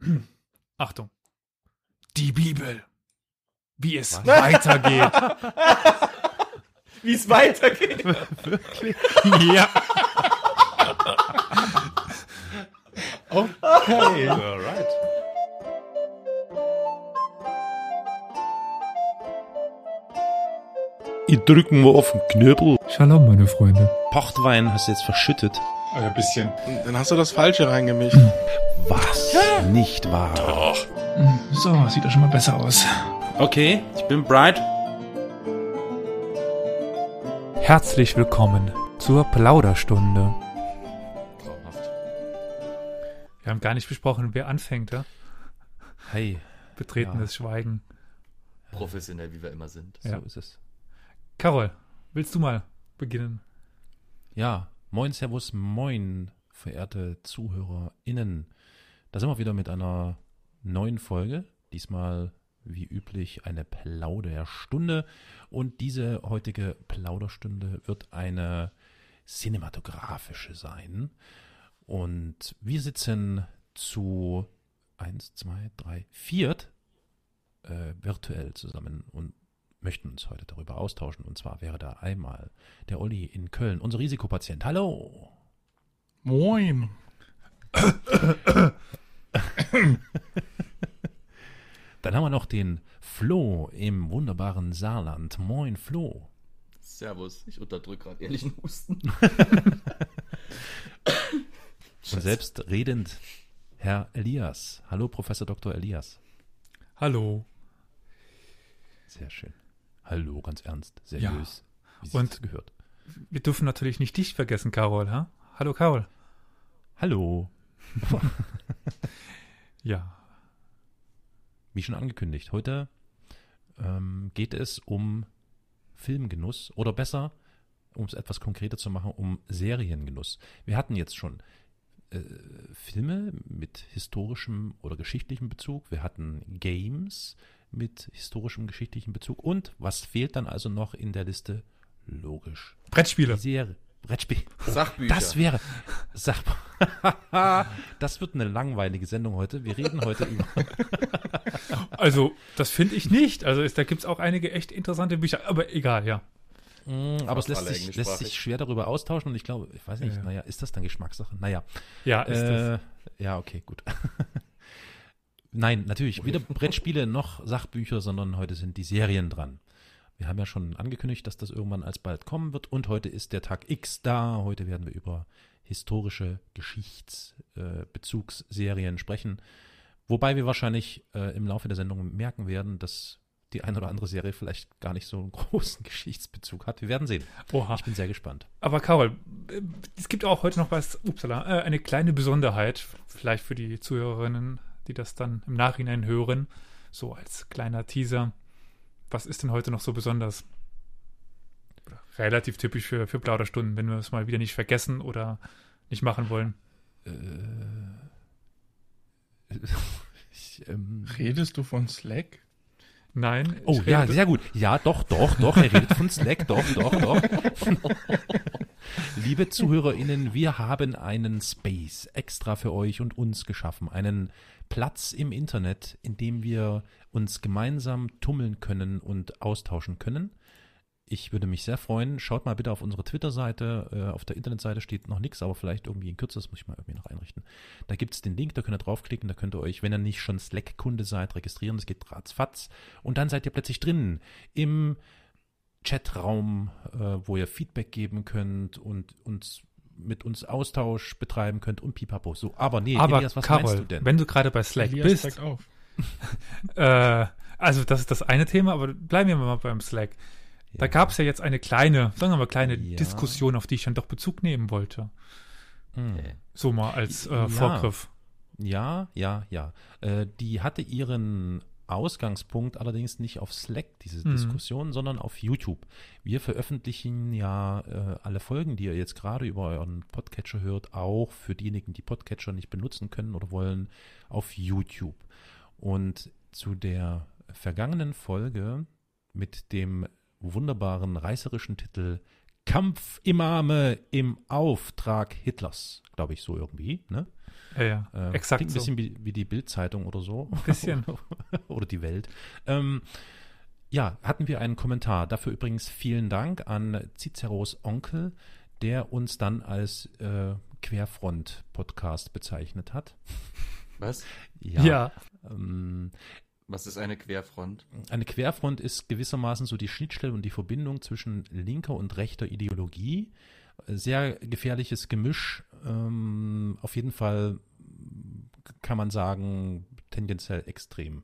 Achtung. Die Bibel. Wie es Was? weitergeht. Wie es weitergeht. Wirklich? Ja. okay. Alright. Ich drücken wir auf den Knöbel. Shalom, meine Freunde. Pochtwein hast du jetzt verschüttet. Ein bisschen. Dann hast du das Falsche reingemischt. Was? Ja. Nicht wahr? Doch. So, sieht doch schon mal besser aus. Okay, ich bin bright. Herzlich willkommen zur Plauderstunde. Wir haben gar nicht besprochen, wer anfängt, ja? Hey. Betretenes ja. Schweigen. Professionell, wie wir immer sind. Ja. So ist es. Carol, willst du mal beginnen? Ja, moin, servus, moin, verehrte ZuhörerInnen. Da sind wir wieder mit einer neuen Folge. Diesmal, wie üblich, eine Plauderstunde. Und diese heutige Plauderstunde wird eine cinematografische sein. Und wir sitzen zu eins, zwei, drei, viert äh, virtuell zusammen und möchten uns heute darüber austauschen. Und zwar wäre da einmal der Olli in Köln, unser Risikopatient. Hallo. Moin. Dann haben wir noch den Flo im wunderbaren Saarland. Moin, Flo. Servus, ich unterdrücke gerade ehrlichen Husten. Und selbst redend Herr Elias. Hallo, Professor Dr. Elias. Hallo. Sehr schön. Hallo, ganz ernst, seriös. Ja. Und gehört. Wir dürfen natürlich nicht dich vergessen, Carol. Ha? Hallo, Carol. Hallo. ja. Wie schon angekündigt, heute ähm, geht es um Filmgenuss oder besser, um es etwas konkreter zu machen, um Seriengenuss. Wir hatten jetzt schon äh, Filme mit historischem oder geschichtlichem Bezug, wir hatten Games, mit historischem geschichtlichen Bezug. Und was fehlt dann also noch in der Liste? Logisch. Brettspiele. Die Serie. Brettspiel. Sachbücher. Das wäre. Sach das wird eine langweilige Sendung heute. Wir reden heute über. also, das finde ich nicht. Also, ist, da gibt es auch einige echt interessante Bücher. Aber egal, ja. Mm, aber es lässt sich, lässt sich schwer darüber austauschen und ich glaube, ich weiß nicht, ja. naja, ist das dann Geschmackssache? Naja. Ja, ist äh, das. Ja, okay, gut. Nein, natürlich, weder Brettspiele noch Sachbücher, sondern heute sind die Serien dran. Wir haben ja schon angekündigt, dass das irgendwann alsbald kommen wird und heute ist der Tag X da. Heute werden wir über historische Geschichtsbezugsserien äh, sprechen. Wobei wir wahrscheinlich äh, im Laufe der Sendung merken werden, dass die eine oder andere Serie vielleicht gar nicht so einen großen Geschichtsbezug hat. Wir werden sehen. Oha. Ich bin sehr gespannt. Aber Carol, äh, es gibt auch heute noch was, upsala, äh, eine kleine Besonderheit, vielleicht für die Zuhörerinnen die das dann im Nachhinein hören, so als kleiner Teaser. Was ist denn heute noch so besonders? Relativ typisch für, für Plauderstunden, wenn wir es mal wieder nicht vergessen oder nicht machen wollen. Äh, ich, ähm, Redest du von Slack? Nein. Oh ja, sehr gut. Ja, doch, doch, doch. Er redet von Slack, doch, doch, doch. Liebe ZuhörerInnen, wir haben einen Space extra für euch und uns geschaffen. Einen Platz im Internet, in dem wir uns gemeinsam tummeln können und austauschen können. Ich würde mich sehr freuen. Schaut mal bitte auf unsere Twitter-Seite. Äh, auf der Internetseite steht noch nichts, aber vielleicht irgendwie in Kürze, das muss ich mal irgendwie noch einrichten. Da gibt es den Link, da könnt ihr draufklicken, da könnt ihr euch, wenn ihr nicht schon Slack-Kunde seid, registrieren. Das geht ratzfatz. Und dann seid ihr plötzlich drin im Chatraum, äh, wo ihr Feedback geben könnt und uns mit uns Austausch betreiben könnt und pipapo. So, aber nee, aber Elias, was Carol, meinst du denn? wenn du gerade bei Slack Elias bist. auf. äh, also das ist das eine Thema, aber bleiben wir mal beim Slack. Da gab es ja jetzt eine kleine, sagen wir mal, kleine ja. Diskussion, auf die ich dann doch Bezug nehmen wollte. Hm. So mal als äh, Vorgriff. Ja, ja, ja. Äh, die hatte ihren Ausgangspunkt allerdings nicht auf Slack, diese mhm. Diskussion, sondern auf YouTube. Wir veröffentlichen ja äh, alle Folgen, die ihr jetzt gerade über euren Podcatcher hört, auch für diejenigen, die Podcatcher nicht benutzen können oder wollen, auf YouTube. Und zu der vergangenen Folge mit dem wunderbaren reißerischen Titel Kampfimame im Auftrag Hitlers, glaube ich so irgendwie, ne? Ja, ja. Äh, Exakt. Klingt ein bisschen wie, wie die Bild-Zeitung oder so. Ein bisschen. oder die Welt. Ähm, ja, hatten wir einen Kommentar. Dafür übrigens vielen Dank an Ciceros Onkel, der uns dann als äh, Querfront-Podcast bezeichnet hat. Was? Ja. Ja. Ähm, Was ist eine Querfront? eine Querfront ist gewissermaßen so die Schnittstelle und die Verbindung zwischen linker und rechter Ideologie. Sehr gefährliches Gemisch. Ähm, auf jeden Fall kann man sagen, tendenziell extrem.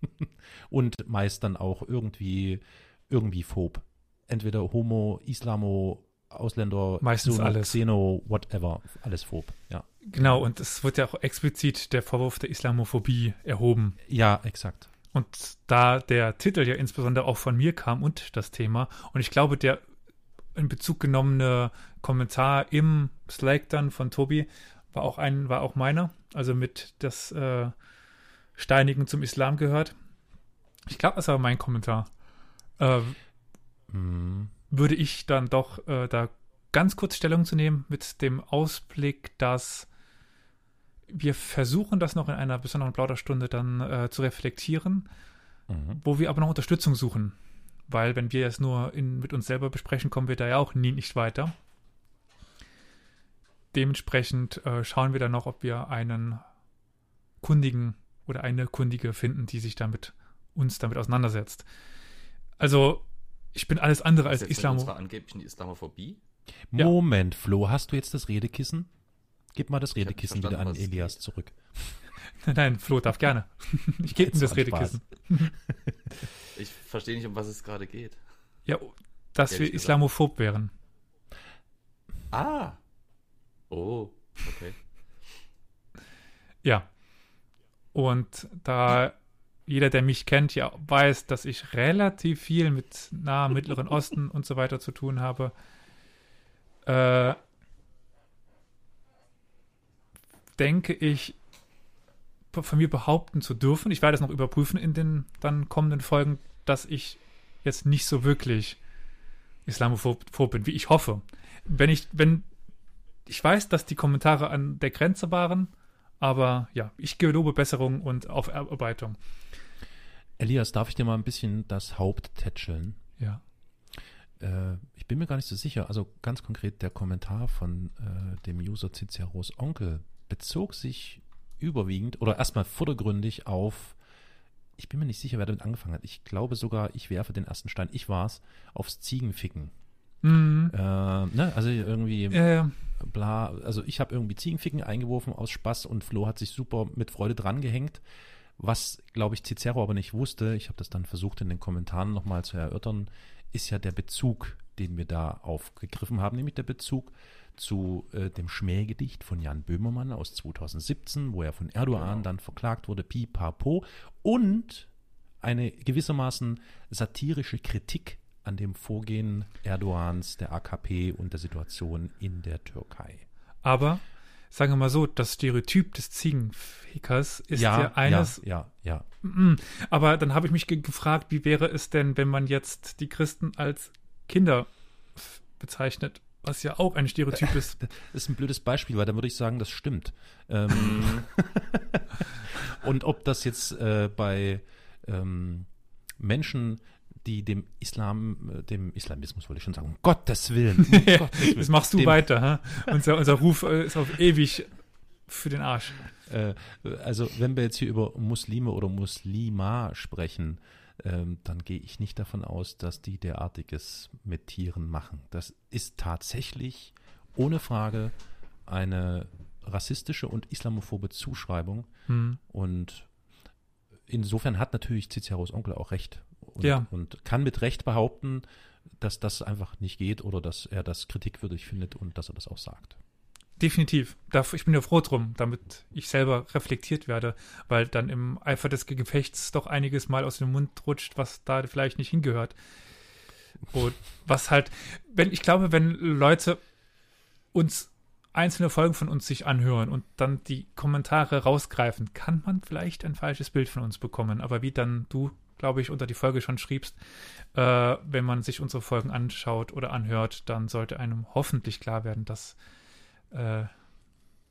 und meist dann auch irgendwie, irgendwie phob. Entweder Homo, Islamo, Ausländer, Meistens Xeno, alles. Xeno, whatever. Alles phob, ja. Genau, und es wird ja auch explizit der Vorwurf der Islamophobie erhoben. Ja, exakt. Und da der Titel ja insbesondere auch von mir kam und das Thema, und ich glaube, der in Bezug genommene Kommentar im Slack dann von Tobi war auch ein, war auch meiner, also mit das äh, Steinigen zum Islam gehört. Ich glaube, das war mein Kommentar. Äh, Hm. würde ich dann doch äh, da ganz kurz Stellung zu nehmen mit dem Ausblick, dass wir versuchen, das noch in einer besonderen Plauderstunde dann äh, zu reflektieren, Mhm. wo wir aber noch Unterstützung suchen. Weil wenn wir es nur in, mit uns selber besprechen, kommen wir da ja auch nie nicht weiter. Dementsprechend äh, schauen wir dann noch, ob wir einen Kundigen oder eine Kundige finden, die sich damit uns damit auseinandersetzt. Also ich bin alles andere als Islamo. unserer angeblichen Islamophobie? Ja. Moment, Flo, hast du jetzt das Redekissen? Gib mal das Redekissen wieder an Elias geht. zurück. Nein, Flo darf gerne. Ich gebe ihm Jetzt das Redekissen. Ich verstehe nicht, um was es gerade geht. Ja, dass Ehrlich wir gesagt. Islamophob wären. Ah. Oh, okay. Ja. Und da jeder, der mich kennt, ja weiß, dass ich relativ viel mit Nahen, Mittleren Osten und so weiter zu tun habe, äh, denke ich, von mir behaupten zu dürfen, ich werde es noch überprüfen in den dann kommenden Folgen, dass ich jetzt nicht so wirklich islamophob phob bin, wie ich hoffe. Wenn ich, wenn, ich weiß, dass die Kommentare an der Grenze waren, aber ja, ich gelobe Besserung und Aufarbeitung. Elias, darf ich dir mal ein bisschen das Haupt tätscheln? Ja. Äh, ich bin mir gar nicht so sicher. Also ganz konkret, der Kommentar von äh, dem User Ciceros Onkel bezog sich überwiegend oder erstmal vordergründig auf, ich bin mir nicht sicher, wer damit angefangen hat. Ich glaube sogar, ich werfe den ersten Stein, ich war's, aufs Ziegenficken. Mhm. Äh, ne? Also irgendwie ja. bla, also ich habe irgendwie Ziegenficken eingeworfen aus Spaß und Flo hat sich super mit Freude dran gehängt. Was, glaube ich, Cicero aber nicht wusste, ich habe das dann versucht in den Kommentaren nochmal zu erörtern, ist ja der Bezug, den wir da aufgegriffen haben, nämlich der Bezug zu äh, dem Schmähgedicht von Jan Böhmermann aus 2017, wo er von Erdogan Genau. dann verklagt wurde, pipapo, und eine gewissermaßen satirische Kritik an dem Vorgehen Erdogans, der AKP und der Situation in der Türkei. Aber sagen wir mal so, das Stereotyp des Ziegenfickers ist ja, ja, eines. ja, ja, ja. Aber dann habe ich mich ge gefragt, wie wäre es denn, wenn man jetzt die Christen als Kinder bezeichnet, was ja auch ein Stereotyp ist. Das ist ein blödes Beispiel, weil dann würde ich sagen, das stimmt. Ähm, und ob das jetzt äh, bei ähm, Menschen, die dem Islam, äh, dem Islamismus wollte ich schon sagen, um Gottes Willen, um Gottes Willen, Das machst du dem, weiter, ha? Unser, unser Ruf äh, ist auf ewig für den Arsch. Äh, also wenn wir jetzt hier über Muslime oder Muslima sprechen, ähm, dann gehe ich nicht davon aus, dass die derartiges mit Tieren machen. Das ist tatsächlich ohne Frage eine rassistische und islamophobe Zuschreibung Hm. und insofern hat natürlich Ciceros Onkel auch recht und, Ja. und kann mit Recht behaupten, dass das einfach nicht geht oder dass er das kritikwürdig findet und dass er das auch sagt. Definitiv. Ich bin ja froh drum, damit ich selber reflektiert werde, weil dann im Eifer des Gefechts doch einiges mal aus dem Mund rutscht, was da vielleicht nicht hingehört. Und was halt, wenn, ich glaube, wenn Leute uns einzelne Folgen von uns sich anhören und dann die Kommentare rausgreifen, kann man vielleicht ein falsches Bild von uns bekommen. Aber wie dann du, glaube ich, unter die Folge schon schriebst, äh, wenn man sich unsere Folgen anschaut oder anhört, dann sollte einem hoffentlich klar werden, dass äh,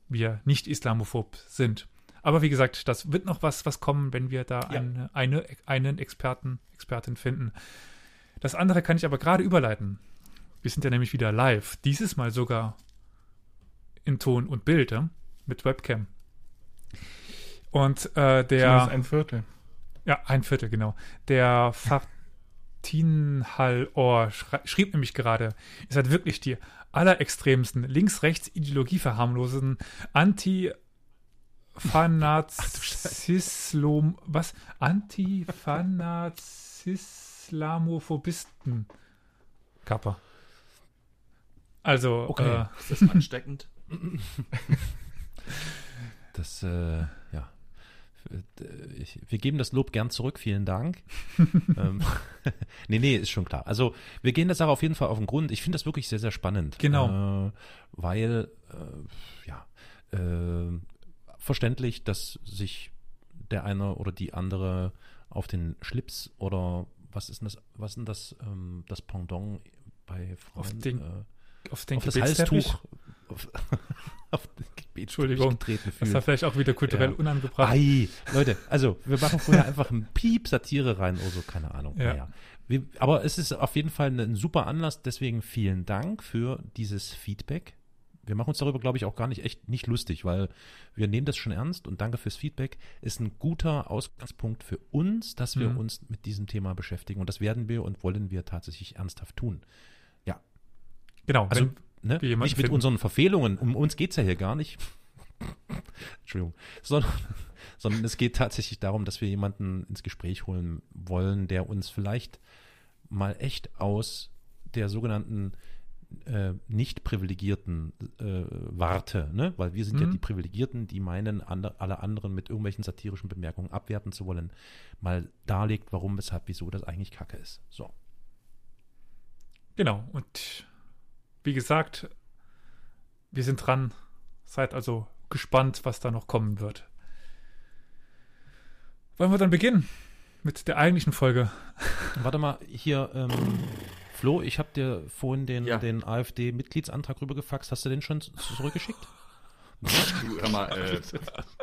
wir nicht islamophob sind. Aber wie gesagt, das wird noch was, was kommen, wenn wir da ja. eine, eine, einen Experten, Expertin finden. Das andere kann ich aber gerade überleiten. Wir sind ja nämlich wieder live. Dieses Mal sogar in Ton und Bild, ja? mit Webcam. Und äh, der. Ein Viertel. Ja, ein Viertel, genau. Der Fartinhal-Ohr schrieb nämlich gerade, ihr seid wirklich die allerextremsten, links-rechts-Ideologieverharmlosen, anti Fanatislom, was? Antifanatislamophobisten. Kappa. Also, okay. Äh, ist das ansteckend? das, äh, ja. Wir geben das Lob gern zurück, vielen Dank. ähm, nee, nee, ist schon klar. Also wir gehen der Sache auf jeden Fall auf den Grund. Ich finde das wirklich sehr, sehr spannend. Genau. Äh, weil, äh, ja, äh, verständlich, dass sich der eine oder die andere auf den Schlips oder was ist denn das, was ist denn das, ähm, das Pendant bei Frauen? Auf den, äh, auf, den auf das Halstuch. Auf, auf Entschuldigung, das war vielleicht auch wieder kulturell ja. unangebracht. Ei, Leute, also wir machen vorher einfach einen Piep Satire rein oder so, keine Ahnung. Ja. Naja. Wir, aber es ist auf jeden Fall ein super Anlass, deswegen vielen Dank für dieses Feedback wir machen uns darüber, glaube ich, auch gar nicht echt nicht lustig, weil wir nehmen das schon ernst und danke fürs Feedback. Ist ein guter Ausgangspunkt für uns, dass wir mhm. uns mit diesem Thema beschäftigen und das werden wir und wollen wir tatsächlich ernsthaft tun. Ja. Genau. Also ne, nicht mit finden. unseren Verfehlungen, um uns geht es ja hier gar nicht. Entschuldigung. Sondern, sondern es geht tatsächlich darum, dass wir jemanden ins Gespräch holen wollen, der uns vielleicht mal echt aus der sogenannten äh, nicht privilegierten äh, Warte, ne? weil wir sind mhm. ja die Privilegierten, die meinen, andre, alle anderen mit irgendwelchen satirischen Bemerkungen abwerten zu wollen, mal darlegt, warum, weshalb, wieso das eigentlich Kacke ist. So. Genau, und wie gesagt, wir sind dran. Seid also gespannt, was da noch kommen wird. Wollen wir dann beginnen mit der eigentlichen Folge? Warte mal, hier, ähm, Flo, ich habe dir vorhin den, ja. den AfD-Mitgliedsantrag rübergefaxt. Hast du den schon zurückgeschickt? Du, hör mal, äh,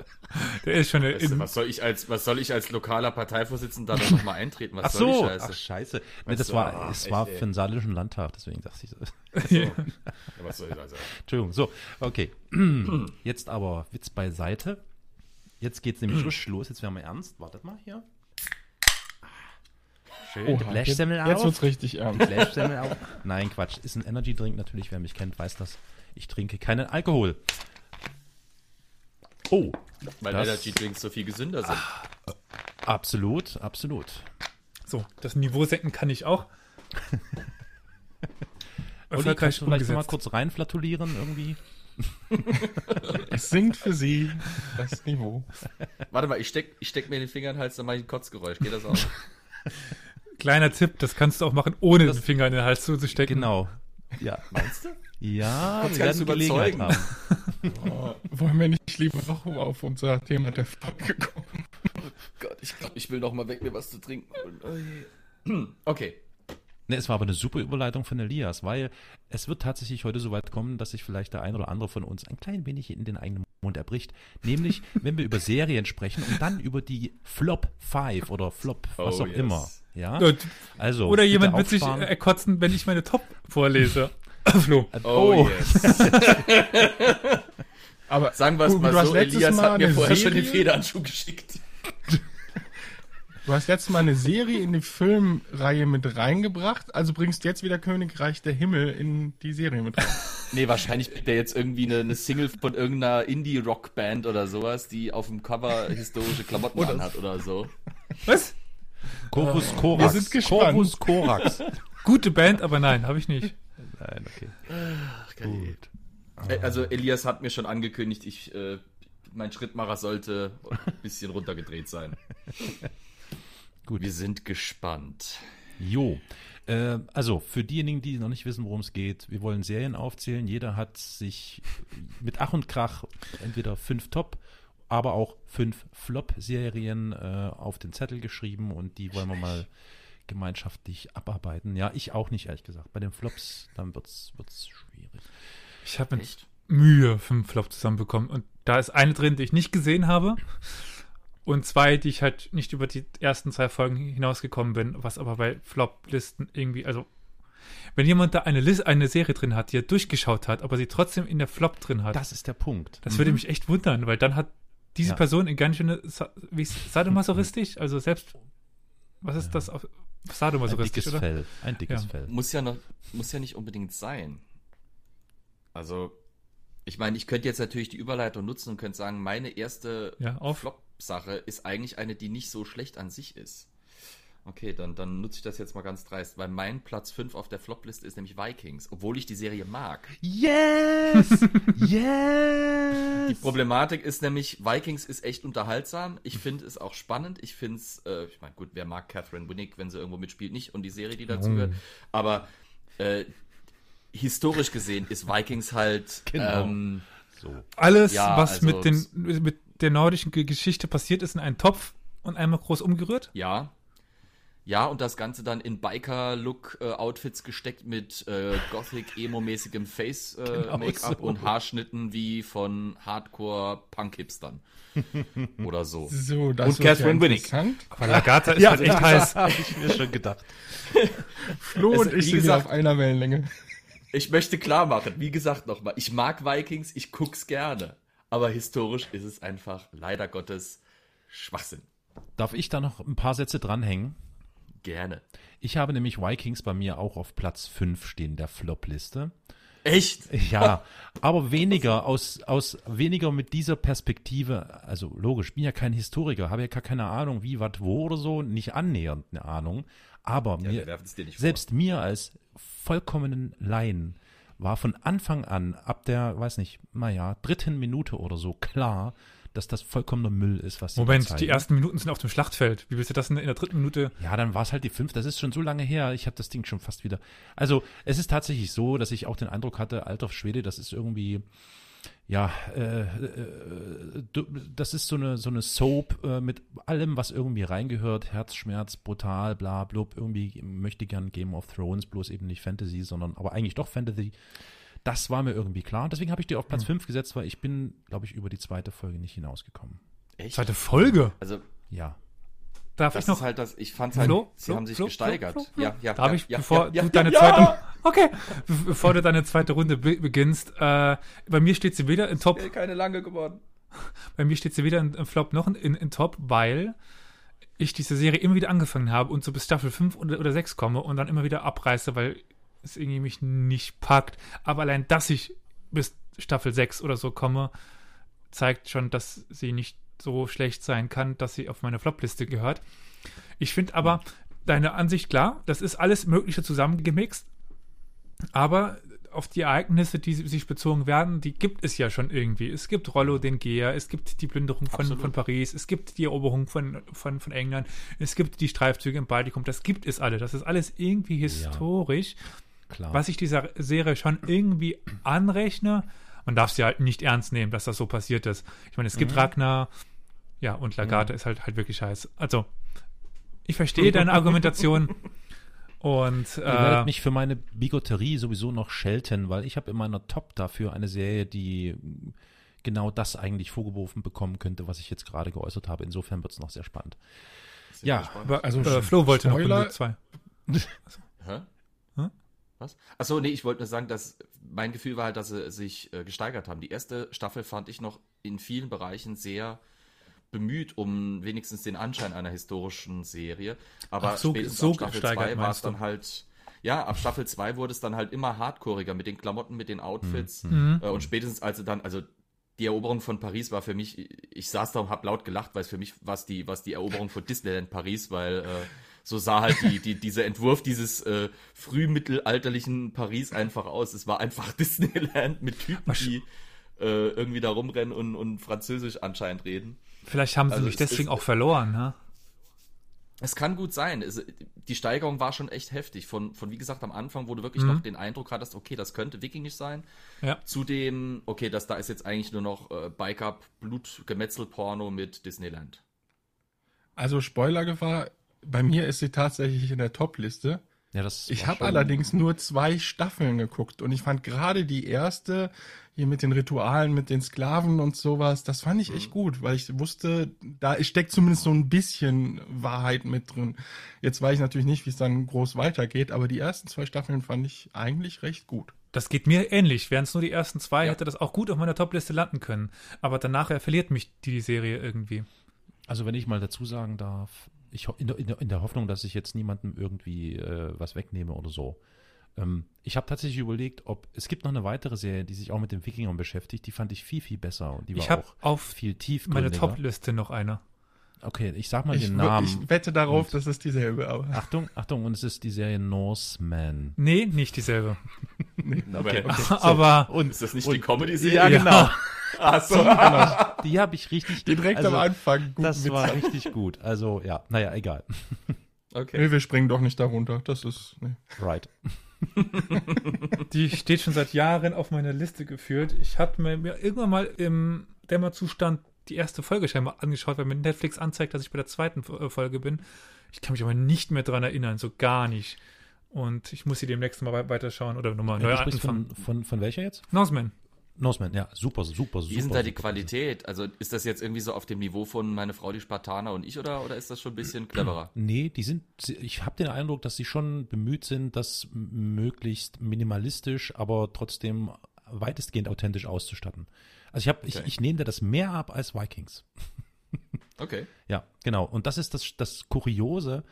der ist schon weißt du, was soll ich als was soll ich als lokaler Parteivorsitzender da nochmal eintreten? Was Ach so, soll die Scheiße? Ach scheiße. Nee, das war ah, es war für den saarländischen Landtag, deswegen dachte ich so. so. ja, was soll ich also? Entschuldigung, so, okay. Jetzt aber Witz beiseite. Jetzt geht's nämlich richtig los. Jetzt werden wir ernst. Wartet mal hier. Schön. Oha, die Blechsemmel auf. Jetzt wird's richtig ernst. Blechsemmel auf. Nein, Quatsch. Ist ein Energy Drink natürlich. Wer mich kennt, weiß das. Ich trinke keinen Alkohol. Oh. Weil Energy Drinks so viel gesünder sind. Ah, absolut, absolut. So, das Niveau senken kann ich auch. Olli, kannst du vielleicht mal kurz reinflatulieren irgendwie? es sinkt für sie das Niveau. Warte mal, ich steck, ich steck mir den Finger in den Hals, dann mache ich ein Kotzgeräusch. Geht das auch? Kleiner Tipp, das kannst du auch machen, ohne das, den Finger in den Hals zu stecken. Genau. Ja. Meinst du? Ja, wir werden Gelegenheit haben. Oh, wollen wir nicht lieber noch auf unser Thema der Folge kommen? Oh Gott, ich glaube, ich will noch mal weg, mir was zu trinken. Oh okay. Ne, es war aber eine super Überleitung von Elias, weil es wird tatsächlich heute so weit kommen, dass sich vielleicht der ein oder andere von uns ein klein wenig in den eigenen Mund erbricht. Nämlich, wenn wir über Serien sprechen und dann über die Flop 5 oder Flop, was oh, auch yes. immer. Ja? Also, oder jemand wird sich erkotzen, wenn ich meine Top vorlese. Flo. Oh, oh. yes. Aber sagen wir es mal so, Elias mal hat mir vorher Serie? schon den Federhandschuh geschickt. Du hast letztes Mal eine Serie in die Filmreihe mit reingebracht, also bringst jetzt wieder Königreich der Himmel in die Serie mit rein. nee, wahrscheinlich bringt er jetzt irgendwie eine, eine Single von irgendeiner Indie-Rock-Band oder sowas, die auf dem Cover historische Klamotten oder anhat oder so. Was? Chorus Korax. Wir sind gespannt. Chorus Korax. Gute Band, aber nein, habe ich nicht. Nein, okay. Ach, Gut. Also Elias hat mir schon angekündigt, ich, äh, mein Schrittmacher sollte ein bisschen runtergedreht sein. Gut. Wir sind gespannt. Jo. Äh, also, für diejenigen, die noch nicht wissen, worum es geht, wir wollen Serien aufzählen. Jeder hat sich mit Ach und Krach entweder fünf Top, aber auch fünf Flop-Serien äh, auf den Zettel geschrieben und die wollen wir mal gemeinschaftlich abarbeiten. Ja, ich auch nicht, ehrlich gesagt. Bei den Flops, dann wird es schwierig. Ich habe mit, Mühe fünf Flop zusammenbekommen. Und da ist eine drin, die ich nicht gesehen habe. Und zwei, die ich halt nicht über die ersten zwei Folgen hinausgekommen bin, was aber bei Flop-Listen irgendwie, also wenn jemand da eine, List, eine Serie drin hat, die er durchgeschaut hat, aber sie trotzdem in der Flop drin hat. Das ist der Punkt. Das mhm. würde mich echt wundern, weil dann hat diese ja. Person in ganz schöne, wie sadomasochistisch, also selbst, was ist ja. das auf sadomasochistisch, Ein dickes oder? Fell, ein dickes ja. Fell. Muss ja noch, muss ja nicht unbedingt sein. Also, ich meine, ich könnte jetzt natürlich die Überleitung nutzen und könnte sagen, meine erste ja, Flop-Sache ist eigentlich eine, die nicht so schlecht an sich ist. Okay, dann, dann nutze ich das jetzt mal ganz dreist, weil mein Platz 5 auf der Flop-Liste ist nämlich Vikings, obwohl ich die Serie mag. Yes! yes! Die Problematik ist nämlich, Vikings ist echt unterhaltsam. Ich finde es auch spannend. Ich finde es, äh, ich meine, gut, wer mag Catherine Winnick, wenn sie irgendwo mitspielt, nicht und die Serie, die dazu gehört. Aber äh, historisch gesehen ist Vikings halt genau. ähm, so. Alles, ja, was also, mit, den, mit der nordischen Geschichte passiert ist, in einen Topf und einmal groß umgerührt? Ja. Ja, und das Ganze dann in Biker-Look-Outfits gesteckt mit äh, Gothic-Emo-mäßigem Face-Make-up äh, genau so. und Haarschnitten wie von Hardcore-Punk-Hipstern. Oder so. So, das und Catherine Winnick. Aber Lagarta ist ja, halt echt heiß. Habe ich mir schon gedacht. Flo und ich sind gesagt, auf einer Wellenlänge. Ich möchte klar machen, wie gesagt nochmal, ich mag Vikings, ich guck's gerne. Aber historisch ist es einfach leider Gottes Schwachsinn. Darf ich da noch ein paar Sätze dranhängen? Gerne. Ich habe nämlich Vikings bei mir auch auf Platz 5 stehen, der Flop-Liste. Echt? Ja, aber weniger aus, aus weniger mit dieser Perspektive, also logisch, bin ja kein Historiker, habe ja gar keine Ahnung, wie, was, wo oder so, nicht annähernd eine Ahnung. Aber ja, mir, selbst mir als vollkommenen Laien war von Anfang an, ab der, weiß nicht, naja, dritten Minute oder so klar, dass das vollkommener Müll ist, was Moment, die ersten Minuten sind auf dem Schlachtfeld. Wie willst du das in der dritten Minute? Ja, dann war es halt die fünfte. Das ist schon so lange her. Ich habe das Ding schon fast wieder. Also, es ist tatsächlich so, dass ich auch den Eindruck hatte, Alter Schwede, das ist irgendwie ja, äh, äh, das ist so eine so eine Soap äh, mit allem, was irgendwie reingehört, Herzschmerz, brutal, bla, blub, irgendwie möchte gern Game of Thrones, bloß eben nicht Fantasy, sondern aber eigentlich doch Fantasy. Das war mir irgendwie klar. Deswegen habe ich dir auf Platz 5 hm. gesetzt, weil ich bin, glaube ich, über die zweite Folge nicht hinausgekommen. Echt? Zweite Folge? Also, ja. Darf das ich noch? Ist halt das, ich fand halt, Flo? sie Flo? haben sich Flo? gesteigert. Ja, ja. Darf ja, ich, ja, bevor ja, du deine zweite, okay, bevor du deine zweite Runde beginnst, äh, bei mir steht sie weder in Top. keine lange geworden. Bei mir steht sie weder in, in Flop noch in, in, Top, weil ich diese Serie immer wieder angefangen habe und so bis Staffel 5 oder, oder 6 komme und dann immer wieder abreiße, weil es irgendwie mich nicht packt. Aber allein, dass ich bis Staffel 6 oder so komme, zeigt schon, dass sie nicht so schlecht sein kann, dass sie auf meine Flop-Liste gehört. Ich finde aber deine Ansicht klar, das ist alles Mögliche zusammengemixt, aber auf die Ereignisse, die sich bezogen werden, die gibt es ja schon irgendwie. Es gibt Rollo den Geher, es gibt die Plünderung von, von Paris, es gibt die Eroberung von, von, von England, es gibt die Streifzüge im Baltikum, das gibt es alle. Das ist alles irgendwie historisch. Ja, klar. Was ich dieser Serie schon irgendwie anrechne, man darf sie halt nicht ernst nehmen, dass das so passiert ist. Ich meine, es gibt mhm. Ragnar, ja, und Lagarde mhm. ist halt halt wirklich scheiße. Also, ich verstehe deine Argumentation. Und äh, Ihr werdet mich für meine Bigotterie sowieso noch schelten, weil ich habe in meiner Top dafür eine Serie, die genau das eigentlich vorgeworfen bekommen könnte, was ich jetzt gerade geäußert habe. Insofern wird es noch sehr spannend. Sehr ja, gespannt. also äh, Flo wollte Spoiler. noch zwei. Hä? Hä? Was? Achso, nee, ich wollte nur sagen, dass mein Gefühl war halt, dass sie sich äh, gesteigert haben. Die erste Staffel fand ich noch in vielen Bereichen sehr bemüht, um wenigstens den Anschein einer historischen Serie. Aber so, spätestens so ab Staffel 2 war es dann halt. Ja, ab Staffel 2 wurde es dann halt immer hardcoreiger mit den Klamotten, mit den Outfits. Mhm. mhm. Äh, und spätestens als sie dann, also die Eroberung von Paris war für mich, ich saß da und hab laut gelacht, weil es für mich war die, was die Eroberung von Disneyland Paris, weil äh, so sah halt die, die, dieser Entwurf dieses äh, frühmittelalterlichen Paris einfach aus. Es war einfach Disneyland mit Typen, die äh, irgendwie da rumrennen und, und Französisch anscheinend reden. Vielleicht haben sie also mich deswegen ist, auch verloren, ne? Es kann gut sein. Es, die Steigerung war schon echt heftig. Von, von wie gesagt, am Anfang, wo du wirklich mhm. noch den Eindruck hattest, okay, das könnte wikingisch sein. Ja. Zudem, okay, das da ist jetzt eigentlich nur noch äh, Bike-Up, Blut-Gemetzel-Porno mit Disneyland. Also Spoilergefahr, bei mir ist sie tatsächlich in der Top-Liste. Ja, das ich habe allerdings nur zwei Staffeln geguckt und ich fand gerade die erste hier mit den Ritualen, mit den Sklaven und sowas, das fand ich echt mhm. gut, weil ich wusste, da steckt zumindest so ein bisschen Wahrheit mit drin. Jetzt weiß ich natürlich nicht, wie es dann groß weitergeht, aber die ersten zwei Staffeln fand ich eigentlich recht gut. Das geht mir ähnlich. Wären es nur die ersten zwei, ja. hätte das auch gut auf meiner Topliste landen können. Aber danach verliert mich die Serie irgendwie. Also wenn ich mal dazu sagen darf, ich, in, der, in der Hoffnung, dass ich jetzt niemandem irgendwie äh, was wegnehme oder so. Ähm, ich habe tatsächlich überlegt, ob es gibt noch eine weitere Serie, die sich auch mit den Wikingern beschäftigt. Die fand ich viel, viel besser. Und die war ich habe auf viel meine Top-Liste noch eine. Okay, ich sag mal ich, den Namen. Ich wette darauf, und, das ist dieselbe. Aber. Achtung, Achtung, und es ist die Serie Norseman. Nee, nicht dieselbe. nee, okay, okay. So, aber und ist das nicht und, die Comedy-Serie? Ja, genau. Ach so. genau. Die habe ich richtig. Die direkt also, am Anfang. Gut das war richtig gut. Also ja, naja, egal. Okay. Nee, wir springen doch nicht darunter. Das ist. Nee. Right. die steht schon seit Jahren auf meiner Liste geführt. Ich hatte mir irgendwann mal im Dämmerzustand die erste Folge scheinbar angeschaut, weil mir Netflix anzeigt, dass ich bei der zweiten äh, Folge bin. Ich kann mich aber nicht mehr dran erinnern, so gar nicht. Und ich muss sie demnächst mal weiterschauen oder nochmal neu anfangen. Von, von, von welcher jetzt? Norseman. Norseman, ja, super, super, super. Wie ist denn da die Qualität? Also ist das jetzt irgendwie so auf dem Niveau von meine Frau, die Spartaner und ich oder, oder ist das schon ein bisschen cleverer? Nee, die sind, ich habe den Eindruck, dass sie schon bemüht sind, das möglichst minimalistisch, aber trotzdem weitestgehend authentisch auszustatten. Also ich habe, okay. ich, ich nehme das mehr ab als Vikings. okay. Ja, genau. Und das ist das, das Kuriose.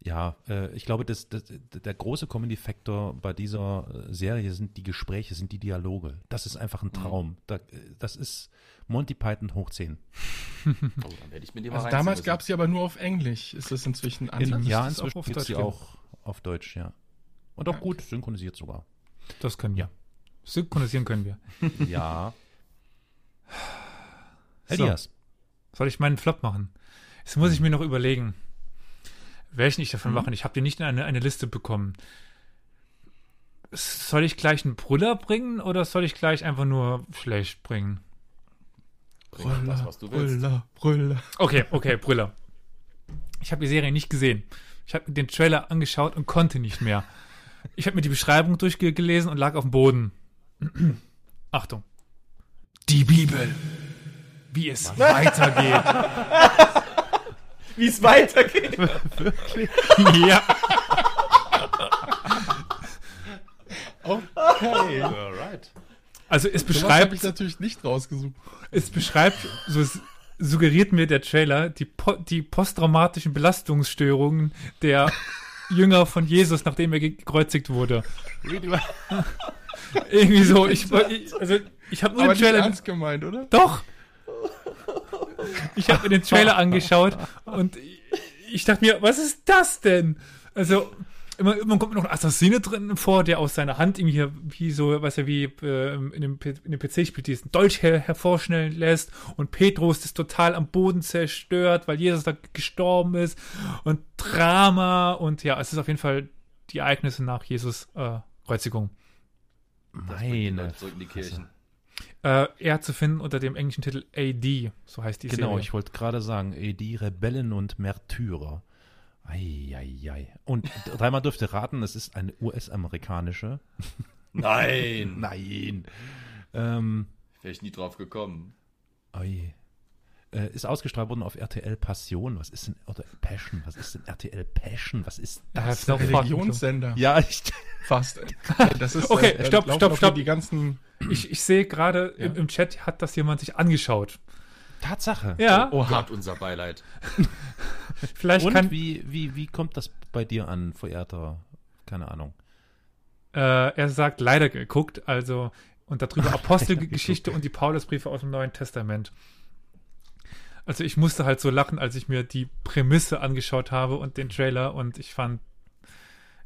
Ja, äh, ich glaube, das, das, der große Comedy-Faktor bei dieser äh, Serie sind die Gespräche, sind die Dialoge. Das ist einfach ein mhm. Traum. Mhm. Da, das ist Monty Python hoch 10. oh, dann werde ich mit dir mal also damals gab es sie aber nur auf Englisch. Ist das inzwischen In, Ja, inzwischen gibt es sie auch auf Deutsch, ja. Und auch ja, gut synchronisiert sogar. Das können wir. Synchronisieren können wir. ja. Elias. So. Soll ich meinen Flop machen? Jetzt muss ich mir noch überlegen, welchen ich davon mhm. machen. Ich habe dir nicht eine, eine Liste bekommen. Soll ich gleich einen Brüller bringen oder soll ich gleich einfach nur schlecht bringen? Brüller, das, was du willst. Brüller, Brüller. Okay, okay, Brüller. Ich habe die Serie nicht gesehen. Ich habe mir den Trailer angeschaut und konnte nicht mehr. Ich habe mir die Beschreibung durchgelesen und lag auf dem Boden. Achtung. Die Bibel. Wie es weitergeht. Wie es weitergeht. Wirklich? Ja. Okay. Alright. Also es beschreibt. habe ich natürlich nicht rausgesucht. Es beschreibt, so es suggeriert mir der Trailer, die, po die posttraumatischen Belastungsstörungen der Jünger von Jesus, nachdem er gekreuzigt wurde. Irgendwie so. Ich, also ich habe nur Aber den Trailer. Nicht ernst gemeint, oder? Doch. Ich habe mir den Trailer angeschaut und ich dachte mir, was ist das denn? Also immer, immer kommt noch ein Assassine drin vor, der aus seiner Hand irgendwie wie so, was er wie äh, in dem, in dem PC-Spiel diesen Dolch her, hervorschnellen lässt und Petrus ist total am Boden zerstört, weil Jesus da gestorben ist und Drama und ja, es ist auf jeden Fall die Ereignisse nach Jesus äh, Kreuzigung. Meine. Zurück in die Kirchen. Äh, eher zu finden unter dem englischen Titel AD, so heißt die genau, Serie. Genau, ich wollte gerade sagen, AD, Rebellen und Märtyrer. Eieiei. Und dreimal dürfte raten, es ist eine US-amerikanische. Nein. Nein. Ähm, Wäre ich nie drauf gekommen. Oi. Äh, ist ausgestrahlt worden auf RTL Passion. Was ist denn, oder Passion? Was ist denn RTL Passion? Was ist das? das ist ein Religionssender. Ja, ich, fast. Das ist, okay, äh, stopp, stopp, stopp. Die ganzen ich, ich sehe gerade ja. im, im, Chat hat das jemand sich angeschaut. Tatsache. Ja. Oh, Gott, unser Beileid. Vielleicht Und kann. Wie, wie, wie kommt das bei dir an, verehrter? Keine Ahnung. Äh, er sagt leider geguckt, also und darüber Apostelgeschichte und die Paulusbriefe aus dem Neuen Testament. Also ich musste halt so lachen, als ich mir die Prämisse angeschaut habe und den Trailer und ich fand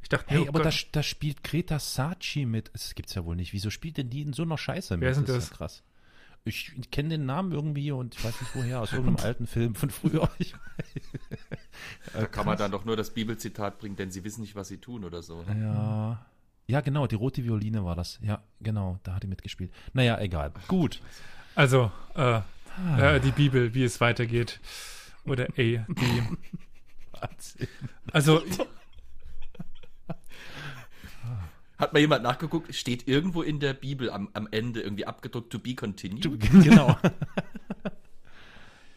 ich dachte, hey, oh aber da, da, spielt Greta Sachi mit. Das gibt's ja wohl nicht. Wieso spielt denn die in so einer Scheiße mit? Wer sind das? das? Ist ja krass. Ich kenne den Namen irgendwie und ich weiß nicht woher, aus irgendeinem alten Film von früher. da kann man dann doch nur das Bibelzitat bringen, denn sie wissen nicht, was sie tun oder so. Ja. Ja, genau, die rote Violine war das. Ja, genau, da hat die mitgespielt. Naja, egal. Gut. Also, äh, äh, die Bibel, wie es weitergeht. Oder ey, die. Also, Hat mal jemand nachgeguckt? Steht irgendwo in der Bibel am, am Ende irgendwie abgedruckt to be continued? genau.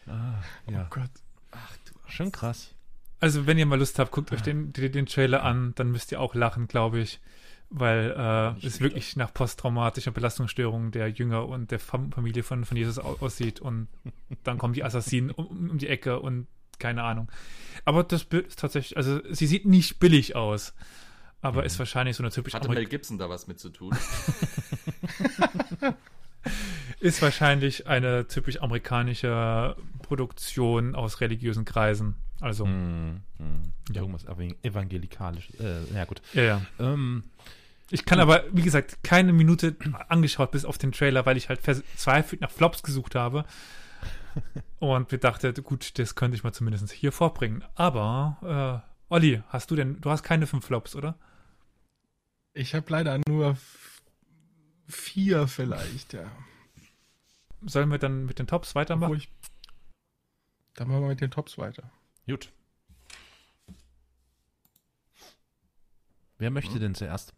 ah, ja. Oh Gott. Ach du. Schon krass. Also, wenn ihr mal Lust habt, guckt euch den, den, den Trailer an, dann müsst ihr auch lachen, glaube ich. Weil äh, es wirklich nach posttraumatischer Belastungsstörung der Jünger und der Familie von, von Jesus aussieht. Und dann kommen die Assassinen um, um die Ecke und keine Ahnung. Aber das Bild ist tatsächlich, also sie sieht nicht billig aus. Aber mhm. ist wahrscheinlich so eine typische. Hatte Mel Gibson da was mit zu tun? ist wahrscheinlich eine typisch amerikanische Produktion aus religiösen Kreisen. Also. Mm, mm. Ja. Irgendwas evangelikalisch. Äh, ja, gut. Ja, ja. Ähm, ich kann aber, wie gesagt, keine Minute angeschaut bis auf den Trailer, weil ich halt verzweifelt nach Flops gesucht habe. Und wir dachten, gut, das könnte ich mal zumindest hier vorbringen. Aber, äh, Olli, hast du denn, du hast keine fünf Flops, oder? Ich habe leider nur vier vielleicht, ja. Sollen wir dann mit den Tops weitermachen? Ich, dann machen wir mit den Tops weiter. Gut. Wer möchte hm? denn zuerst?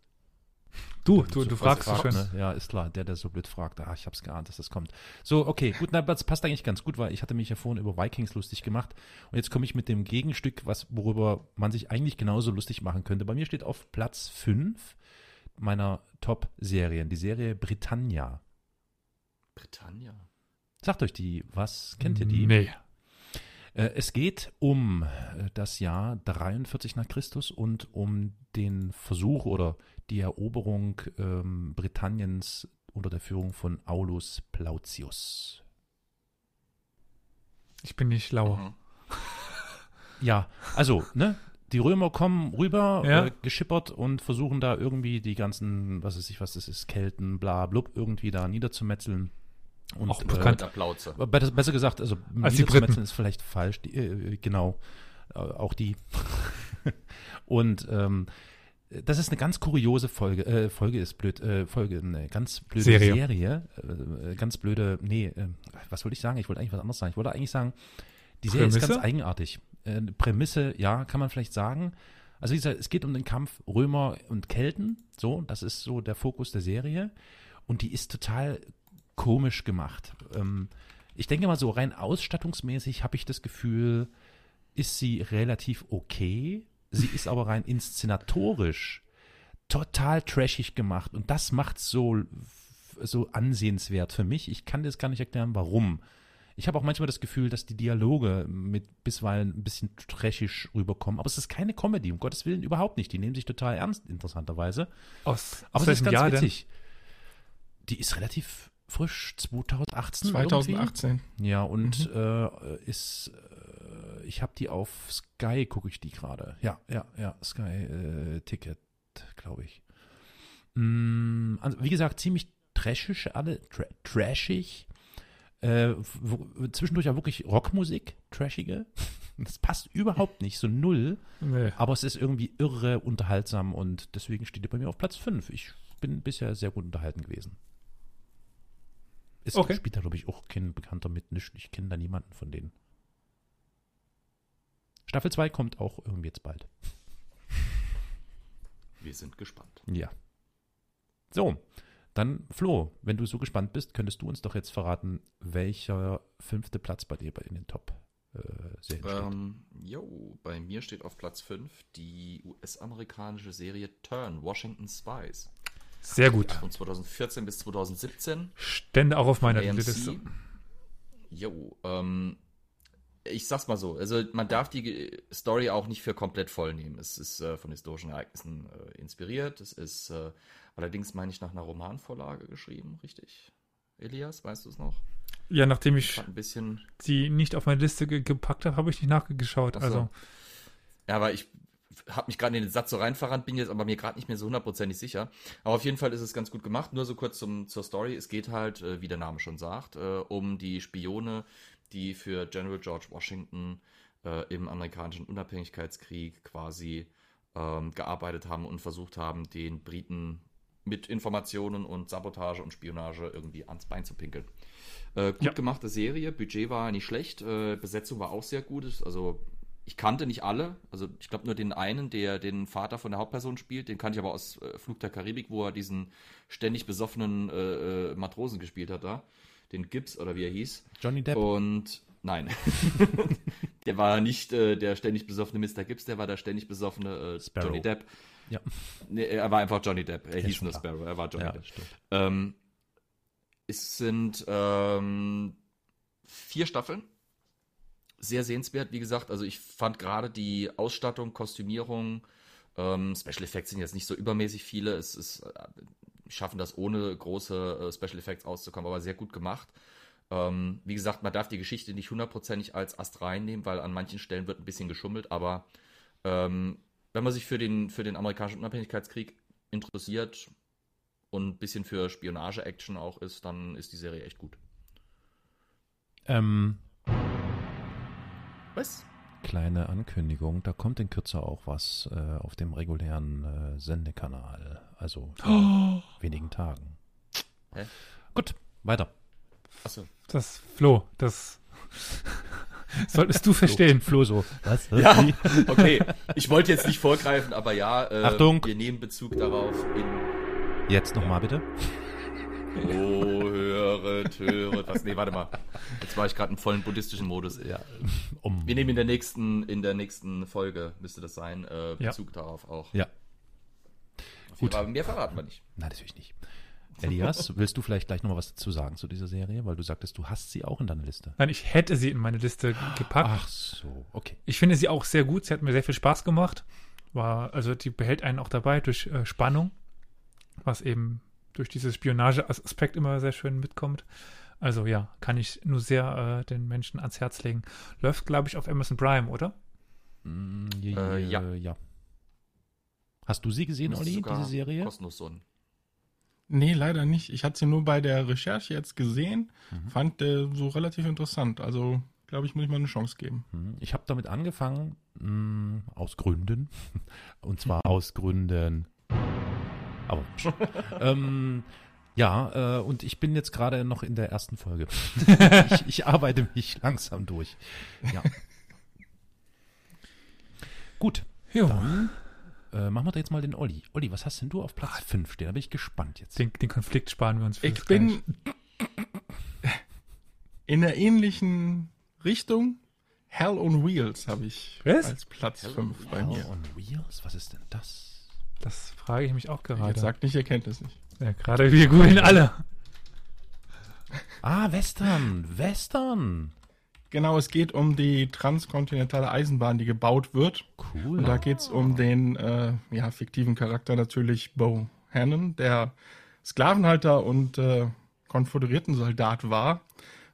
Du, du, du fragst fragt, schon. Ne? Ja, ist klar. Der, der so blöd fragt. Ah, ich hab's geahnt, dass das kommt. So, okay, gut, na, das passt eigentlich ganz gut, weil ich hatte mich ja vorhin über Vikings lustig gemacht. Und jetzt komme ich mit dem Gegenstück, was, worüber man sich eigentlich genauso lustig machen könnte. Bei mir steht auf Platz 5 meiner Top-Serien, die Serie Britannia. Britannia? Sagt euch die, was? Kennt ihr die? Nee. Äh, es geht um äh, das Jahr 43 nach Christus und um den Versuch oder die Eroberung ähm, Britanniens unter der Führung von Aulus Plautius. Ich bin nicht schlau. Mhm. Ja, also, ne? Die Römer kommen rüber, ja. äh, geschippert und versuchen da irgendwie die ganzen, was weiß ich, was das ist, Kelten, bla, blub, irgendwie da niederzumetzeln. Und, auch bekannt. Äh, besser gesagt, also Als niederzumetzeln ist vielleicht falsch, die, äh, genau, äh, auch die. und ähm, das ist eine ganz kuriose Folge. Äh, Folge ist blöd. Äh, Folge, eine ganz blöde Serie. Serie äh, ganz blöde. Nee, äh, was wollte ich sagen? Ich wollte eigentlich was anderes sagen. Ich wollte eigentlich sagen, die Serie Prämisse? ist ganz eigenartig. Äh, Prämisse, ja, kann man vielleicht sagen. Also wie gesagt, es geht um den Kampf Römer und Kelten. So, das ist so der Fokus der Serie. Und die ist total komisch gemacht. Ähm, ich denke mal so rein ausstattungsmäßig habe ich das Gefühl, ist sie relativ okay Sie ist aber rein inszenatorisch total trashig gemacht und das macht so so ansehenswert für mich. Ich kann das gar nicht erklären, warum. Ich habe auch manchmal das Gefühl, dass die Dialoge mit bisweilen ein bisschen trashig rüberkommen. Aber es ist keine Comedy, um Gottes Willen überhaupt nicht. Die nehmen sich total ernst, interessanterweise. Aus, aber es ist ganz Jahr witzig. Denn? Die ist relativ frisch, 2018. 2018. Irgendwie. Ja, und mhm. äh, ist ich habe die auf Sky, gucke ich die gerade. Ja, ja, ja, Sky äh, Ticket, glaube ich. Mm, also, wie gesagt, ziemlich trashig, alle tra trashig. Äh, wo, zwischendurch auch wirklich Rockmusik, trashige. Das passt überhaupt nicht, so null. Nee. Aber es ist irgendwie irre unterhaltsam und deswegen steht er bei mir auf Platz 5. Ich bin bisher sehr gut unterhalten gewesen. Es okay. spielt da, glaube ich, auch kein Bekannter mit. Ich kenne da niemanden von denen. Staffel 2 kommt auch irgendwie jetzt bald. Wir sind gespannt. Ja. So, dann Flo, wenn du so gespannt bist, könntest du uns doch jetzt verraten, welcher fünfte Platz bei dir in den Top äh, Serien ähm, Jo, bei mir steht auf Platz 5 die US-amerikanische Serie Turn, Washington Spies. Sehr gut. Von 2014 bis 2017. Stände auch auf meiner Liste. Jo, ähm, ich sag's mal so, also man darf die Story auch nicht für komplett voll nehmen. Es ist äh, von historischen Ereignissen äh, inspiriert. Es ist äh, allerdings, meine ich, nach einer Romanvorlage geschrieben, richtig? Elias, weißt du es noch? Ja, nachdem ich ein bisschen die nicht auf meine Liste ge gepackt habe, habe ich nicht nachgeschaut. So. Also. Ja, aber ich habe mich gerade in den Satz so reinverrannt, bin jetzt aber mir gerade nicht mehr so hundertprozentig sicher. Aber auf jeden Fall ist es ganz gut gemacht. Nur so kurz zum, zur Story. Es geht halt, äh, wie der Name schon sagt, äh, um die Spione, die für General George Washington äh, im amerikanischen Unabhängigkeitskrieg quasi ähm, gearbeitet haben und versucht haben, den Briten mit Informationen und Sabotage und Spionage irgendwie ans Bein zu pinkeln. Äh, gut ja. gemachte Serie, Budget war nicht schlecht, äh, Besetzung war auch sehr gut. Also ich kannte nicht alle, also ich glaube nur den einen, der den Vater von der Hauptperson spielt, den kannte ich aber aus äh, Flug der Karibik, wo er diesen ständig besoffenen äh, äh, Matrosen gespielt hat da, den Gibbs oder wie er hieß. Johnny Depp. Und nein, der war nicht äh, der ständig besoffene Mr. Gibbs, der war der ständig besoffene äh, Johnny Depp. Ja. Nee, er war einfach Johnny Depp. Er hieß nur Sparrow, er war Johnny ja, Depp. Ähm, es sind ähm, vier Staffeln sehr sehenswert, wie gesagt. Also ich fand gerade die Ausstattung, Kostümierung, ähm, Special Effects sind jetzt nicht so übermäßig viele. Es ist, äh, schaffen das ohne große äh, Special Effects auszukommen, aber sehr gut gemacht. Ähm, wie gesagt, man darf die Geschichte nicht hundertprozentig als Ast reinnehmen, weil an manchen Stellen wird ein bisschen geschummelt, aber ähm, wenn man sich für den, für den amerikanischen Unabhängigkeitskrieg interessiert und ein bisschen für Spionage-Action auch ist, dann ist die Serie echt gut. Ähm, was? Kleine Ankündigung, da kommt in Kürze auch was äh, auf dem regulären äh, Sendekanal. Also in oh. wenigen Tagen. Hä? Gut, weiter. Achso. Das Flo, das solltest du verstehen. Flo, Flo so. Was? Ja, okay. Ich wollte jetzt nicht vorgreifen, aber ja, äh, Achtung. wir nehmen Bezug darauf in. Jetzt nochmal bitte. Oh, höret, höret. Was? Nee, warte mal. Jetzt war ich gerade im vollen buddhistischen Modus. Ja, um. Wir nehmen in der nächsten, in der nächsten Folge, müsste das sein, äh, Bezug ja. darauf auch. Ja. Gut. Aber mehr verraten wir nicht. Nein, natürlich nicht. Elias, willst du vielleicht gleich noch mal was dazu sagen zu dieser Serie? Weil du sagtest, du hast sie auch in deiner Liste. Nein, ich hätte sie in meine Liste gepackt. Ach so, okay. Ich finde sie auch sehr gut. Sie hat mir sehr viel Spaß gemacht. War, also die behält einen auch dabei durch äh, Spannung, was eben durch dieses Spionage-Aspekt immer sehr schön mitkommt. Also ja, kann ich nur sehr äh, den Menschen ans Herz legen. Läuft, glaube ich, auf Amazon Prime, oder? Mm, ja, äh, ja. ja. Hast du sie gesehen, Olli, diese Serie? Kostenlos so ein Nee, leider nicht. Ich hatte sie nur bei der Recherche jetzt gesehen, mhm. fand äh, so relativ interessant. Also, glaube ich, muss ich mal eine Chance geben. Mhm. Ich habe damit angefangen, mh, mm, aus Gründen. Und zwar aus Gründen aber ähm, ja, äh, und ich bin jetzt gerade noch in der ersten Folge. ich, ich, arbeite mich langsam durch. Ja. Gut. Jo. Dann äh, machen wir jetzt mal den Olli. Olli, was hast denn du auf Platz 5 stehen? Da bin ich gespannt jetzt. Den, den Konflikt sparen wir uns. Für ich bin in einer ähnlichen Richtung. Hell on Wheels habe ich was? als Platz 5 bei mir. Hell on Wheels? Was ist denn das? Das frage ich mich auch gerade. Jetzt sagt nicht, ihr kennt es nicht. Ja, gerade wir googeln alle. Ah, Western. Western. Genau, es geht um die transkontinentale Eisenbahn, die gebaut wird. Cool. Und da geht es um den äh, ja, fiktiven Charakter natürlich Bo Hannon, der Sklavenhalter und äh, konföderierten Soldat war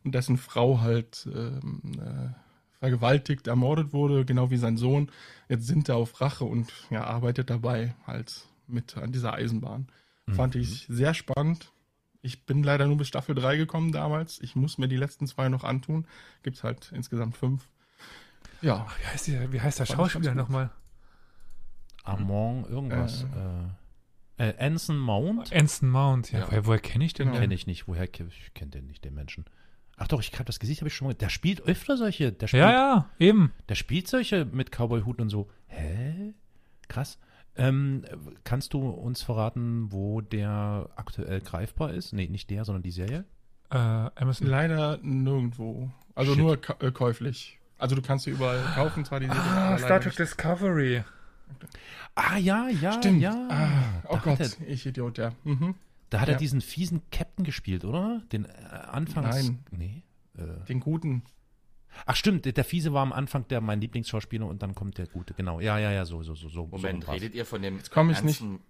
und dessen Frau halt ähm, äh, vergewaltigt, ermordet wurde, genau wie sein Sohn. Jetzt sind er auf Rache und ja, arbeitet dabei halt mit an dieser Eisenbahn. Mhm. Fand ich sehr spannend. Ich bin leider nur bis Staffel 3 gekommen damals. Ich muss mir die letzten zwei noch antun. Gibt es halt insgesamt fünf. Ja. Ach, wie, heißt der, wie heißt der Schauspieler nochmal? Amon irgendwas. Äh, äh, Anson Mount? Anson Mount, ja. ja. Woher, woher kenne ich den? Genau. Kenne ich nicht. Woher ich kenne den nicht, den Menschen? Ach doch, ich habe das Gesicht habe ich schon mal. Der spielt öfter solche. Der spielt, ja, ja, eben. Der spielt solche mit Cowboy-Hut und so. Hä? Krass. Ähm, kannst du uns verraten, wo der aktuell greifbar ist? Nee, nicht der, sondern die Serie? Äh, Amazon. Leider nirgendwo. Also Shit. nur äh, käuflich. Also du kannst sie überall kaufen, zwar die Serie. Ah, Star Trek Discovery. Ah, ja, ja, Stimmt. ja. Ah, oh Gott, ich Idiot, ja. Mhm. Da hat ja. er diesen fiesen Captain gespielt, oder? Den äh, Anfangs. Nein. Nee. Äh. Den guten. Ach stimmt, der, der Fiese war am Anfang der mein Lieblingsschauspieler und dann kommt der Gute. Genau. Ja, ja, ja, so, so, so. so Moment, so redet ihr von dem Jetzt komme ich Anson, nicht.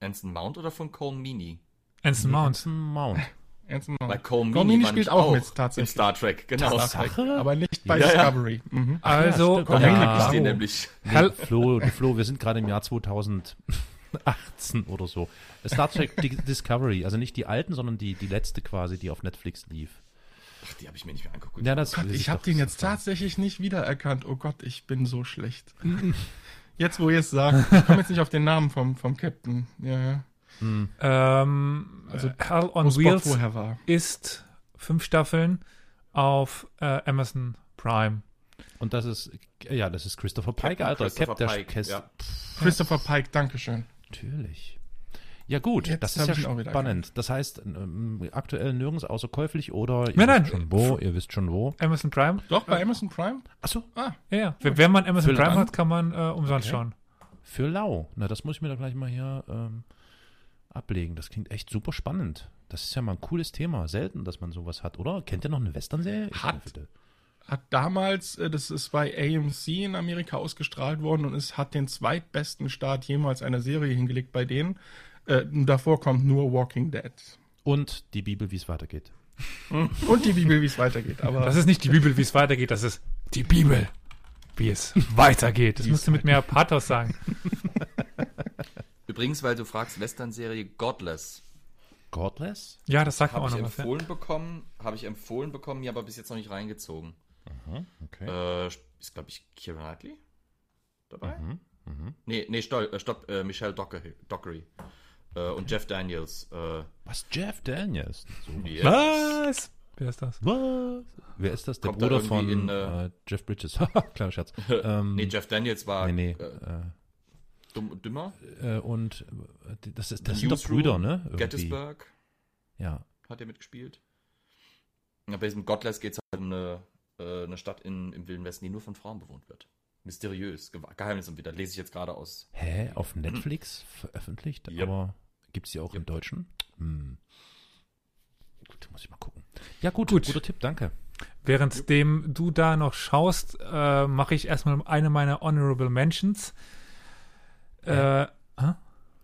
Anson Mount oder von Cole Meany? Anson Mount. Anson Mount. Anson Mount. Bei Cole, Cole Meany spielt auch mit tatsächlich. In Star Trek, genau. Tatsache? Aber nicht bei ja, Discovery. Ja. Mhm. Also, ja, ja, ja. nämlich. Nee, Flo, Flo, wir sind gerade im Jahr 2000. 18 oder so. Star Trek Discovery, also nicht die alten, sondern die, die letzte quasi, die auf Netflix lief. Die habe ich mir nicht mehr angeguckt. Ja, das, Gott, ich habe den jetzt tatsächlich nicht wiedererkannt. Oh Gott, ich bin so schlecht. jetzt, wo ihr es sagt, ich komme jetzt nicht auf den Namen vom, vom Captain. Ja, ja. Hm. Ähm, also Hell on Wheels ist fünf Staffeln auf äh, Amazon Prime. Und das ist, ja, das ist Christopher Pike, Captain Alter. Christopher Cap Pike, ja. Christopher Pike, Dankeschön. Natürlich. Ja gut, Jetzt das ist ja spannend. Das heißt, ähm, aktuell nirgends außer käuflich oder ihr Nein, nein. wisst schon wo, ihr wisst schon wo. Amazon Prime? Doch, bei Amazon Prime? Achso, Ah, Ja, ja. Wenn, wenn man Amazon Für Prime lang? hat, kann man äh, umsonst Okay. schauen. für lau. Na, das muss ich mir doch gleich mal hier ähm, ablegen. Das klingt echt super spannend. Das ist ja mal ein cooles Thema. Selten, dass man sowas hat, oder? Kennt ihr noch eine Western-Serie? Ich Hat. bitte. hat damals, äh, das ist bei AMC in Amerika ausgestrahlt worden und es hat den zweitbesten Start jemals einer Serie hingelegt bei denen. Äh, davor kommt nur Walking Dead. Und die Bibel, wie es weitergeht. Und die Bibel, wie es weitergeht. Aber Das ist nicht die Bibel, wie es weitergeht, das ist die Bibel, wie es weitergeht. Das musst du mit mehr Pathos sagen. Übrigens, weil du fragst, Western-Serie Godless. Godless? Ja, das sagt Habe auch ich noch was. Ja. empfohlen bekommen, habe ich empfohlen bekommen, mir aber bis jetzt noch nicht reingezogen. Okay. Äh, ist, glaube ich, Keira Knightley dabei? Mhm. Mhm. Nee, nee, stopp, äh, stopp äh, Michelle Dockery, Dockery. Äh, und Jeff Daniels. Äh, Was? Jeff Daniels? So. yes. Was? Wer ist das? Was? Wer ist das? Der Kommt da Bruder irgendwie von in, äh, äh, Jeff Bridges. Kleiner Scherz. ähm, Nee, Jeff Daniels war nee, nee. Äh, dumm, dümmer. Äh, äh, und äh, das, ist, das sind doch Brüder, ne? Irgendwie. Gettysburg Ja. hat er mitgespielt. Ja, bei diesem Godless geht es halt um eine, eine Stadt in, im Wilden Westen, die nur von Frauen bewohnt wird. Mysteriös, Ge Geheimnis und wieder. Lese ich jetzt gerade aus. Hä? Auf Netflix veröffentlicht? Yep. Aber gibt es die auch im Yep. Deutschen? Hm. Gut, muss ich mal gucken. Ja, gut, Gut. guter Tipp, danke. Währenddem du da noch schaust, äh, mache ich erstmal eine meiner Honorable Mentions. Äh, hä?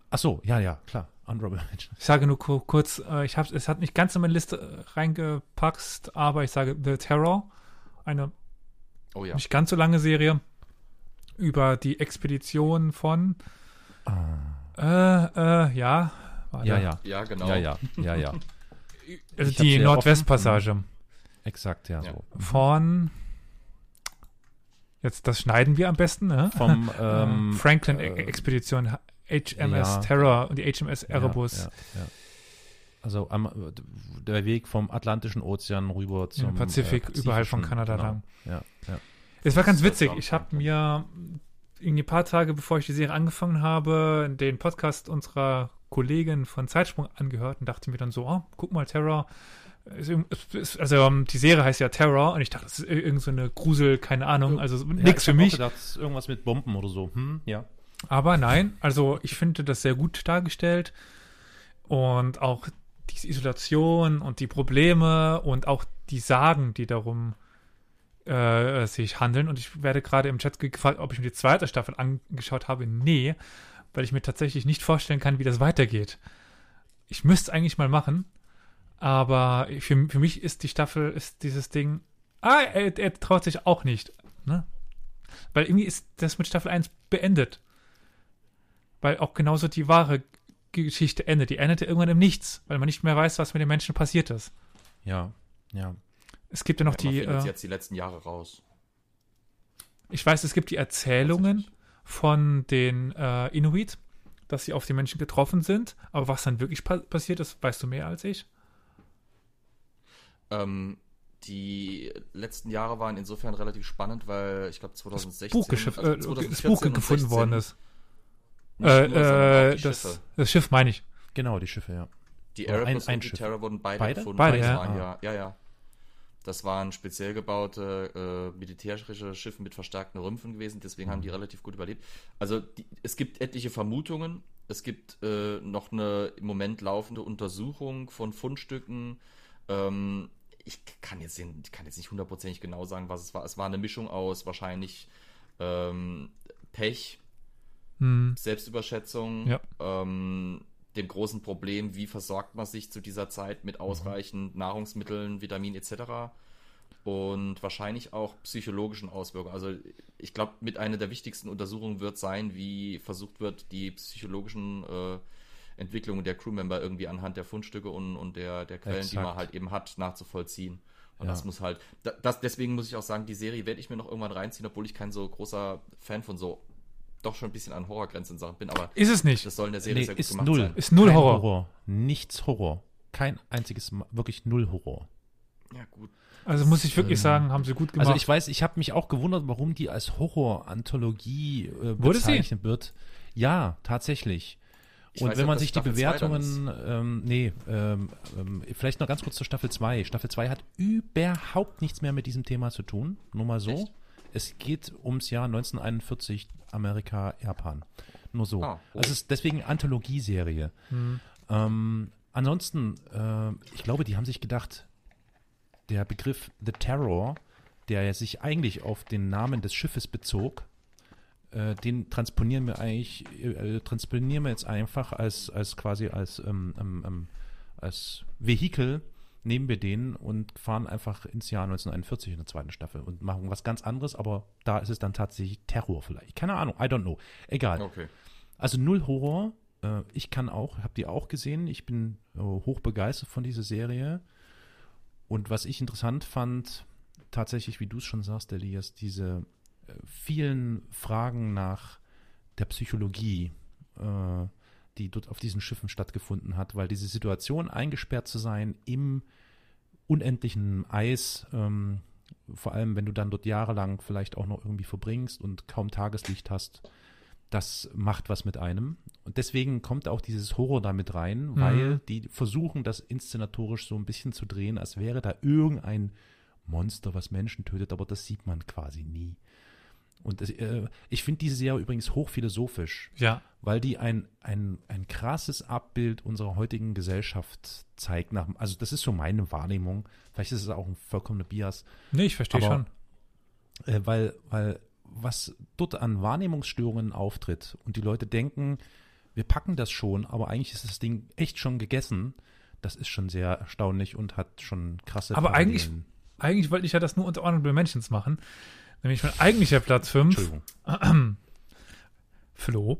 Ach so, ja, ja, klar. Honorable Mention. ich sage nur ku- kurz, äh, ich hab's, es hat nicht ganz in meine Liste äh, reingepackt, aber ich sage The Terror, eine Oh ja. nicht ganz so lange Serie über die Expedition von, äh, äh, ja, warte. Ja, ja. Ja, genau. Ja, ja, ja, ja. also Ich die Nordwestpassage Exakt, ja, Ja. so. von, jetzt das schneiden wir am besten, ne? Vom ähm, Franklin-Expedition, HMS ja. Terror und die HMS Erebus. Ja, ja, ja. Also am, der Weg vom Atlantischen Ozean rüber zum Pazifik, überall von Kanada genau. lang. Ja, ja. Es war ganz witzig. war- Ich habe mir irgendwie ein paar Tage, bevor ich die Serie angefangen habe, den Podcast unserer Kollegin von Zeitsprung angehört und dachte mir dann so, oh, guck mal, Terror. Also ähm, die Serie heißt ja Terror und ich dachte, das ist irgend so eine Grusel, keine Ahnung, also Ja, ich für mich. Gedacht, irgendwas mit Bomben oder so. Hm, ja. Aber nein, also ich finde das sehr gut dargestellt und auch diese Isolation und die Probleme und auch die Sagen, die darum äh, sich handeln. Und ich werde gerade im Chat gefragt, ob ich mir die zweite Staffel angeschaut habe. Nee, weil ich mir tatsächlich nicht vorstellen kann, wie das weitergeht. Ich müsste es eigentlich mal machen, aber für, für mich ist die Staffel, ist dieses Ding, ah, er, er traut sich auch nicht. Ne? Weil irgendwie ist das mit Staffel 1 beendet. Weil auch genauso die wahre Geschichte endet. Die endete irgendwann im Nichts, weil man nicht mehr weiß, was mit den Menschen passiert ist. Ja, ja. Es gibt ja noch Ja, die, äh, jetzt die letzten Jahre raus. ich weiß, es gibt die Erzählungen von den äh, Inuit, dass sie auf die Menschen getroffen sind, aber was dann wirklich pa passiert ist, weißt du mehr als ich? Ähm, die letzten Jahre waren insofern relativ spannend, weil ich glaube 2016 Buchgeschiff, also äh, das 2014 Buch und gefunden 16 worden ist. Äh, nur, äh, die das, das Schiff meine ich. Genau, die Schiffe, ja. Die Oder ein- Erebus ein und die Schiff. Terror wurden beide, Beide? gefunden. Beide, das ja. Waren ja, ja, ja. Das waren speziell gebaute äh, militärische Schiffe mit verstärkten Rümpfen gewesen, deswegen haben die relativ gut überlebt. Also die, es gibt etliche Vermutungen. Es gibt äh, noch eine im Moment laufende Untersuchung von Fundstücken. Ähm, ich kann jetzt, den, ich kann jetzt nicht hundertprozentig genau sagen, was es war. Es war eine Mischung aus wahrscheinlich ähm, Pech, Hm. Selbstüberschätzung, Ja. ähm, dem großen Problem, wie versorgt man sich zu dieser Zeit mit ausreichend Nahrungsmitteln, Vitaminen etc. Und wahrscheinlich auch psychologischen Auswirkungen. Also ich glaube, mit einer der wichtigsten Untersuchungen wird sein, wie versucht wird, die psychologischen äh, Entwicklungen der Crewmember irgendwie anhand der Fundstücke und, und der, der Quellen, die man Exakt. halt eben hat, nachzuvollziehen. Und Ja. das muss halt, da- das, deswegen muss ich auch sagen, die Serie werde ich mir noch irgendwann reinziehen, obwohl ich kein so großer Fan von so doch schon ein bisschen an Horrorgrenzen Sachen bin, aber Ist es nicht. das soll in der Serie Nee, sehr gut ist gemacht null. sein. Ist null Kein Horror. Nichts Horror. Kein einziges, Ma- wirklich null Horror. Ja, gut. Also muss ich wirklich ähm, sagen, haben sie gut gemacht. Also ich weiß, ich habe mich auch gewundert, warum die als Horror-Anthologie äh, bezeichnet wird. Ja, tatsächlich. Ich und wenn man sich die Bewertungen, ähm, nee, ähm, ähm, vielleicht noch ganz kurz zur Staffel 2. Staffel 2 hat überhaupt nichts mehr mit diesem Thema zu tun. Nur mal so. Echt? Es geht ums Jahr 1941 Amerika, Japan. Nur so. Ah, oh. Also es ist deswegen Anthologieserie. Hm. Ähm, ansonsten, äh, ich glaube, die haben sich gedacht, der Begriff The Terror, der sich eigentlich auf den Namen des Schiffes bezog, äh, den transponieren wir eigentlich, äh, transponieren wir jetzt einfach als, als quasi als, ähm, ähm, ähm, als Vehikel, nehmen wir den und fahren einfach ins Jahr 1941 in der zweiten Staffel und machen was ganz anderes, aber da ist es dann tatsächlich Terror vielleicht. Keine Ahnung, I don't know. Egal. Okay. Also null Horror. Äh, ich kann auch, habe die auch gesehen. Ich bin äh, hoch begeistert von dieser Serie. Und was ich interessant fand, tatsächlich, wie du es schon sagst, Elias, diese vielen Fragen nach der Psychologie, äh, die dort auf diesen Schiffen stattgefunden hat, weil diese Situation, eingesperrt zu sein im unendlichen Eis, ähm, vor allem wenn du dann dort jahrelang vielleicht auch noch irgendwie verbringst und kaum Tageslicht hast, das macht was mit einem. Und deswegen kommt auch dieses Horror da mit rein, mhm. weil die versuchen, das inszenatorisch so ein bisschen zu drehen, als wäre da irgendein Monster, was Menschen tötet, aber das sieht man quasi nie. Und äh, ich finde diese Serie übrigens hochphilosophisch. Ja. Weil die ein, ein, ein krasses Abbild unserer heutigen Gesellschaft zeigt. Nach, also, das ist so meine Wahrnehmung. Vielleicht ist es auch ein vollkommener Bias. Nee, ich verstehe schon. Äh, weil, weil was dort an Wahrnehmungsstörungen auftritt und die Leute denken, wir packen das schon, aber eigentlich ist das Ding echt schon gegessen. Das ist schon sehr erstaunlich und hat schon krasse Aber eigentlich, eigentlich wollte ich ja das nur unter Honorable Mentions machen. Nämlich mein eigentlicher Platz 5. Entschuldigung. Flo.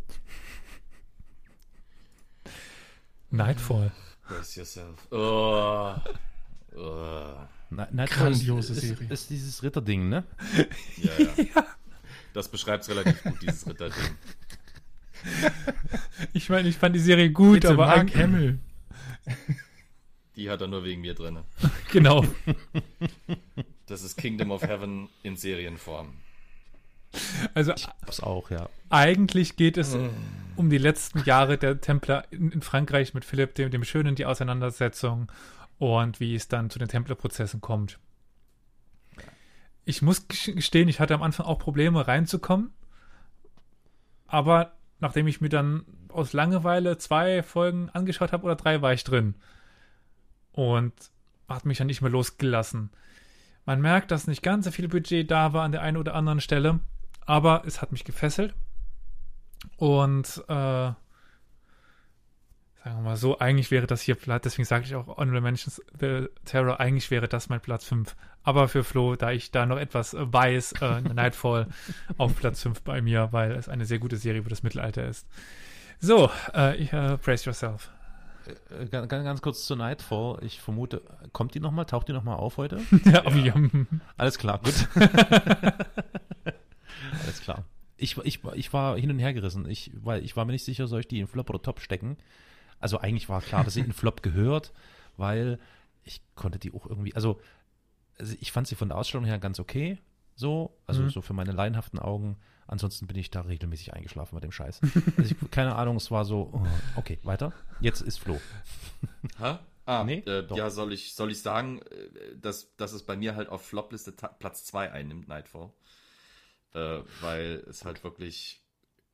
Nightfall. Brace yourself. Oh. Oh. Nightfall Grandiose ist, Serie. Ist, dieses Ritterding, ne? Ja, ja. ja. Das beschreibt es relativ gut, dieses Ritterding. Ich meine, ich fand die Serie gut, Bitte aber Mark Hamill. Die hat er nur wegen mir drin. Genau. Das ist Kingdom of Heaven in Serienform. Also ich hab's auch, ja. Eigentlich geht es mm. um die letzten Jahre der Templer in, in Frankreich mit Philipp dem, dem Schönen, die Auseinandersetzung und wie es dann zu den Templerprozessen kommt. Ich muss gestehen, ich hatte am Anfang auch Probleme reinzukommen, aber nachdem ich mir dann aus Langeweile zwei Folgen angeschaut habe oder drei, war ich drin und hat mich dann nicht mehr losgelassen. Man merkt, dass nicht ganz so viel Budget da war an der einen oder anderen Stelle, aber es hat mich gefesselt. Und äh, sagen wir mal so, eigentlich wäre das hier Platz, deswegen sage ich auch Honorable Mentions The Terror, eigentlich wäre das mein Platz 5. Aber für Flo, da ich da noch etwas äh, weiß, äh, Nightfall auf Platz 5 bei mir, weil es eine sehr gute Serie über das Mittelalter ist. So, äh, äh, praise yourself. Äh, ganz, ganz kurz zu Nightfall. Ich vermute, kommt die nochmal? Taucht die nochmal auf heute? ja, ja. Alles klar, gut. Alles klar. Ich, ich, ich war hin und her gerissen. Ich, weil ich war mir nicht sicher, soll ich die in Flop oder Top stecken. Also eigentlich war klar, dass sie in Flop gehört, weil ich konnte die auch irgendwie, also, also ich fand sie von der Ausstellung her ganz okay, so, also mhm. so für meine laienhaften Augen. Ansonsten bin ich da regelmäßig eingeschlafen mit dem Scheiß. Also ich, keine Ahnung, es war so, oh, okay, weiter. Jetzt ist Flo. Ha? Ah, nee, äh, ja, soll ich, soll ich sagen, äh, dass, dass es bei mir halt auf Flopliste Platz 2 einnimmt, Nightfall. Äh, weil es halt wirklich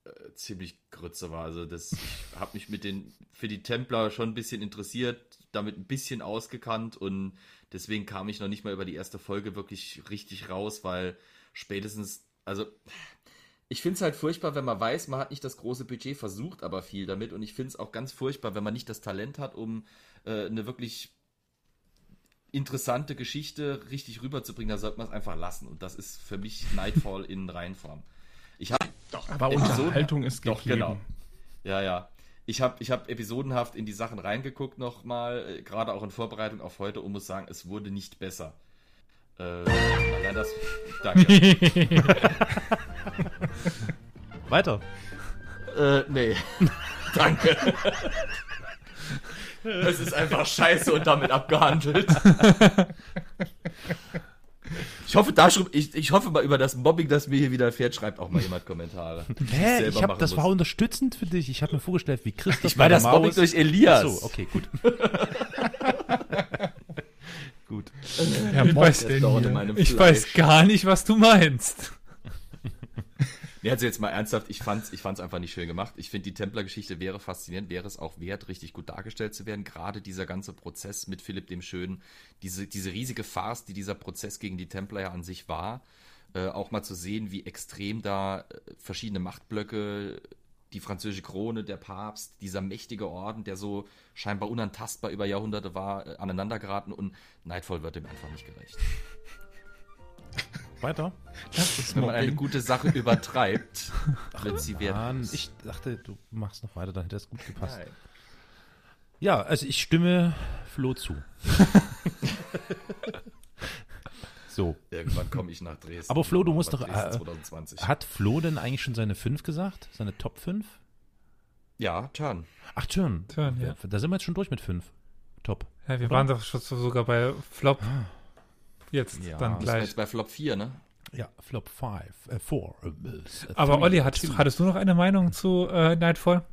äh, ziemlich Grütze war. Also das habe mich mit den, für die Templer schon ein bisschen interessiert, damit ein bisschen ausgekannt und deswegen kam ich noch nicht mal über die erste Folge wirklich richtig raus, weil spätestens, also ich finde es halt furchtbar, wenn man weiß, man hat nicht das große Budget, versucht aber viel damit. Und ich finde es auch ganz furchtbar, wenn man nicht das Talent hat, um äh, eine wirklich interessante Geschichte richtig rüberzubringen. Da sollte man es einfach lassen. Und das ist für mich Nightfall in Reinform. Ich habe doch, aber Unterhaltung ist doch genau. Ja, ja. Ich habe ich hab episodenhaft in die Sachen reingeguckt nochmal, äh, gerade auch in Vorbereitung auf heute und muss sagen, es wurde nicht besser. Äh, allein das. Danke. Weiter. Äh, nee. Danke. Es ist einfach scheiße und damit abgehandelt. Ich hoffe, da ich, ich hoffe mal über das Mobbing, das mir hier wieder fährt, schreibt auch mal jemand Kommentare. Hä? Ich hab, das muss. war unterstützend für dich. Ich habe mir vorgestellt, wie Christoph Ich war das Maus Mobbing durch Elias. Ach so, okay, gut. gut. Ja, ich, weiß, ich weiß gar nicht, was du meinst. Nee, also jetzt mal ernsthaft, ich fand's, ich fand's einfach nicht schön gemacht. Ich finde, die Templer-Geschichte wäre faszinierend, wäre es auch wert, richtig gut dargestellt zu werden. Gerade dieser ganze Prozess mit Philipp dem Schönen, diese, diese riesige Farce, die dieser Prozess gegen die Templer ja an sich war, äh, auch mal zu sehen, wie extrem da äh, verschiedene Machtblöcke, die französische Krone, der Papst, dieser mächtige Orden, der so scheinbar unantastbar über Jahrhunderte war, äh, aneinandergeraten und Nightfall wird dem einfach nicht gerecht. Weiter. Wenn man eine gute Sache übertreibt, wird sie werden. Ich dachte, du machst noch weiter, dann hätte es gut gepasst. Nein. Ja, also ich stimme Flo zu. so. Irgendwann komme ich nach Dresden. Aber Flo, du musst doch. Äh, hat Flo denn eigentlich schon seine 5 gesagt? Seine Top 5? Ja, Turn. Ach, Turn. Turn, ja. Da sind wir jetzt schon durch mit 5. Top. Ja, wir Oder? waren doch schon sogar bei Flop. Ah. Jetzt ja. dann gleich. Jetzt bei Flop 4, ne? Ja, Flop 5, äh, 4. Äh, Aber Olli, hattest, hattest, du noch eine Meinung zu äh, Nightfall?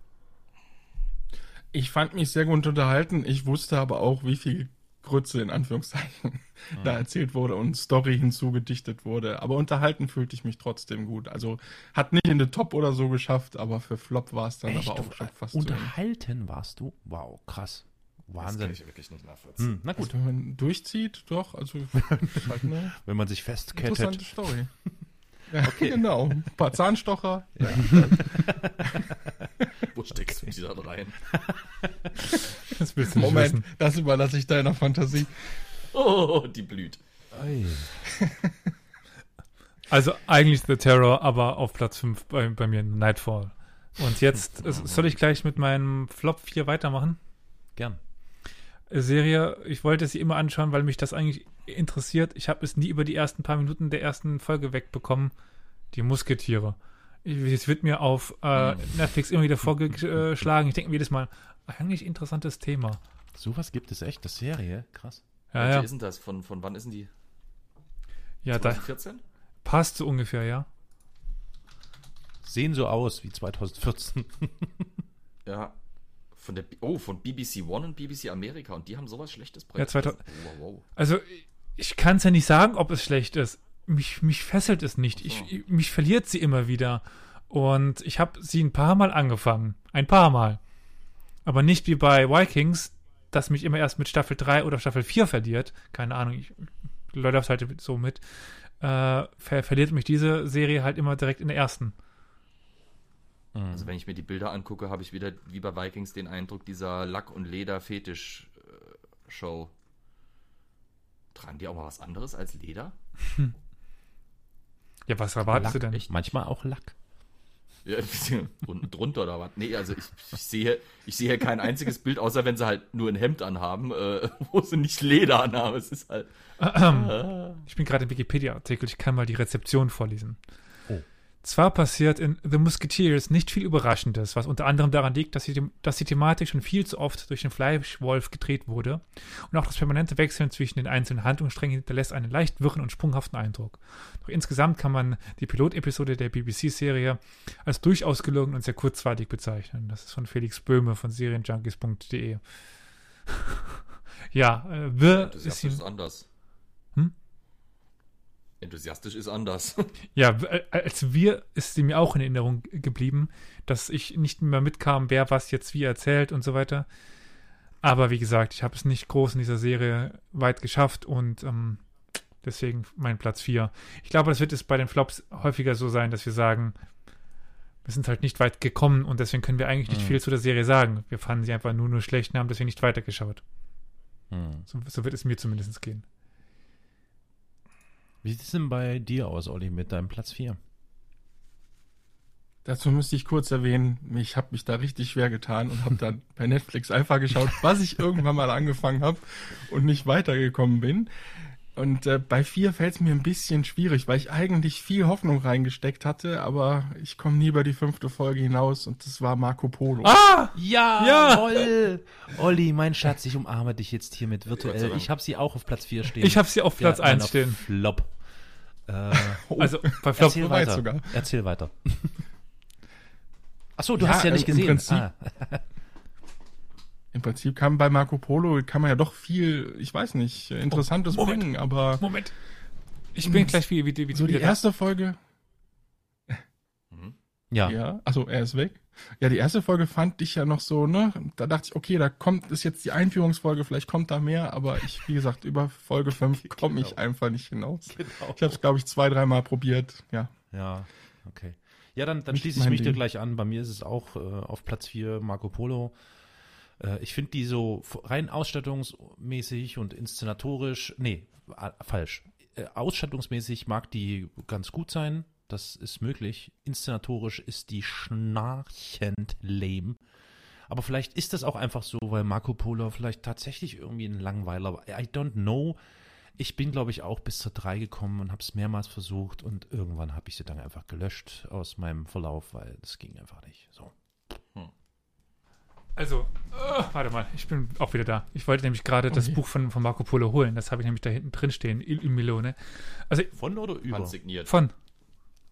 Ich fand mich sehr gut unterhalten. Ich wusste aber auch, wie viel Grütze in Anführungszeichen mhm. da erzählt wurde und Story hinzugedichtet wurde. Aber unterhalten fühlte ich mich trotzdem gut. Also hat nicht in den Top oder so geschafft, aber für Flop war es dann Echt? aber auch schon fast Unterhalten warst du? Wow, krass. Wahnsinn. Das kann ich wirklich nicht nachvollziehen. Hm, na gut. Also, wenn man durchzieht, doch. Also halt eine wenn man sich festkettet. Interessante Story. Ja, okay. genau. Ein paar Zahnstocher. Ja. Wo steckst du die dann rein? Das willst du Moment, wissen. das überlasse ich deiner Fantasie. Oh, die blüht. Also eigentlich The Terror, aber auf Platz 5 bei, bei mir Nightfall. Und jetzt soll ich gleich mit meinem Flop 4 weitermachen? Gern. Serie, ich wollte sie immer anschauen, weil mich das eigentlich interessiert. Ich habe es nie über die ersten paar Minuten der ersten Folge wegbekommen. Die Musketiere. Es wird mir auf äh, hm. Netflix immer wieder vorgeschlagen. Ich denke mir jedes Mal, eigentlich interessantes Thema. Sowas gibt es echt, das Serie? Krass. Ja, Welche ja. ist denn das? Von, von wann ist denn die? Ja, 2014? Da, passt so ungefähr, ja. Sehen so aus wie 2014. ja, von der, oh, von BBC One und BBC Amerika und die haben sowas Schlechtes Ja, 2000, wow, wow. Also, ich kann es ja nicht sagen, ob es schlecht ist. Mich, mich fesselt es nicht. Ich, ich, mich verliert sie immer wieder. Und ich habe sie ein paar Mal angefangen. Ein paar Mal. Aber nicht wie bei Vikings, das mich immer erst mit Staffel 3 oder Staffel 4 verliert. Keine Ahnung, ich läuft halt so mit. Äh, ver verliert mich diese Serie halt immer direkt in der ersten. Mhm. Also wenn ich mir die Bilder angucke, habe ich wieder wie bei Vikings den Eindruck dieser Lack- und Leder-Fetisch-Show. Tragen die auch mal was anderes als Leder? Hm. Ja, was erwartest du denn? Echt? Manchmal auch Lack. Ja, unten drunter oder was? Nee, also ich, ich, sehe, ich sehe kein einziges Bild, außer wenn sie halt nur ein Hemd anhaben, äh, wo sie nicht Leder anhaben. Es ist halt. Ich bin gerade im Wikipedia-Artikel, ich kann mal die Rezeption vorlesen. Zwar passiert in The Musketeers nicht viel Überraschendes, was unter anderem daran liegt, dass die, dass die Thematik schon viel zu oft durch den Fleischwolf gedreht wurde und auch das permanente Wechseln zwischen den einzelnen Handlungssträngen hinterlässt einen leicht wirren und sprunghaften Eindruck. Doch insgesamt kann man die Pilotepisode der BBC-Serie als durchaus gelungen und sehr kurzweilig bezeichnen. Das ist von Felix Böhme von Serienjunkies.de. ja, äh, The ist, ist anders. Enthusiastisch ist anders. Ja, äh, als wir ist sie mir auch in Erinnerung geblieben, dass ich nicht mehr mitkam, wer was jetzt wie erzählt und so weiter. Aber wie gesagt, ich habe es nicht groß in dieser Serie weit geschafft und ähm, deswegen mein Platz 4. Ich glaube, das wird es bei den Flops häufiger so sein, dass wir sagen, wir sind halt nicht weit gekommen und deswegen können wir eigentlich nicht mhm. viel zu der Serie sagen. Wir fanden sie einfach nur nur schlecht und haben deswegen nicht weitergeschaut. Mhm. So, so wird es mir zumindest gehen. Wie sieht es denn bei dir aus, Olli, mit deinem Platz 4? Dazu müsste ich kurz erwähnen, ich habe mich da richtig schwer getan und habe dann bei Netflix einfach geschaut, was ich irgendwann mal angefangen habe und nicht weitergekommen bin. Und äh, bei vier fällt es mir ein bisschen schwierig, weil ich eigentlich viel Hoffnung reingesteckt hatte, aber ich komme nie über die fünfte Folge hinaus und das war Marco Polo. Ah! Ja! ja. Toll! Olli, mein Schatz, ich umarme dich jetzt hiermit virtuell. Ich habe sie auch auf Platz 4 stehen. Ich habe sie auf Platz ja, 1 stehen. Flop. Äh, oh, also bei Flop erzähl weiter. Sogar. Erzähl weiter. Achso, du ja, hast ja nicht gesehen. Im Prinzip, ah. Im Prinzip kann bei Marco Polo kann man ja doch viel, ich weiß nicht, Interessantes oh, bringen, aber. Moment. Ich bin gleich wie, wie, wie, wie So die erste Folge. Ja. Ja, also er ist weg. Ja, die erste Folge fand ich ja noch so, ne? Da dachte ich, okay, da kommt, ist jetzt die Einführungsfolge, vielleicht kommt da mehr, aber ich, wie gesagt, über Folge 5 komme genau. ich einfach nicht hinaus. Genau. Ich habe es, glaube ich, zwei, dreimal probiert, ja. Ja, okay. Ja, dann, dann schließe ich mich Ding. dir gleich an. Bei mir ist es auch äh, auf Platz 4 Marco Polo. Äh, ich finde die so rein ausstattungsmäßig und inszenatorisch, nee, falsch. Äh, ausstattungsmäßig mag die ganz gut sein das ist möglich. Inszenatorisch ist die schnarchend lame. Aber vielleicht ist das auch einfach so, weil Marco Polo vielleicht tatsächlich irgendwie ein Langweiler war. I don't know. Ich bin, glaube ich, auch bis zur 3 gekommen und habe es mehrmals versucht und irgendwann habe ich sie dann einfach gelöscht aus meinem Verlauf, weil das ging einfach nicht. So. Hm. Also, oh, warte mal, ich bin auch wieder da. Ich wollte nämlich gerade okay. das Buch von, von Marco Polo holen. Das habe ich nämlich da hinten drin stehen, Il, Il Milone. Also, von oder über? Signiert. Von.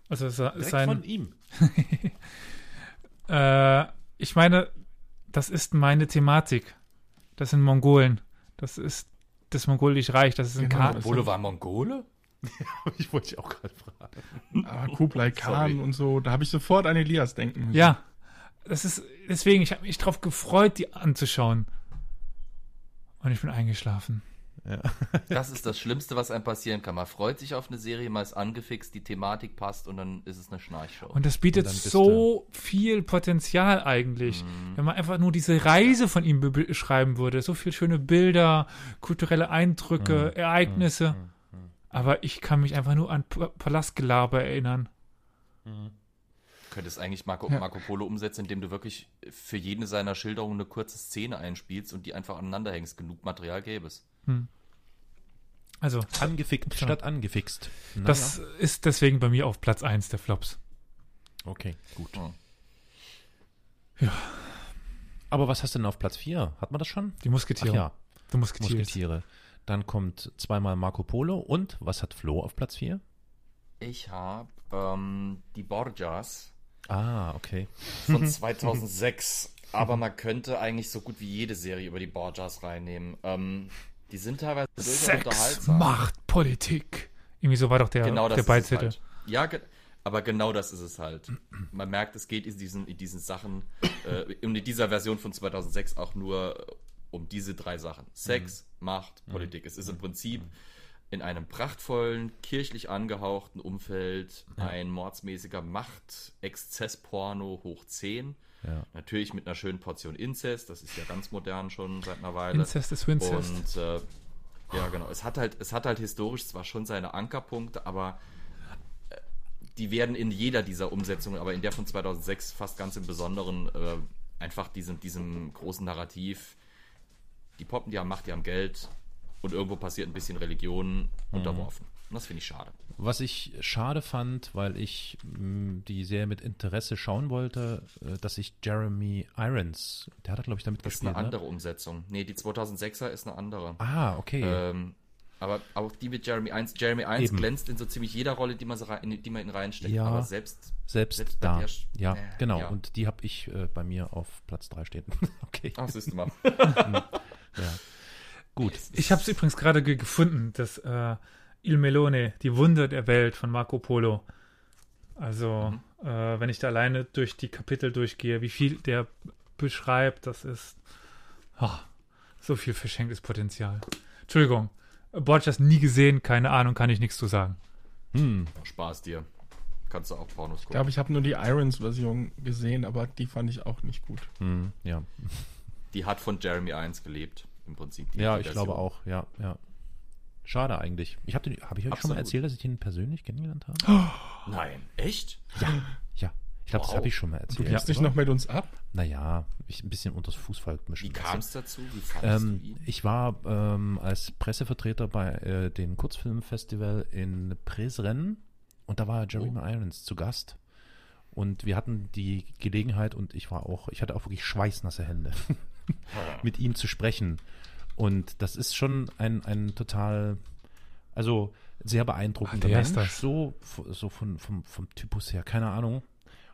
Also es ist sein, von ihm. äh, ich meine, das ist meine Thematik. Das sind Mongolen. Das ist das mongolische Reich. Das ist ein genau, Mongole war Mongole? ich wollte dich auch gerade fragen. Ah, Kublai Khan und so. Da habe ich sofort an Elias denken müssen. Ja, das ist deswegen. Ich habe mich darauf gefreut, die anzuschauen. Und ich bin eingeschlafen. Ja. das ist das Schlimmste, was einem passieren kann. Man freut sich auf eine Serie, man ist angefixt, die Thematik passt und dann ist es eine Schnarchshow. Und das bietet und so viel Potenzial eigentlich. Mhm. Wenn man einfach nur diese Reise von ihm beschreiben würde. So viele schöne Bilder, kulturelle Eindrücke, mhm. Ereignisse. Mhm. mhm. Aber ich kann mich einfach nur an Palastgelaber erinnern. Mhm könntest eigentlich Marco, ja. Marco Polo umsetzen, indem du wirklich für jede seiner Schilderungen eine kurze Szene einspielst und die einfach aneinander hängst. Genug Material gäbe es. Hm. Also angefixt ja. statt angefixt. Naja. Das ist deswegen bei mir auf Platz 1 der Flops. Okay, gut. Ja. ja. Aber was hast du denn auf Platz 4? Hat man das schon? Die Musketiere. Ach ja, die Musketiere. Musketiere. Dann kommt zweimal Marco Polo und was hat Flo auf Platz 4? Ich habe ähm, die Borgias. Ah, okay. Von 2006. Aber man könnte eigentlich so gut wie jede Serie über die Borgias reinnehmen. Ähm, die sind teilweise Sex. Macht, Politik. Irgendwie so war doch der, genau der Beititel. Halt. Ja, aber genau das ist es halt. Man merkt, es geht in diesen, in diesen Sachen, äh, in dieser Version von 2006 auch nur um diese drei Sachen. Sex, mhm. Macht, Politik. Es ist im Prinzip in einem prachtvollen, kirchlich angehauchten Umfeld ein mordsmäßiger Macht-Exzess-Porno hoch 10. Ja. Natürlich mit einer schönen Portion Inzest, das ist ja ganz modern schon seit einer Weile. Inzest ist Winzest. Und äh, ja, genau. Es hat halt, es hat halt historisch zwar schon seine Ankerpunkte, aber äh, die werden in jeder dieser Umsetzungen, aber in der von 2006 fast ganz im Besonderen äh, einfach diesem, diesem großen Narrativ, die poppen, die haben Macht, die haben Geld, und irgendwo passiert ein bisschen Religion mhm. unterworfen. Und das finde ich schade. Was ich schade fand, weil ich mh, mm, die Serie mit Interesse schauen wollte, äh, dass ich Jeremy Irons, der hat, glaube ich, damit das gespielt. Das ist eine andere ne? Umsetzung. Nee, die 2006er ist eine andere. Ah, okay. Ähm, aber auch die mit Jeremy Irons. Jeremy Irons Eben. glänzt in so ziemlich jeder Rolle, die man, so rein, die man ihn reinsteckt. Ja, aber selbst, selbst, selbst da. Der, ja, äh, genau. Ja. Und die habe ich äh, bei mir auf Platz 3 stehen. okay. Ach, siehst du mal. ja. Gut. Ich habe es übrigens gerade ge gefunden, das äh, Il Melone, die Wunder der Welt von Marco Polo. Also, mhm. äh, wenn ich da alleine durch die Kapitel durchgehe, wie viel der beschreibt, das ist ach, so viel verschenktes Potenzial. Entschuldigung, Borgias nie gesehen, keine Ahnung, kann ich nichts zu sagen. Hm. Spaß dir. Kannst du auch Pornos gucken. Ich glaube, ich habe nur die Irons-Version gesehen, aber die fand ich auch nicht gut. Hm, ja. Die hat von Jeremy Irons gelebt im Prinzip. Die ja, ich glaube auch, ja, ja. Schade eigentlich. Ich habe hab ich euch Absolut. schon mal erzählt, dass ich ihn persönlich kennengelernt habe? Oh, nein, echt? Ja, ja. Ich glaube, wow. das habe ich schon mal erzählt. Du gehst nicht noch mit uns ab? Naja, ich ein bisschen unters Fußvolk mischen. Wie kam es dazu? Wie fandest ähm, du ihn? Ich war ähm, als Pressevertreter bei äh, dem Kurzfilmfestival in Presren und da war Jeremy oh. Irons zu Gast. Und wir hatten die Gelegenheit und ich war auch, ich hatte auch wirklich schweißnasse Hände. mit ihm zu sprechen. Und das ist schon ein, ein total Also sehr beeindruckender Ach, Mensch, so, so von, vom, vom Typus her, keine Ahnung.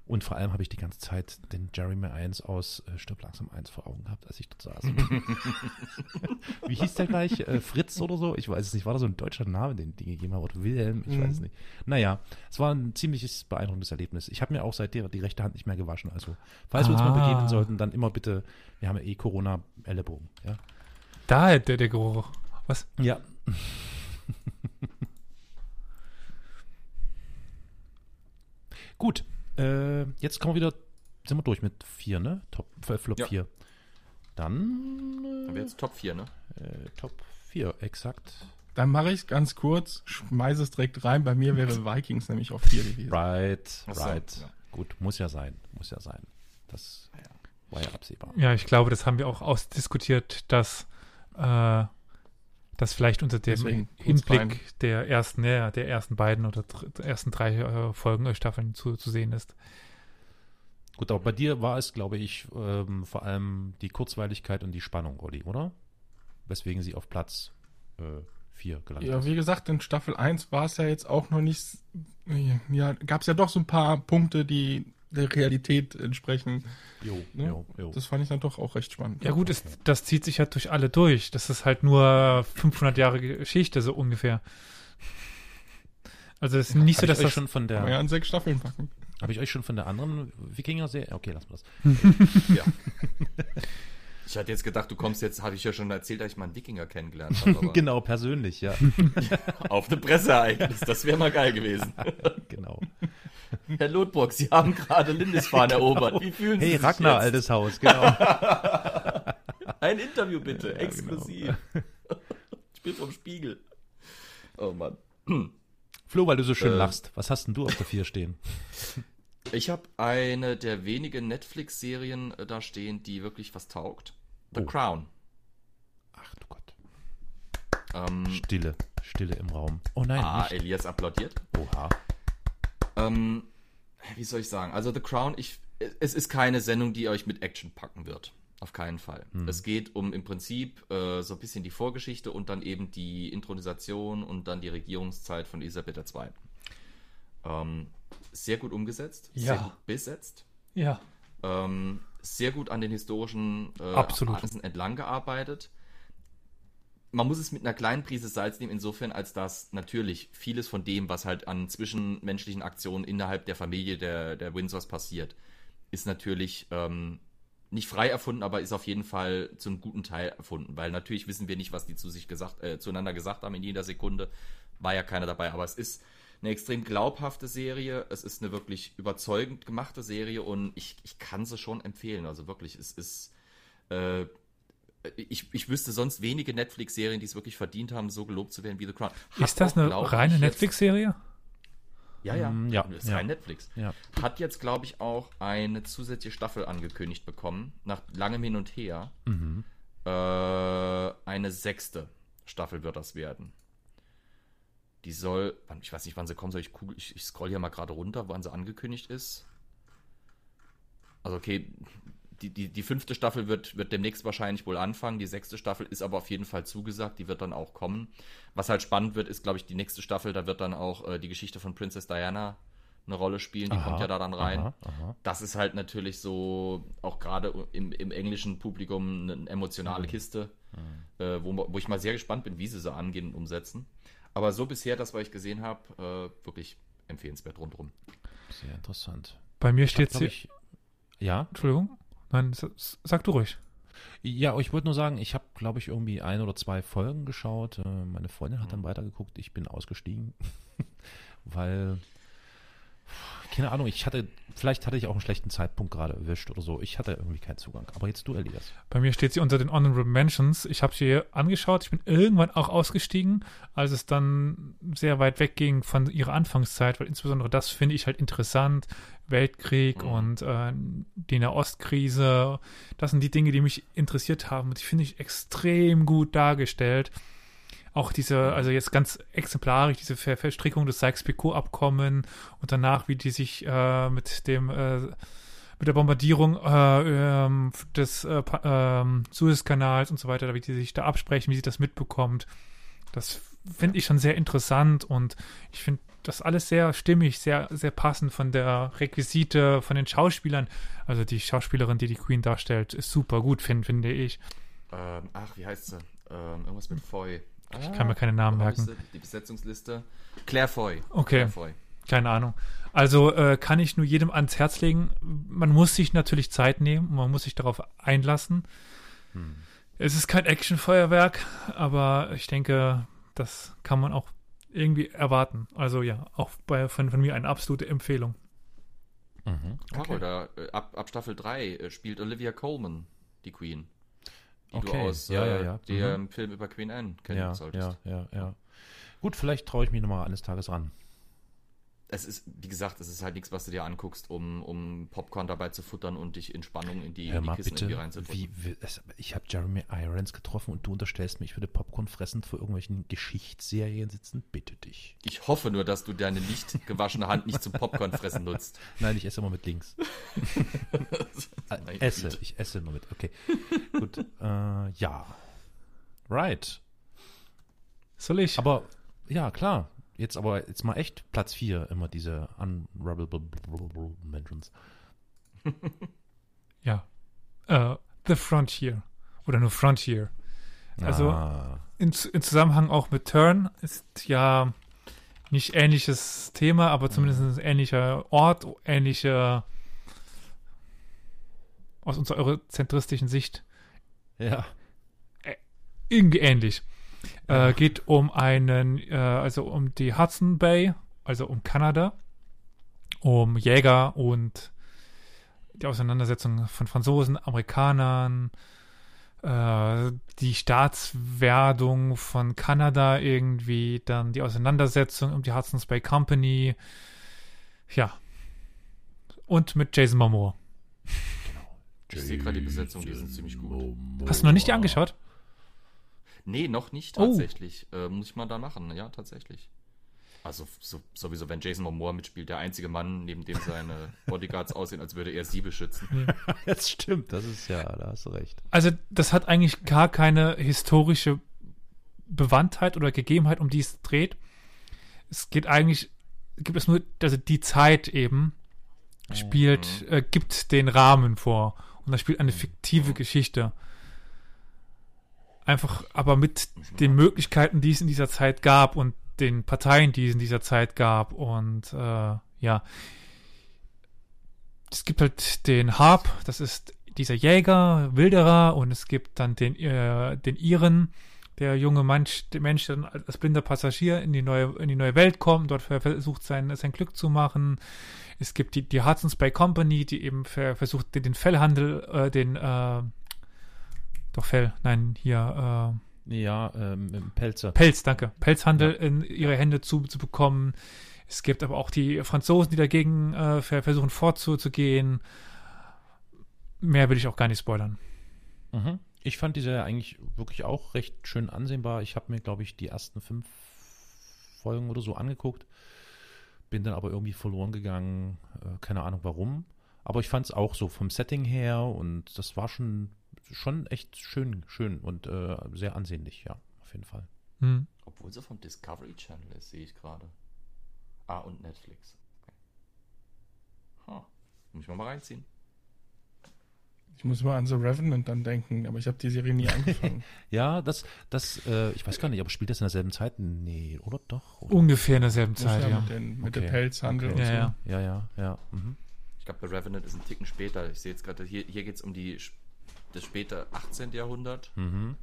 Und vor allem habe ich die ganze Zeit den Jeremy 1 aus äh, Stirb langsam 1 vor Augen gehabt, als ich dort saß. Wie hieß der gleich? Äh, Fritz oder so? Ich weiß es nicht. War da so ein deutscher Name, den die gegeben haben? Oder Wilhelm? Ich mhm. weiß es nicht. Naja, es war ein ziemliches beeindruckendes Erlebnis. Ich habe mir auch seitdem die rechte Hand nicht mehr gewaschen. Also, falls ah. wir uns mal begegnen sollten, dann immer bitte, wir haben ja eh Corona-Ellenbogen. Ja? Da der, der Geruch. Was? Ja. Gut, äh, jetzt kommen wir wieder, sind wir durch mit 4, ne? Top, äh, Flop 4. Ja. Dann. Äh, Haben wir jetzt Top 4, ne? Äh, Top 4, exakt. Dann mache ich es ganz kurz, schmeiße es direkt rein. Bei mir wäre Vikings nämlich auf 4 gewesen. Right, so, right. Ja. Gut, muss ja sein, muss ja sein. Das war ja absehbar. Ja, ich glaube, das haben wir auch ausdiskutiert, dass äh, das vielleicht unter dem Hinblick der ersten, ja, der ersten beiden oder ersten drei äh, Folgen äh, Staffeln zu, zu sehen ist. Gut, aber bei dir war es, glaube ich, ähm, vor allem die Kurzweiligkeit und die Spannung, Olli, oder? Weswegen sie auf Platz 4 äh, gelandet ja, ist. Ja, wie gesagt, in Staffel 1 war es ja jetzt auch noch nicht, ja, gab es ja doch so ein paar Punkte, die der Realität entsprechen. Jo, ne? jo, jo. Das fand ich dann doch auch recht spannend. Ja gut, es, das zieht sich ja durch alle durch. Das ist halt nur 500 Jahre Geschichte so ungefähr. Also es ist nicht so, dass das schon von der ja an sechs Staffeln packen. Habe ich euch schon von der anderen Wikinger-Serie? Okay, lassen wir das. ja. Ich hatte jetzt gedacht, du kommst jetzt, habe ich ja schon erzählt, dass ich mal einen Wikinger kennengelernt habe. genau, persönlich, ja. Auf dem Presseereignis, das wäre mal geil gewesen. genau. Herr Lotburg, Sie haben gerade Lindisfarne genau. erobert. Wie fühlen Sie hey, sich Ragnar, jetzt? altes Haus, genau. Ein Interview bitte, ja, exklusiv. Genau. Ich bin vom Spiegel. Oh Mann. Flo, weil du so schön äh, lachst, was hast denn du auf der 4 stehen? Ich habe eine der wenigen Netflix-Serien äh, da stehen, die wirklich was taugt. The oh. Crown. Ach du Gott. Ähm, Stille, Stille im Raum. Oh nein. Ah, nicht. Elias applaudiert. Oha. Ähm, wie soll ich sagen? Also The Crown, ich, es ist keine Sendung, die euch mit Action packen wird. Auf keinen Fall. Hm. Es geht um im Prinzip äh, so ein bisschen die Vorgeschichte und dann eben die Intronisation und dann die Regierungszeit von Elisabeth II. Ähm, sehr gut umgesetzt, ja. sehr gut besetzt. Ja. Ähm, sehr gut an den historischen äh, entlang gearbeitet. Man muss es mit einer kleinen Prise Salz nehmen, insofern, als dass natürlich vieles von dem, was halt an zwischenmenschlichen Aktionen innerhalb der Familie der, der Windsors passiert, ist natürlich ähm, nicht frei erfunden, aber ist auf jeden Fall zu einem guten Teil erfunden, weil natürlich wissen wir nicht, was die zu sich gesagt, äh, zueinander gesagt haben in jeder Sekunde. War ja keiner dabei, aber es ist eine extrem glaubhafte Serie. Es ist eine wirklich überzeugend gemachte Serie und ich, ich kann sie schon empfehlen. Also wirklich, es ist äh, ich, ich wüsste sonst wenige Netflix-Serien, die es wirklich verdient haben, so gelobt zu werden wie The Crown. Hat ist das auch, eine reine Netflix-Serie? Ja, ja, mm, ja, ist ja. rein Netflix. Ja. Hat jetzt, glaube ich, auch eine zusätzliche Staffel angekündigt bekommen, nach langem Hin und Her. Mhm. Äh, eine sechste Staffel wird das werden. Die soll, ich weiß nicht, wann sie kommen soll, ich, kugel, ich, ich scroll hier mal gerade runter, wann sie angekündigt ist. Also okay, die, die, die fünfte Staffel wird, wird demnächst wahrscheinlich wohl anfangen. Die sechste Staffel ist aber auf jeden Fall zugesagt. Die wird dann auch kommen. Was halt spannend wird, ist, glaube ich, die nächste Staffel. Da wird dann auch äh, die Geschichte von Princess Diana eine Rolle spielen. Die aha, kommt ja da dann rein. Aha, aha. Das ist halt natürlich so, auch gerade im, im englischen Publikum, eine emotionale mhm. Kiste, mhm. Äh, wo, wo ich mal sehr gespannt bin, wie sie sie angehen und umsetzen. Aber so bisher, das, was ich gesehen habe, äh, wirklich empfehlenswert rundherum. Sehr interessant. Bei mir steht sie. Ja? Entschuldigung? Nein, sag du ruhig. Ja, ich wollte nur sagen, ich habe, glaube ich, irgendwie ein oder zwei Folgen geschaut. Äh, meine Freundin hat dann mhm. weitergeguckt. Ich bin ausgestiegen, weil keine Ahnung, ich hatte, vielleicht hatte ich auch einen schlechten Zeitpunkt gerade erwischt oder so. Ich hatte irgendwie keinen Zugang. Aber jetzt du, Elias. Bei mir steht sie unter den Honorable Mentions. Ich habe sie angeschaut. Ich bin irgendwann auch ausgestiegen, als es dann sehr weit wegging von ihrer Anfangszeit, weil insbesondere das finde ich halt interessant. Weltkrieg mhm. und äh, die Nahostkrise. Das sind die Dinge, die mich interessiert haben. Und die finde ich extrem gut dargestellt. Auch diese, also jetzt ganz exemplarisch, diese Ver Verstrickung des Sykes-Picot-Abkommen und danach, wie die sich äh, mit dem äh, mit der Bombardierung äh, ähm, des äh, ähm, Suezkanals und so weiter, wie die sich da absprechen, wie sie das mitbekommt. Das finde ich schon sehr interessant und ich finde das alles sehr stimmig, sehr, sehr passend von der Requisite, von den Schauspielern. Also die Schauspielerin, die die Queen darstellt, ist super gut, find, finde ich. Ähm, ach, wie heißt sie? Ähm, irgendwas mit Foy. Ich kann mir keine Namen merken. Die Besetzungsliste. Claire Foy. Okay. Claire Foy. Keine Ahnung. Also äh, kann ich nur jedem ans Herz legen. Man muss sich natürlich Zeit nehmen und man muss sich darauf einlassen. Hm. Es ist kein Actionfeuerwerk, aber ich denke, das kann man auch irgendwie erwarten. Also ja, auch bei, von, von mir eine absolute Empfehlung. Mhm. Okay. da, äh, ab, ab Staffel 3 äh, spielt Olivia Colman die Queen. Die okay. du aus ja, ja, äh, ja. dem mhm. Film über Queen Anne kennen ja, solltest. Ja, ja, ja. Gut, vielleicht traue ich mich nochmal eines Tages ran es ist, wie gesagt, es ist halt nichts, was du dir anguckst, um, um Popcorn dabei zu futtern und dich in Spannung in die, in die Kissen bitte, irgendwie reinzufuttern. Wie, wie, ich habe Jeremy Irons getroffen und du unterstellst mir, ich würde Popcorn fressend vor irgendwelchen Geschichtsserien sitzen? Bitte dich. Ich hoffe nur, dass du deine nicht gewaschene Hand nicht zum Popcorn fressen nutzt. Nein, ich esse immer mit links. esse, ich esse immer mit. Okay, gut. Äh, ja. Right. Soll ich? Aber, ja, klar. Jetzt aber jetzt mal echt Platz 4 immer diese unrubbable Mentions. ja. Uh, The Frontier. Oder nur Frontier. Also ah. in, in, Zusammenhang auch mit Turn ist ja nicht ähnliches Thema, aber zumindest ein ähnlicher Ort, ähnliche aus unserer eurozentristischen Sicht. Ja. Irgendwie ähnlich. Äh, geht um einen, äh, also um die Hudson Bay, also um Kanada, um Jäger und die Auseinandersetzung von Franzosen, Amerikanern, äh, die Staatswerdung von Kanada irgendwie, dann die Auseinandersetzung um die Hudson's Bay Company, ja. Und mit Jason Momoa. Genau. Ich sehe gerade die Besetzung, die sind ziemlich gut. Hast du noch nicht die angeschaut? Nee, noch nicht oh. tatsächlich. Oh. Äh, muss ich mal da machen, ja, tatsächlich. Also so, sowieso, wenn Jason Momoa mitspielt, der einzige Mann, neben dem seine Bodyguards aussehen, als würde er sie beschützen. Ja. das stimmt, das ist ja, da hast du recht. Also das hat eigentlich gar keine historische Bewandtheit oder Gegebenheit, um die es dreht. Es geht eigentlich, gibt es nur, also die Zeit eben spielt, mhm. äh, gibt den Rahmen vor. Und da spielt eine fiktive mhm. Geschichte einfach aber mit den Möglichkeiten, die es in dieser Zeit gab und den Parteien, die es in dieser Zeit gab und äh, ja, es gibt halt den Harp, das ist dieser Jäger, Wilderer und es gibt dann den, äh, den Iren, der junge Mensch, der Mensch dann als blinder Passagier in die neue, in die neue Welt kommt, dort versucht sein, sein Glück zu machen. Es gibt die, die Hudson's Bay Company, die eben versucht, den Fellhandel, äh, den, äh, doch Fell, nein, hier. Äh, ja, ähm, Pelze. Pelz, danke. Pelzhandel ja. in ihre Hände zu, zu bekommen. Es gibt aber auch die Franzosen, die dagegen äh, versuchen vorzugehen. Mehr will ich auch gar nicht spoilern. Mhm. Ich fand diese eigentlich wirklich auch recht schön ansehnbar. Ich habe mir, glaube ich, die ersten fünf Folgen oder so angeguckt. Bin dann aber irgendwie verloren gegangen. Äh, keine Ahnung warum. Aber ich fand es auch so vom Setting her und das war schon schon echt schön, schön und äh, sehr ansehnlich, ja, auf jeden Fall. Hm. Obwohl sie vom Discovery Channel ist, sehe ich gerade. Ah, und Netflix. Okay. Huh. Muss ich mal, mal reinziehen. Ich muss mal an The Revenant dann denken, aber ich habe die Serie nie angefangen. ja, das, das, äh, ich weiß gar nicht, aber spielt das in derselben Zeit? Nee, oder doch? Oder? Ungefähr in derselben Zeit, ja. Mit, den, mit okay. der Pelzhandel okay. und ja, so. Ja, ja, ja. ja. Mhm. Ich glaube, The Revenant ist ein Ticken später. Ich sehe jetzt gerade, hier, hier geht es um die das späte 18. Jahrhundert. Mhm.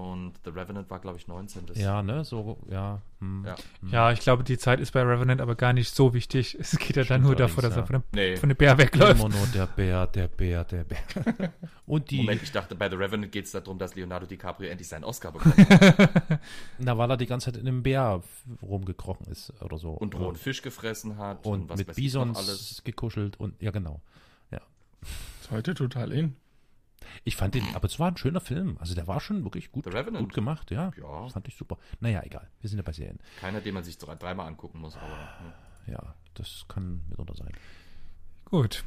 Und The Revenant war, glaube ich, 19. Ja, ne, so, ja. Hm. Ja. Hm. ja. ich glaube, die Zeit ist bei Revenant aber gar nicht so wichtig. Es geht ja dann nur davor, dass er von dem, nee. von dem Bär wegläuft. Immer nur der Bär, der Bär, der Bär. Und die. Moment, ich dachte, bei The Revenant geht es darum, dass Leonardo DiCaprio endlich seinen Oscar bekommt. Na, weil er die ganze Zeit in einem Bär rumgekrochen ist oder so. Und rohen Fisch gefressen hat. Und, und was mit Bisons alles. gekuschelt und, ja, genau. Ja. Ist heute total in. Ich fand den, aber es war ein schöner Film. Also der war schon wirklich gut, gut gemacht, ja. Ja. Fand ich super. Naja, egal. Wir sind ja bei Serien. Keiner, den man sich dreimal angucken muss, aber. Ne. Ja, das kann mitunter sein. Gut.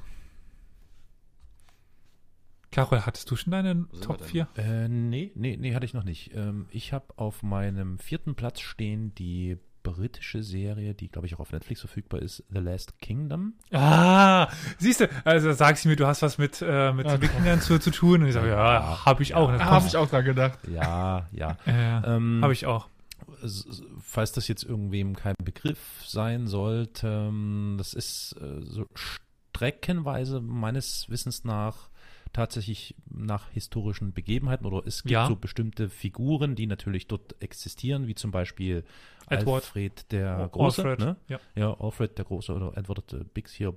Carol, hattest du schon deine Top 4? Äh, nee, nee, nee, hatte ich noch nicht. Ähm, ich habe auf meinem vierten Platz stehen die britische Serie, die, glaube ich, auch auf Netflix verfügbar ist, The Last Kingdom. Ah, siehst du, also sagst du mir, du hast was mit, äh, mit ja, Wikingern zu, zu tun und ich sage, ja, ja habe ich auch. Ja, habe ich auch da gedacht. Ja, ja. Äh, ähm, habe ich auch. Falls das jetzt irgendwem kein Begriff sein sollte, ähm, das ist äh, so streckenweise meines Wissens nach tatsächlich nach historischen Begebenheiten oder es gibt ja. so bestimmte Figuren, die natürlich dort existieren, wie zum Beispiel Edward. Alfred der Große. Alfred, ne? ja. ja, Alfred der Große oder Edward äh, Biggs hier.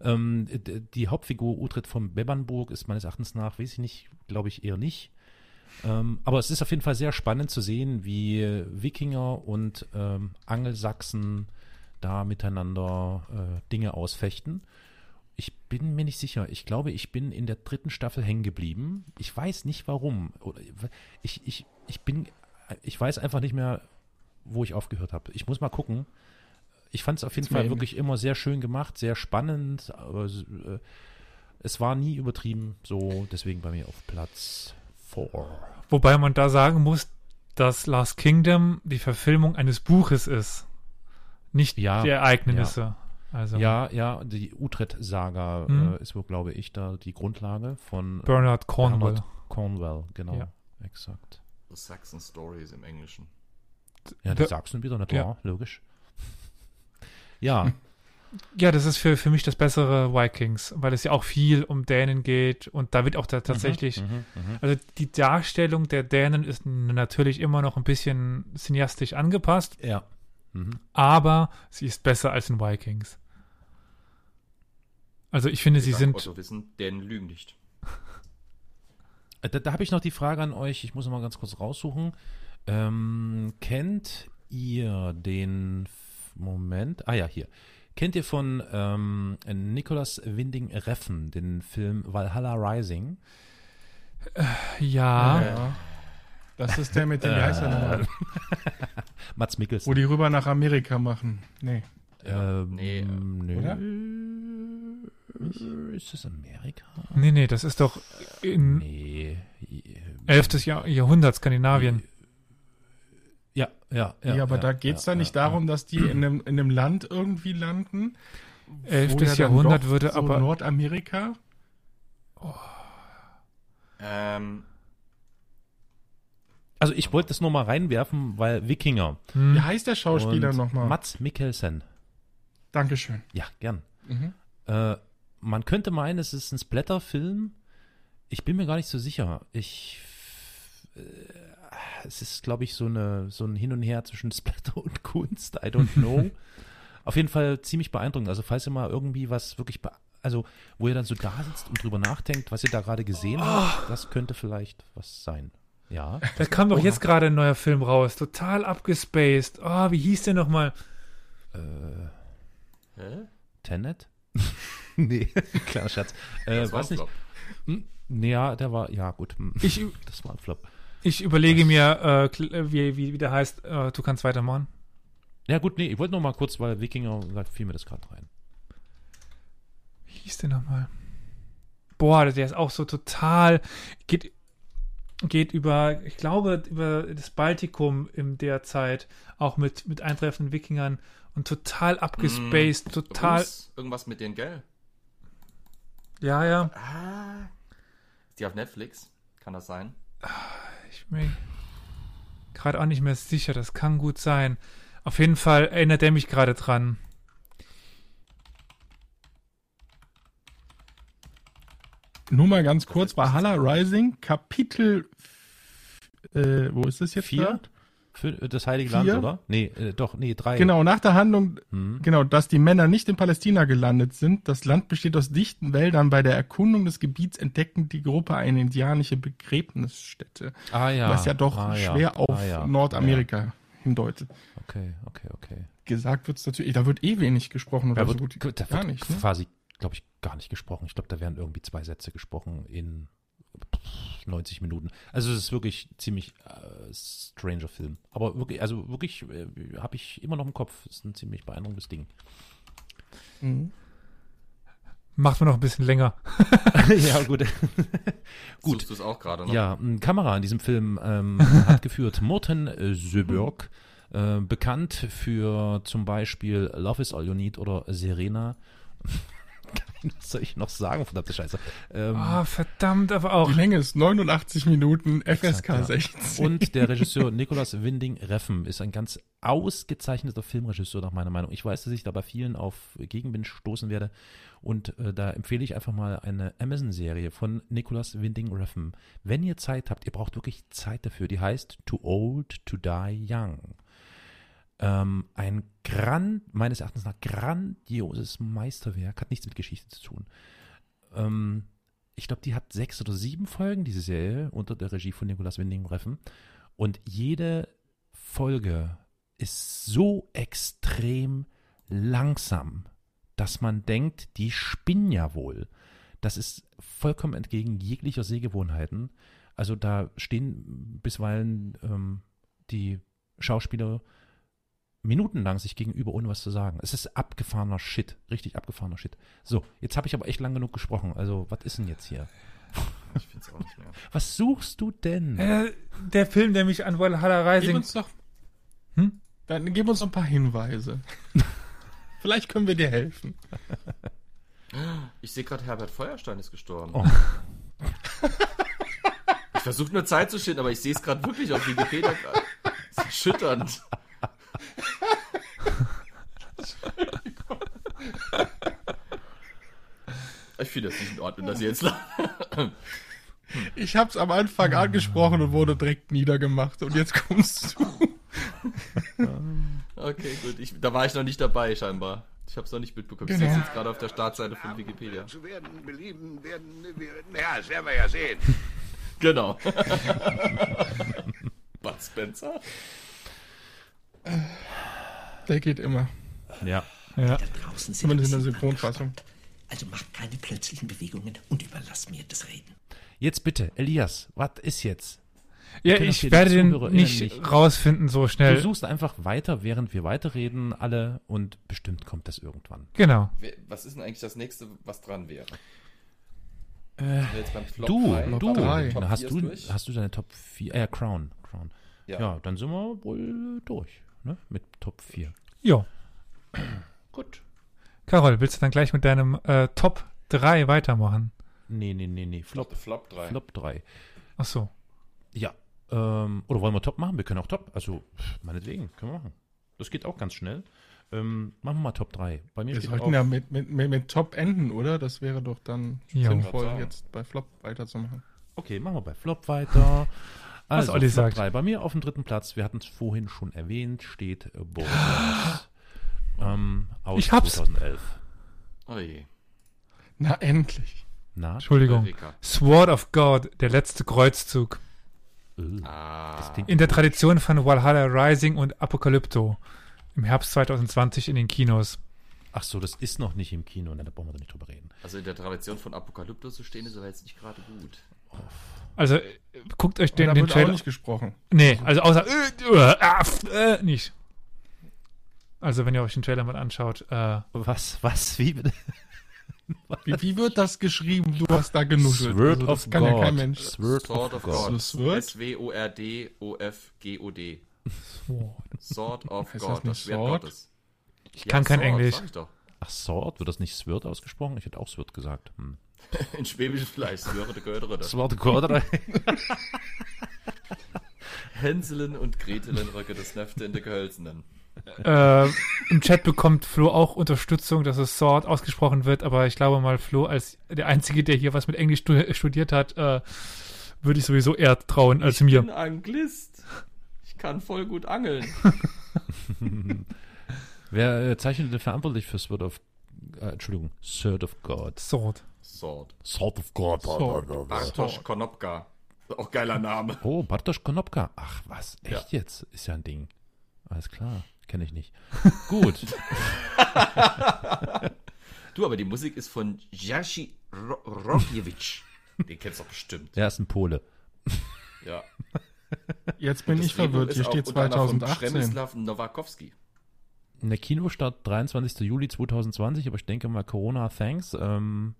Ähm, die Hauptfigur Utrecht von Bebernburg ist meines Erachtens nach, weiß ich nicht, glaube ich eher nicht. Ähm, aber es ist auf jeden Fall sehr spannend zu sehen, wie Wikinger und ähm, Angelsachsen da miteinander äh, Dinge ausfechten. Ich bin mir nicht sicher. Ich glaube, ich bin in der dritten Staffel hängen geblieben. Ich weiß nicht warum. Ich, ich, ich bin, ich weiß einfach nicht mehr, wo ich aufgehört habe. Ich muss mal gucken. Ich fand es auf jeden Fall wirklich immer sehr schön gemacht, sehr spannend. Aber äh, es war nie übertrieben. So, deswegen bei mir auf Platz 4. Wobei man da sagen muss, dass Last Kingdom die Verfilmung eines Buches ist. Nicht ja, die Ereignisse. Ja. Also, ja, ja, die Utrecht-Saga mhm. äh, ist wohl, glaube ich, da die Grundlage von äh, Bernard Cornwell. Bernard Cornwell, genau, ja. exakt. The Saxon Stories im Englischen. Ja, die Sachsen wieder, natürlich, ja. logisch. ja. Ja, das ist für, für mich das bessere Vikings, weil es ja auch viel um Dänen geht und da wird auch da tatsächlich, mhm, mh, mh. also die Darstellung der Dänen ist natürlich immer noch ein bisschen cineastisch angepasst. Ja. Mhm. Aber sie ist besser als in Vikings. Also ich finde, sie sind. Otto wissen, denn lügen nicht. Äh, da, da habe ich noch die Frage an euch. Ich muss noch mal ganz kurz raussuchen. Ähm, kennt ihr den Moment? Ah ja, hier. Kennt ihr von ähm, Nicholas Winding Reffen den Film Valhalla Rising? Äh, ja. ja. Das ist der mit dem, wie heißt er nochmal? Mats Mikkelsen. Wo die rüber nach Amerika machen. Nee. Ähm, nee. nee. Oder? Ist das Amerika? Nee, nee, das ist doch in nee. 11. Jahr, Jahrhundert Skandinavien. Ja, ja, ja. Ja, aber ja, da geht es ja, da nicht ja, darum, dass die in einem, in einem Land irgendwie landen. 11. Jahrhundert würde so aber. Nordamerika? Oh. Ähm. Also ich wollte das nur mal reinwerfen, weil Wikinger. Hm. Wie heißt der Schauspieler nochmal? Mats Mikkelsen. Dankeschön. Ja, gern. Mhm. Äh, man könnte meinen, es ist ein Splatter-Film. Ich bin mir gar nicht so sicher. Ich. Äh, es ist, glaube ich, so, eine, so ein Hin und Her zwischen Splatter und Kunst. I don't know. Auf jeden Fall ziemlich beeindruckend. Also, falls ihr mal irgendwie was wirklich. Also, wo ihr dann so da sitzt und drüber nachdenkt, was ihr da gerade gesehen oh. habt, das könnte vielleicht was sein. Ja. Da kam doch jetzt gerade ein neuer Film raus. Total abgespaced. Oh, wie hieß der nochmal? Äh. Hä? Tenet? nee, klar, Schatz. Äh, das weiß nicht. Hm? Ja, der war, ja gut. Hm. Ich, das war ein Flop. Ich überlege mir, äh, äh, wie, wie, wie der heißt, äh, du kannst weitermachen. Ja gut, nee, ich wollte noch mal kurz, weil Wikinger, da fiel mir das gerade rein. Wie hieß der nochmal? Boah, der ist auch so total, geht, geht über, ich glaube, über das Baltikum in der Zeit, auch mit, mit eintreffenden Wikingern und total abgespaced, mm, total. Irgendwas mit den, gell? Ja, ja. Ah. Ist die auf Netflix? Kann das sein? Ich bin gerade auch nicht mehr sicher, das kann gut sein. Auf jeden Fall erinnert er mich gerade dran. Nur mal ganz kurz, Valhalla Rising, Kapitel, äh, wo ist das jetzt? Vier? Für das Heilige Vier? Land, oder? Nee, äh, doch, nee, drei. Genau, nach der Handlung, hm. genau, dass die Männer nicht in Palästina gelandet sind. Das Land besteht aus dichten Wäldern. Bei der Erkundung des Gebiets entdecken die Gruppe eine indianische Begräbnisstätte. Ah ja. Was ja doch ah, schwer ja. auf ah, ja. Nordamerika ja. hindeutet. Okay, okay, okay. Gesagt wird es natürlich, da wird eh wenig gesprochen oder da so gut. Da gar nicht. Ne? Quasi, glaube ich, gar nicht gesprochen. Ich glaube, da werden irgendwie zwei Sätze gesprochen in 90 Minuten. Also es ist wirklich ziemlich äh, stranger Film. Aber wirklich, also wirklich äh, habe ich immer noch im Kopf. Es ist ein ziemlich beeindruckendes Ding. Mhm. Macht man noch ein bisschen länger. ja, gut. gut. Suchst du es auch gerade noch? Ja, Kamera in diesem Film ähm, hat geführt Morten äh, Söberg, äh, bekannt für zum Beispiel Love is All You Need oder Serena. Was soll ich noch sagen, verdammte Scheiße? Ähm, oh, verdammt, aber auch. Die Länge ist 89 Minuten, FSK ja. 16. Und der Regisseur Nicolas Winding Reffen ist ein ganz ausgezeichneter Filmregisseur, nach meiner Meinung. Ich weiß, dass ich da bei vielen auf Gegenwind stoßen werde. Und äh, da empfehle ich einfach mal eine Amazon-Serie von Nicolas Winding Reffen. Wenn ihr Zeit habt, ihr braucht wirklich Zeit dafür. Die heißt Too Old to Die Young. Ähm, ein grand, meines Erachtens nach grandioses Meisterwerk, hat nichts mit Geschichte zu tun. Ähm, ich glaube, die hat sechs oder sieben Folgen, diese Serie, unter der Regie von Nicolas Winding Reffen. Und jede Folge ist so extrem langsam, dass man denkt, die spinnen ja wohl. Das ist vollkommen entgegen jeglicher Sehgewohnheiten. Also da stehen bisweilen ähm, die Schauspieler minutenlang sich gegenüber, ohne was zu sagen. Es ist abgefahrener Shit. Richtig abgefahrener Shit. So, jetzt habe ich aber echt lang genug gesprochen. Also, was ist denn jetzt hier? Ich finde es auch nicht mehr. Was suchst du denn? Äh, der Film, der mich an Valhalla Rising... Gib uns doch... Hm? Dann gib uns ein paar Hinweise. Vielleicht können wir dir helfen. Ich sehe gerade, Herbert Feuerstein ist gestorben. Oh. ich versuche nur Zeit zu schinden, aber ich sehe es gerade wirklich auf Wikipedia. Das ist erschütternd. Ich finde das nicht in Ordnung, dass ihr jetzt. ich habe es am Anfang angesprochen und wurde direkt niedergemacht. Und jetzt kommst du. okay, gut. Ich, da war ich noch nicht dabei, scheinbar. Ich habe es noch nicht mitbekommen. Genau. Ich sehe jetzt gerade auf der Startseite von Wikipedia. Zu werden, belieben, werden, ja, das werden wir ja sehen. Genau. Bud Spencer? Der geht immer. Ja. ja. Zumindest in der Synchronfassung. Also mach keine plötzlichen Bewegungen und überlass mir das Reden. Jetzt bitte, Elias, was ist jetzt? Ja, ich werde den nicht, nicht rausfinden so schnell. Du suchst einfach weiter, während wir weiterreden, alle, und bestimmt kommt das irgendwann. Genau. Was ist denn eigentlich das nächste, was dran wäre? Äh, du, 3, du, Top hast du, hast du deine Top 4, äh, Crown, Crown. Ja. ja, dann sind wir wohl durch, ne, mit Top 4. Ja. Gut. Carol, willst du dann gleich mit deinem äh, Top 3 weitermachen? Nee, nee, nee, nee. Flop, Flop 3. Flop 3. Ach so. Ja. Ähm, oder wollen wir Top machen? Wir können auch Top. Also, meinetwegen, können wir machen. Das geht auch ganz schnell. Ähm, machen wir mal Top 3. Bei mir wir sollten ja mit, mit, mit, mit, Top enden, oder? Das wäre doch dann ja. sinnvoll, jetzt bei Flop weiterzumachen. Okay, machen wir bei Flop weiter. Also, Was Olli sagt. 3. Bei mir auf dem dritten Platz, wir hatten es vorhin schon erwähnt, steht Borderlands. ähm, aus ich hab's. 2011. Oh je. Na, endlich. Na? Entschuldigung. Sword of God, der letzte Kreuzzug. Ah. In der Tradition von Valhalla Rising und Apokalypto. Im Herbst 2020 in den Kinos. Ach so, das ist noch nicht im Kino, da brauchen wir nicht drüber reden. Also in der Tradition von Apokalypto zu stehen, ist aber jetzt nicht gerade gut. Also guckt euch den, den Trailer. Auch nicht gesprochen. Nee, also außer äh, äh, äh, nicht. Also wenn ihr euch den Trailer mal anschaut. Äh, was, was, wie bitte? Wie, wie, wird das geschrieben? Du hast da genuschelt. Sword also, of kann God. ja kein Mensch. Sword, Sword of God. S-W-O-R-D-O-F-G-O-D. Sword of heißt God. Das, das Sword? Gottes. Ich ja, kann kein Sword, Englisch. Ach, Sword? Wird das nicht Sword ausgesprochen? Ich hätte auch Sword gesagt. Hm. In schwäbisch Fleisch. Sword Gödere. Sword Gödere. Hänselen und Gretelen röcke das Nefte in der Gehölzenen. Äh, Im Chat bekommt Flo auch Unterstützung, dass es Sword ausgesprochen wird, aber ich glaube mal, Flo als der Einzige, der hier was mit Englisch studiert hat, äh, würde ich sowieso eher trauen als ich mir. Ich bin Anglist. Ich kann voll gut angeln. Wer äh, zeichnet denn verantwortlich für Sword of äh, Entschuldigung, Sword of God? Sword. Sword. Sword of God. Sword. Bartosz Konopka. Auch geiler Name. Oh, Bartosz Konopka. Ach was, echt ja. jetzt? Ist ja ein Ding. Alles klar. Kenne ich nicht. Gut. du, aber die Musik ist von Jashi Rokiewicz. Den kennst du doch bestimmt. Er ist ein Pole. Ja. Jetzt bin ich verwirrt. Hier steht 2018. Przemysław Nowakowski. Der Kinostart 23. Juli 2020, aber ich denke mal Corona, thanks. Ähm,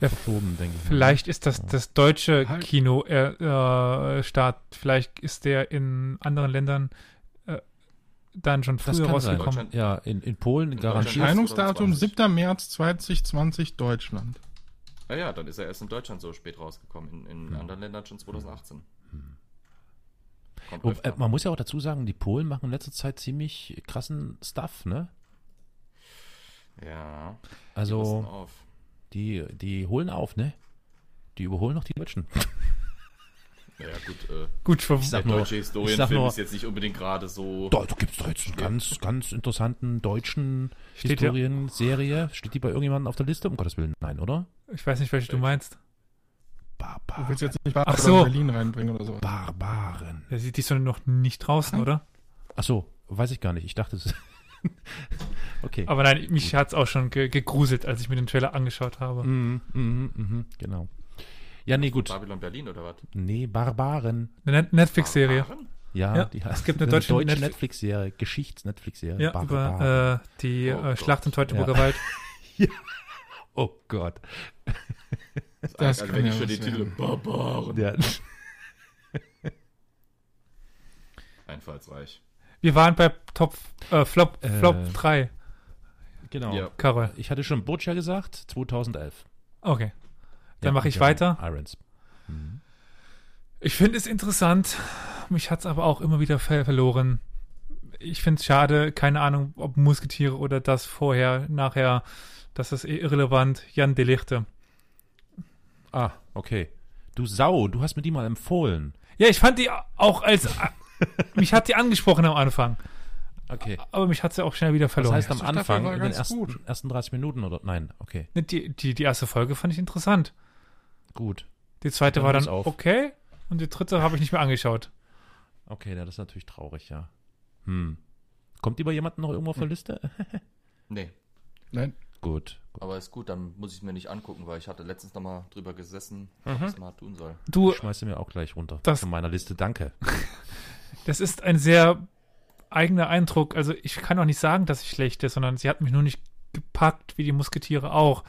ja, verschoben, denke ich. Vielleicht ist das das deutsche halt. Kino äh, Start. Vielleicht ist der in anderen Ländern äh, dann schon früher rausgekommen. Ja, in, in Polen in garantiert. Erscheinungsdatum 7. März 2020 Deutschland. Ja, ja, dann ist er erst in Deutschland so spät rausgekommen. In, in hm. anderen Ländern schon 2018. Hm. Oh, äh, man muss ja auch dazu sagen, die Polen machen in letzter Zeit ziemlich krassen Stuff, ne? Ja. Also, die, die holen auf, ne? Die überholen noch die Deutschen. Naja, gut. Äh, gut, für ich sag der nur, deutsche Historienfilm ist jetzt nicht unbedingt gerade so. Da gibt es jetzt einen ganz, ganz interessanten deutschen Historienserie. Steht die bei irgendjemandem auf der Liste? Um Gottes Willen, nein, oder? Ich weiß nicht, welche du meinst. Barbaren. Du willst jetzt nicht Barbaren Ach so. Berlin reinbringen oder so. Barbaren. Ja, die ist doch noch nicht draußen, oder? Ach so, weiß ich gar nicht. Ich dachte es. okay. Aber nein, mich hat es auch schon ge gegruselt, als ich mir den Trailer angeschaut habe. Mhm, mhm, mhm, genau. Ja, nee, gut. Babylon Berlin oder was? Nee, Barbaren. Eine Netflix-Serie. Ja, ja, die es gibt eine, deutsche, deutsche Netflix-Serie, Geschichts-Netflix-Serie. Ja, Barbaren. über äh, die oh, äh, Schlacht im Teutoburger ja. Wald. ja. Oh Gott. Das, das also, wenn ich schon die Titel Barbaren. Ja. Einfallsreich. Wir waren bei Top äh, Flop, äh, Flop 3. Genau. Ja. Karol. Ich hatte schon Butcher gesagt, 2011. Okay. Dann ja, mache ich weiter. Irons. Mhm. Ich finde es interessant. Mich hat es aber auch immer wieder ver verloren. Ich finde es schade, keine Ahnung, ob Musketiere oder das vorher, nachher, das ist irrelevant. Jan Delichte. Ah, okay. Du Sau, du hast mir die mal empfohlen. Ja, ich fand die auch als. Mich hat die angesprochen am Anfang. Okay. Aber mich hat sie auch schnell wieder verloren. Das heißt am Anfang, in den ersten, ersten 30 Minuten oder? Nein, okay. Die, die, die erste Folge fand ich interessant. Gut. Die zweite dann war dann okay und die dritte habe ich nicht mehr angeschaut. Okay, das ist natürlich traurig, ja. Hm. Kommt über jemanden noch irgendwo auf der hm. Liste? nee. Nein. Gut. Aber ist gut, dann muss ich es mir nicht angucken, weil ich hatte letztens noch mal drüber gesessen, mhm. was ich mal tun soll. Du ich schmeiße mir auch gleich runter das, von meiner Liste. Danke. Das ist ein sehr eigener Eindruck. Also ich kann auch nicht sagen, dass sie schlecht ist, sondern sie hat mich nur nicht gepackt, wie die Musketiere auch.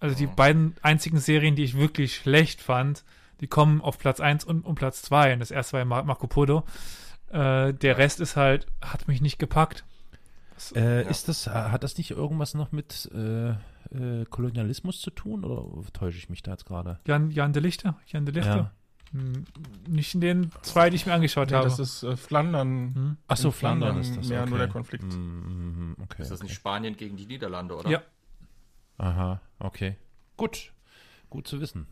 Also die beiden einzigen Serien, die ich wirklich schlecht fand, die kommen auf Platz 1 und, und Platz 2. Und das erste war Marco Polo. Äh, der Rest ist halt, hat mich nicht gepackt. Äh, ja. Ist das, hat das nicht irgendwas noch mit äh, äh, Kolonialismus zu tun oder täusche ich mich da jetzt gerade? Jan, Jan de Lichter? Jan de Lichter? Ja. Nicht in den zwei, die ich mir angeschaut nee, habe. Das ist äh, Flandern. Hm? Ach so, Flandern, Flandern, ist das. Mehr okay. nur der Konflikt. Hm, okay, ist das okay. nicht Spanien gegen die Niederlande, oder? Ja. Aha, okay. Gut. Gut zu wissen.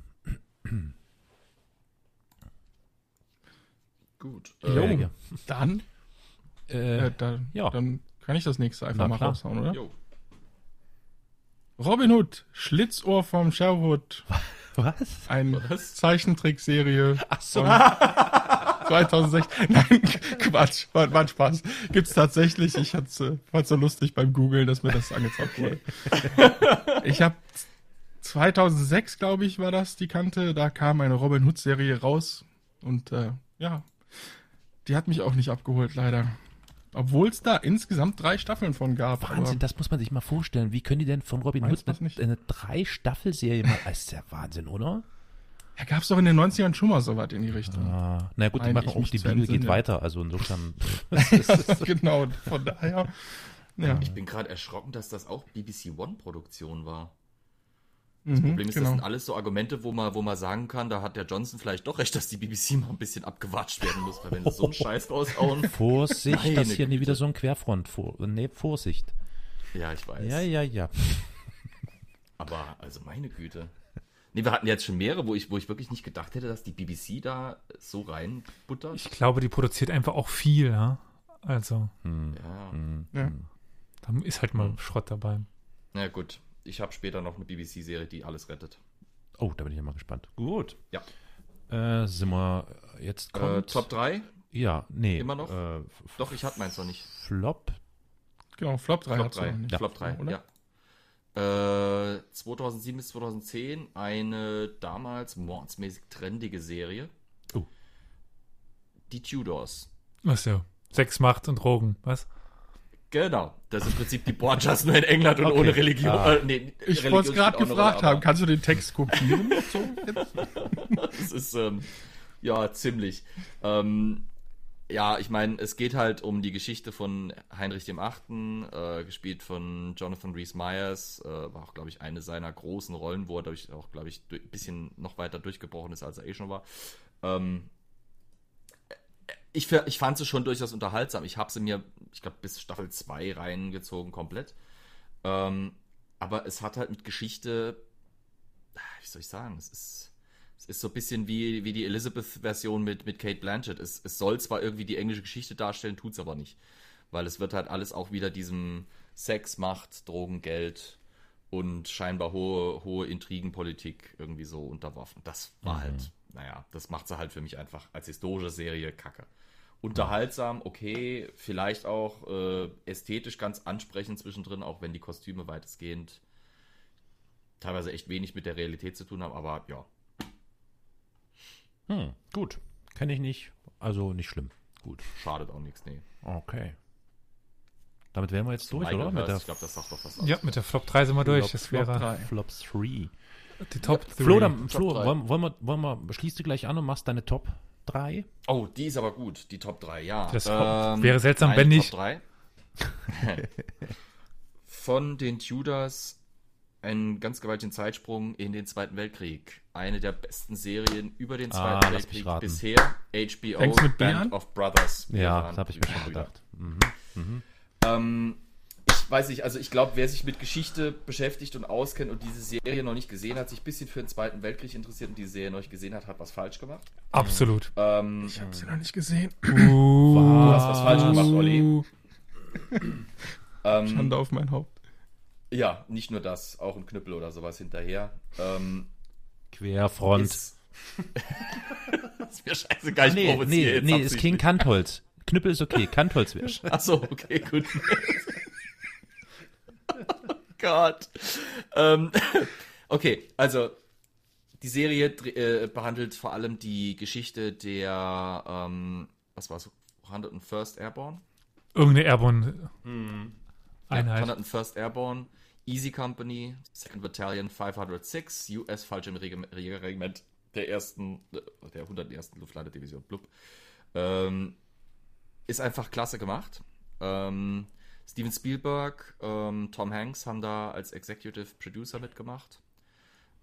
Gut. Äh, jo, dann, äh, äh, dann, ja. dann kann ich das nächste einfach Na, mal klar. raushauen, oder? Jo. Robin Hood, Schlitzohr vom Sherwood. Was? Eine Zeichentrickserie. Ach so. 2016. Nein, Quatsch, war, war ein Spaß. Gibt's tatsächlich. Ich äh, fand's so lustig beim Googlen, dass mir das angezeigt wurde. Ich habe 2006, glaube ich, war das die Kante. Da kam eine Robin Hood Serie raus und äh, ja, die hat mich auch nicht abgeholt, leider. Obwohl es da insgesamt drei Staffeln von gab. Wahnsinn, das muss man sich mal vorstellen. Wie können die denn von Robin Hood eine, eine drei-Staffel-Serie machen? Das ist ja Wahnsinn, oder? Ja, gab es doch in den 90ern schon mal so was in die Richtung. Ah, na gut, die machen auch, die Bibel geht weiter, also insofern. genau, von daher. Ja. Ich bin gerade erschrocken, dass das auch BBC One-Produktion war. Das mhm, Problem ist, genau. das sind alles so Argumente, wo man, wo man sagen kann, da hat der Johnson vielleicht doch recht, dass die BBC mal ein bisschen abgewatscht werden muss, weil wenn sie so einen Scheiß raushauen. Vorsicht, dass hier nie wieder so ein Querfront. Vor, nee, Vorsicht. Ja, ich weiß. Ja, ja, ja. Aber, also meine Güte. Nee, wir hatten jetzt schon mehrere, wo ich, wo ich wirklich nicht gedacht hätte, dass die BBC da so reinbuttert. Ich glaube, die produziert einfach auch viel, ja. Also. Hm. Ja. Hm. ja. Da ist halt mal hm. Schrott dabei. Na ja, gut ich habe später noch eine BBC-Serie, die alles rettet. Oh, da bin ich ja mal gespannt. Gut. Ja. Äh, sind wir jetzt äh, kommt, äh, Top 3? Ja, nee. Immer noch? Äh, Doch, ich hatte meins noch nicht. Flop? Genau, Flop 3. Flop 3, ja. Flop 3, oder? ja. Äh, 2007 bis 2010 eine damals mordsmäßig trendige Serie. Oh. Die Tudors. Was ja? Sex, Macht und Drogen, was? Genau, das ist im Prinzip die Borgias nur in England und okay. ohne Religion. Ah. Äh, nee, ich wollte es gerade gefragt Rolle, haben, kannst du den Text kopieren? das ist, ähm, ja, ziemlich. Ähm, ja, ich meine, es geht halt um die Geschichte von Heinrich dem Achten, äh, gespielt von Jonathan Rhys Myers, äh, war auch, glaube ich, eine seiner großen Rollen, wo er dadurch auch, glaube ich, ein bisschen noch weiter durchgebrochen ist, als er eh schon war. Ähm, ich, ich fand sie schon durchaus unterhaltsam. Ich habe sie mir, ich glaube, bis Staffel 2 reingezogen komplett. Ähm, aber es hat halt mit Geschichte, wie soll ich sagen, es ist, es ist so ein bisschen wie, wie die Elizabeth-Version mit, mit Kate Blanchett. Es, es soll zwar irgendwie die englische Geschichte darstellen, tut es aber nicht. Weil es wird halt alles auch wieder diesem Sex, Macht, Drogen, Geld und scheinbar hohe, hohe Intrigenpolitik irgendwie so unterworfen. Das war mhm. halt, naja, das macht sie halt für mich einfach als historische Serie kacke unterhaltsam, okay, vielleicht auch äh, ästhetisch ganz ansprechend zwischendrin, auch wenn die Kostüme weitestgehend teilweise echt wenig mit der Realität zu tun haben, aber ja. Hm, gut. Kenne ich nicht, also nicht schlimm. Gut. Schadet auch nichts, nee. Okay. Damit wären wir jetzt durch, oder? Mit der, ich glaube, das sagt doch was aus. Ja, mit der Flop 3 sind wir durch. Flop, das wäre Flop 3. Flop 3. Die Top 3. Flo, dann, Flo wollen, wollen, wir, wollen wir, schließt du gleich an und machst deine Top 3. Oh, die ist aber gut, die Top 3, ja. Das ähm, wäre seltsam, wenn nicht. Top 3. Von den Tudors einen ganz gewaltigen Zeitsprung in den Zweiten Weltkrieg. Eine der besten Serien über den ah, Zweiten ah, Weltkrieg bisher. HBO Band of Brothers. Ja, das habe ich mir schon gedacht. Mhm. Mhm. Ähm, weiß ich, also ich glaube, wer sich mit Geschichte beschäftigt und auskennt und diese Serie noch nicht gesehen hat, sich ein bisschen für den Zweiten Weltkrieg interessiert und diese Serie noch nicht gesehen hat, hat was falsch gemacht. Absolut. Ähm, ich habe sie noch nicht gesehen. Uh, du hast was falsch gemacht, Olli. ähm, Schande auf mein Haupt. Ja, nicht nur das, auch ein Knüppel oder sowas hinterher. Ähm, Querfront. Ist, das ist mir scheißegal, ich nee, nee, nee, ist King Kantholz. Knüppel ist okay, Kantholz wäre. Achso, okay, gut. Gott. Ähm, okay, also die Serie äh, behandelt vor allem die Geschichte der, ähm, was war es, 101st Airborne? Irgendeine Airborne hm. Einheit. Ja, 101st Airborne, Easy Company, Second Battalion 506, US Fallschirmregiment der ersten, der 101. Luftlandedivision, blub. Ähm, ist einfach klasse gemacht. Ähm, Steven Spielberg, ähm, Tom Hanks haben da als Executive Producer mitgemacht.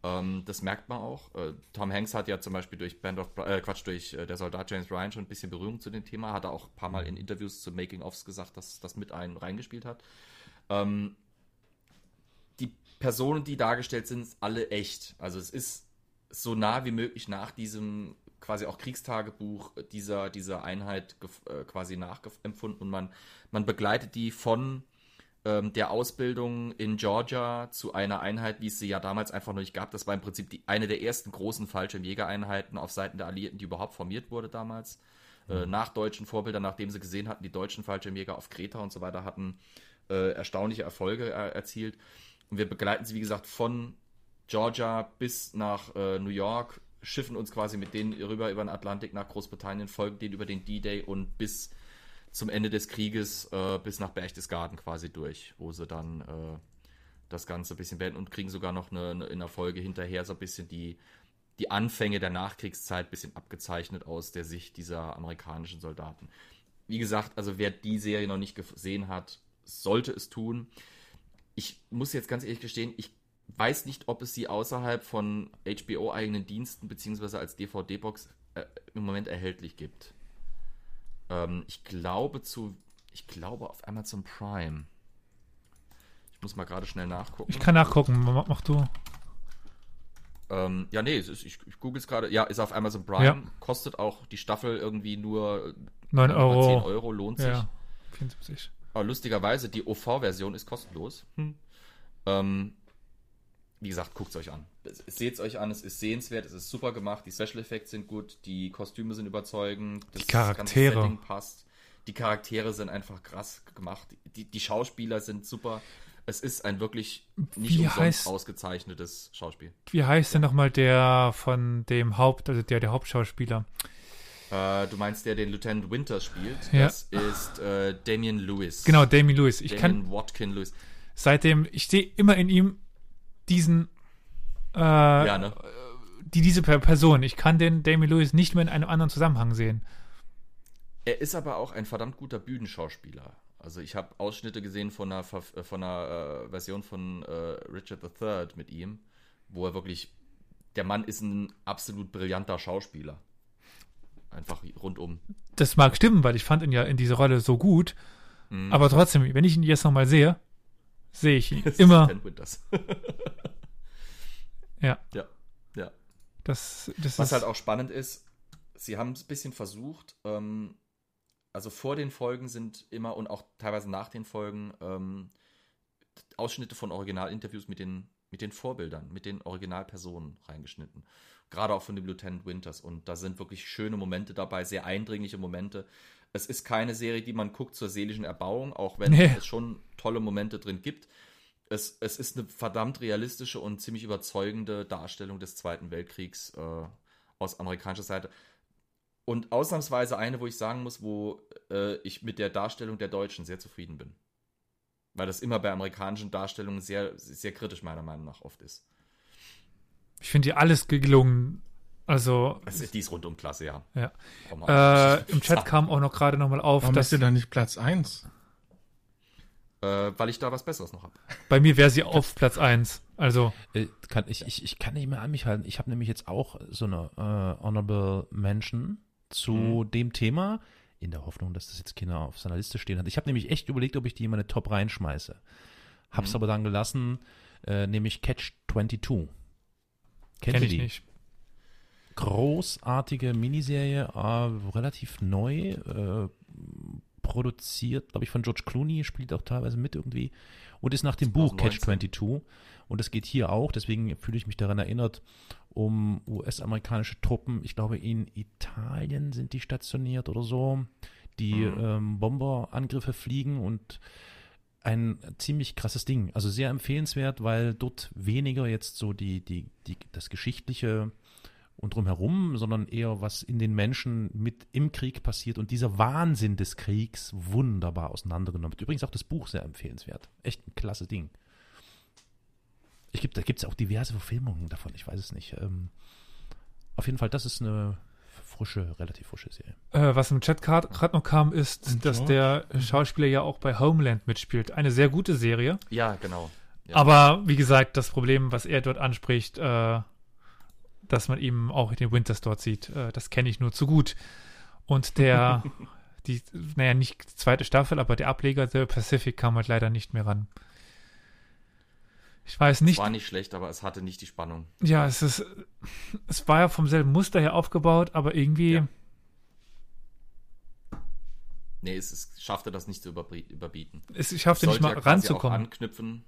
Ähm, das merkt man auch. Äh, Tom Hanks hat ja zum Beispiel durch Band of äh, Quatsch durch äh, der Soldat James Ryan schon ein bisschen Berührung zu dem Thema, hat er auch ein paar Mal in Interviews zu Making-ofs gesagt, dass das mit einem reingespielt hat. Ähm, die Personen, die dargestellt sind, sind alle echt. Also es ist so nah wie möglich nach diesem quasi auch Kriegstagebuch dieser, dieser Einheit äh, quasi nachempfunden und man, man begleitet die von ähm, der Ausbildung in Georgia zu einer Einheit, wie es sie ja damals einfach noch nicht gab. Das war im Prinzip die, eine der ersten großen Fallschirmjägereinheiten auf Seiten der Alliierten, die überhaupt formiert wurde damals. Äh, mhm. nach deutschen Vorbildern, nachdem sie gesehen hatten, die deutschen Fallschirmjäger auf Kreta und so weiter hatten äh, erstaunliche Erfolge äh, erzielt. Und wir begleiten sie, wie gesagt, von Georgia bis nach äh, New York schiffen uns quasi mit denen rüber über den Atlantik nach Großbritannien, folgen denen über den D-Day und bis zum Ende des Krieges äh, bis nach Berchtesgaden quasi durch, wo sie dann äh, das Ganze ein bisschen beenden und kriegen sogar noch eine, eine, in der Folge hinterher so ein bisschen die, die Anfänge der Nachkriegszeit ein bisschen abgezeichnet aus der Sicht dieser amerikanischen Soldaten. Wie gesagt, also wer die Serie noch nicht gesehen hat, sollte es tun. Ich muss jetzt ganz ehrlich gestehen, ich weiß nicht, ob es sie außerhalb von HBO-eigenen Diensten beziehungsweise als DVD-Box äh, im Moment erhältlich gibt. Ähm, ich glaube zu, ich glaube auf Amazon Prime. Ich muss mal gerade schnell nachgucken. Ich kann nachgucken, mach, mach du. Ähm, ja, nee, ist, ich, ich google es gerade. Ja, ist auf Amazon Prime. Ja. Kostet auch die Staffel irgendwie nur 9 Euro. 10 Euro, lohnt sich. Ja, 74. Aber lustigerweise, die OV-Version ist kostenlos. Hm. Ähm, wie gesagt, guckt es euch an. Seht es euch an, es ist sehenswert, es ist super gemacht, die Special Effects sind gut, die Kostüme sind überzeugend, das die Charaktere. ganze Setting passt. Die Charaktere sind einfach krass gemacht, die, die Schauspieler sind super. Es ist ein wirklich nicht wie umsonst heißt, ausgezeichnetes Schauspiel. Wie heißt denn nochmal der von dem Haupt, also der, der Hauptschauspieler? Äh, du meinst, der den Lieutenant Winters spielt? Ja. Das ist äh, Damian Lewis. Genau, Damien Lewis. Ich Damian kann Watkin Lewis. seitdem, ich sehe immer in ihm diesen, äh, Ja, ne? die, diese Per- Person. Ich kann den Damien Lewis nicht mehr in einem anderen Zusammenhang sehen. Er ist aber auch ein verdammt guter Bühnenschauspieler. Also ich habe Ausschnitte gesehen von einer, äh, von einer äh, Version von äh, Richard III mit ihm, wo er wirklich, der Mann ist ein absolut brillanter Schauspieler. Einfach rundum. Das mag stimmen, weil ich fand ihn ja in dieser Rolle so gut. Mhm. Aber trotzdem, wenn ich ihn jetzt nochmal sehe, sehe ich ihn immer. Ja, ja, ja. das, das Was ist halt auch spannend ist, sie haben es ein bisschen versucht, ähm, also vor den Folgen sind immer und auch teilweise nach den Folgen ähm, Ausschnitte von Originalinterviews mit den, mit den Vorbildern, mit den Originalpersonen reingeschnitten. Gerade auch von dem Lieutenant Winters. Und da sind wirklich schöne Momente dabei, sehr eindringliche Momente. Es ist keine Serie, die man guckt zur seelischen Erbauung, auch wenn Nee. es schon tolle Momente drin gibt. Es, es ist eine verdammt realistische und ziemlich überzeugende Darstellung des Zweiten Weltkriegs äh, aus amerikanischer Seite. Und ausnahmsweise eine, wo ich sagen muss, wo äh, ich mit der Darstellung der Deutschen sehr zufrieden bin. Weil das immer bei amerikanischen Darstellungen sehr, sehr kritisch meiner Meinung nach oft ist. ich finde dir alles gelungen. Also, Also, die ist rundum klasse, ja. ja. Äh, Im Chat kam auch noch gerade nochmal auf, Warum dass ist ihr da nicht Platz 1? Äh, weil ich da was Besseres noch habe. bei mir wäre sie auf Platz 1. Also, Äh, kann, ich, ich, ich kann nicht mehr an mich halten. Ich habe nämlich jetzt auch so eine äh, Honorable Mention zu Mhm. dem Thema, in der Hoffnung, dass das jetzt Kinder auf seiner Liste stehen hat. Ich habe nämlich echt überlegt, ob ich die in meine Top reinschmeiße. Hab's Mhm. aber dann gelassen, äh, nämlich Catch 22. Kennt kenne ihr ich die? nicht. großartige Miniserie, äh, relativ neu, äh, produziert, glaube ich, von George Clooney, spielt auch teilweise mit irgendwie und ist nach dem Buch Catch 2019. 22 und es geht hier auch, deswegen fühle ich mich daran erinnert, um US-amerikanische Truppen, ich glaube in Italien sind die stationiert oder so, die Mhm. ähm, Bomberangriffe fliegen und ein ziemlich krasses Ding. Also sehr empfehlenswert, weil dort weniger jetzt so die, die, die, das Geschichtliche und drumherum, sondern eher was in den Menschen mit im Krieg passiert und dieser Wahnsinn des Kriegs wunderbar auseinandergenommen wird. Übrigens auch das Buch sehr empfehlenswert. Echt ein klasse Ding. Ich gibt, da gibt es auch diverse Verfilmungen davon, ich weiß es nicht. Ähm, auf jeden Fall, das ist eine frische, relativ frische Serie. Äh, was im Chat gerade noch kam, ist, Und dass George? der Schauspieler ja auch bei Homeland mitspielt. Eine sehr gute Serie. Ja, genau. Ja. Aber wie gesagt, das Problem, was er dort anspricht, äh, dass man eben auch den Winters dort sieht, äh, das kenne ich nur zu gut. Und der, die, naja, nicht die zweite Staffel, aber der Ableger The Pacific kam halt leider nicht mehr ran. Ich weiß Es nicht, war nicht schlecht, aber es hatte nicht die Spannung. ja, es ist, es war ja vom selben Muster her aufgebaut, aber irgendwie, Ja. Nee, es, es schaffte das nicht zu überbieten. es schaffte nicht sollte mal quasi Auch ranzukommen. anknüpfen.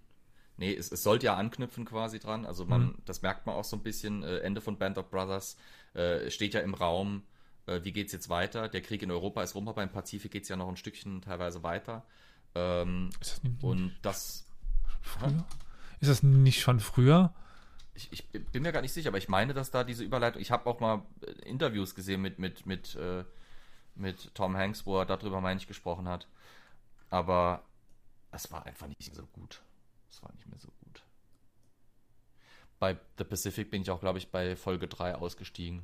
Nee, es, es sollte ja anknüpfen quasi dran. Also man, das merkt man auch so ein bisschen. Äh, Ende von Band of Brothers äh, steht ja im Raum. Äh, wie geht's jetzt weiter? Der Krieg in Europa ist rum, aber im Pazifik geht's ja noch ein Stückchen teilweise weiter. Ähm, Ist das nicht, und das, früher? Ist das nicht schon früher? ich, ich bin mir gar nicht sicher, aber ich meine, dass da diese Überleitung. Ich habe auch mal äh, Interviews gesehen mit mit mit äh, mit Tom Hanks, wo er darüber meine ich gesprochen hat. Aber es war einfach nicht so gut. Es war nicht mehr so gut. Bei The Pacific bin ich auch, glaube ich, bei Folge 3 ausgestiegen.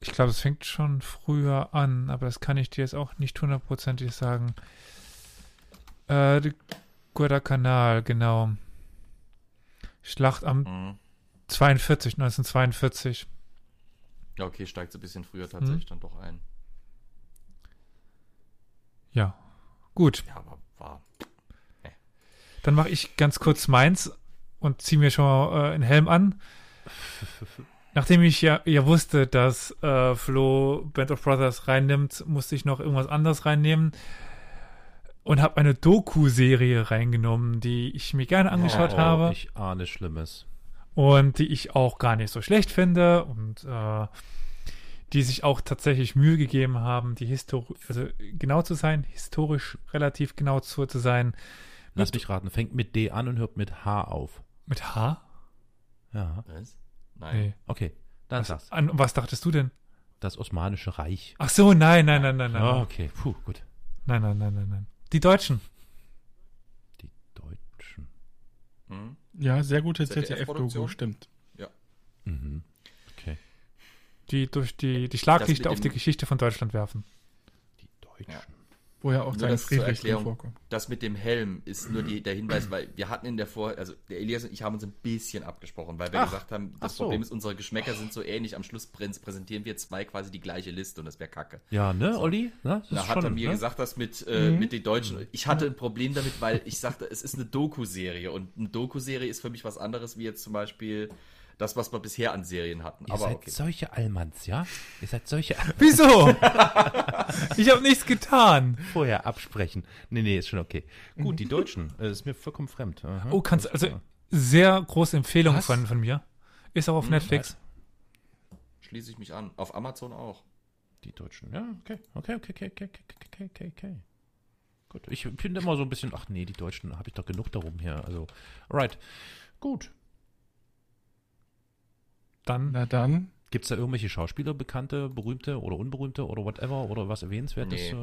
Ich glaube, es fängt schon früher an, aber das kann ich dir jetzt auch nicht hundertprozentig sagen. Äh, die Guadalcanal, genau. Schlacht am Mhm. 42, 1942. Ja, okay, steigt so ein bisschen früher tatsächlich Mhm. dann doch ein. Ja, gut. Ja, aber war. Dann mache ich ganz kurz meins und ziehe mir schon mal äh, einen Helm an. Nachdem ich ja, ja wusste, dass äh, Flo Band of Brothers reinnimmt, musste ich noch irgendwas anderes reinnehmen und habe eine Doku-Serie reingenommen, die ich mir gerne angeschaut oh, habe Ich ahne Schlimmes. und die ich auch gar nicht so schlecht finde und äh, die sich auch tatsächlich Mühe gegeben haben, die Histori also genau zu sein, historisch relativ genau zu, zu sein. Lass mich raten, fängt mit D an und hört mit H auf. Mit H? Ja, Was? Nein. Nee. okay. Dann Was, sag's. an was dachtest du denn? Das Osmanische Reich. Ach so, nein, nein, nein, nein, nein. Ah, okay, puh, gut. Nein, nein, nein, nein, nein. Die Deutschen. Die Deutschen. Hm? Ja, sehr gute. ZDF-Doku, stimmt. Mhm. Okay. Die durch die, die Schlaglichter auf die Geschichte von Deutschland werfen. Die Deutschen. Ja. Wo ja auch Nur das zur Erklärung. vorkommt. Das mit dem Helm ist nur die, der Hinweis, weil wir hatten in der Vor, also der Elias und ich haben uns ein bisschen abgesprochen, weil wir Ach, gesagt haben, das so. Problem ist, unsere Geschmäcker sind so ähnlich. Am Schluss prä- präsentieren wir zwei quasi die gleiche Liste und das wäre kacke. Ja, ne, Olli? Na, das Da ist hat er schon, mir ne? gesagt, das mit, äh, mit den Deutschen. Ich hatte ein Problem damit, weil ich sagte, es ist eine Doku-Serie und eine Doku-Serie ist für mich was anderes wie jetzt zum Beispiel das, was wir bisher an Serien hatten. Ihr Aber seid okay. solche Allmanns, ja? Ihr seid solche Wieso? ich habe nichts getan. vorher absprechen. Nee, nee, ist schon okay. Gut, die Deutschen, äh, ist mir vollkommen fremd. Aha. Oh, kannst also klar. sehr große Empfehlung Was? von, von mir. Ist auch auf Hm, Netflix. Schließe ich mich an. Auf Amazon auch. Die Deutschen, ja, okay. Okay, okay, okay, okay, okay, okay, okay, okay. Gut, ich bin immer so ein bisschen, ach nee, die Deutschen, habe ich doch genug darum hier. Also, alright. Gut. Dann Na dann. Gibt es da irgendwelche Schauspieler, bekannte, berühmte oder unberühmte oder whatever oder was erwähnenswertes? Nee. Äh,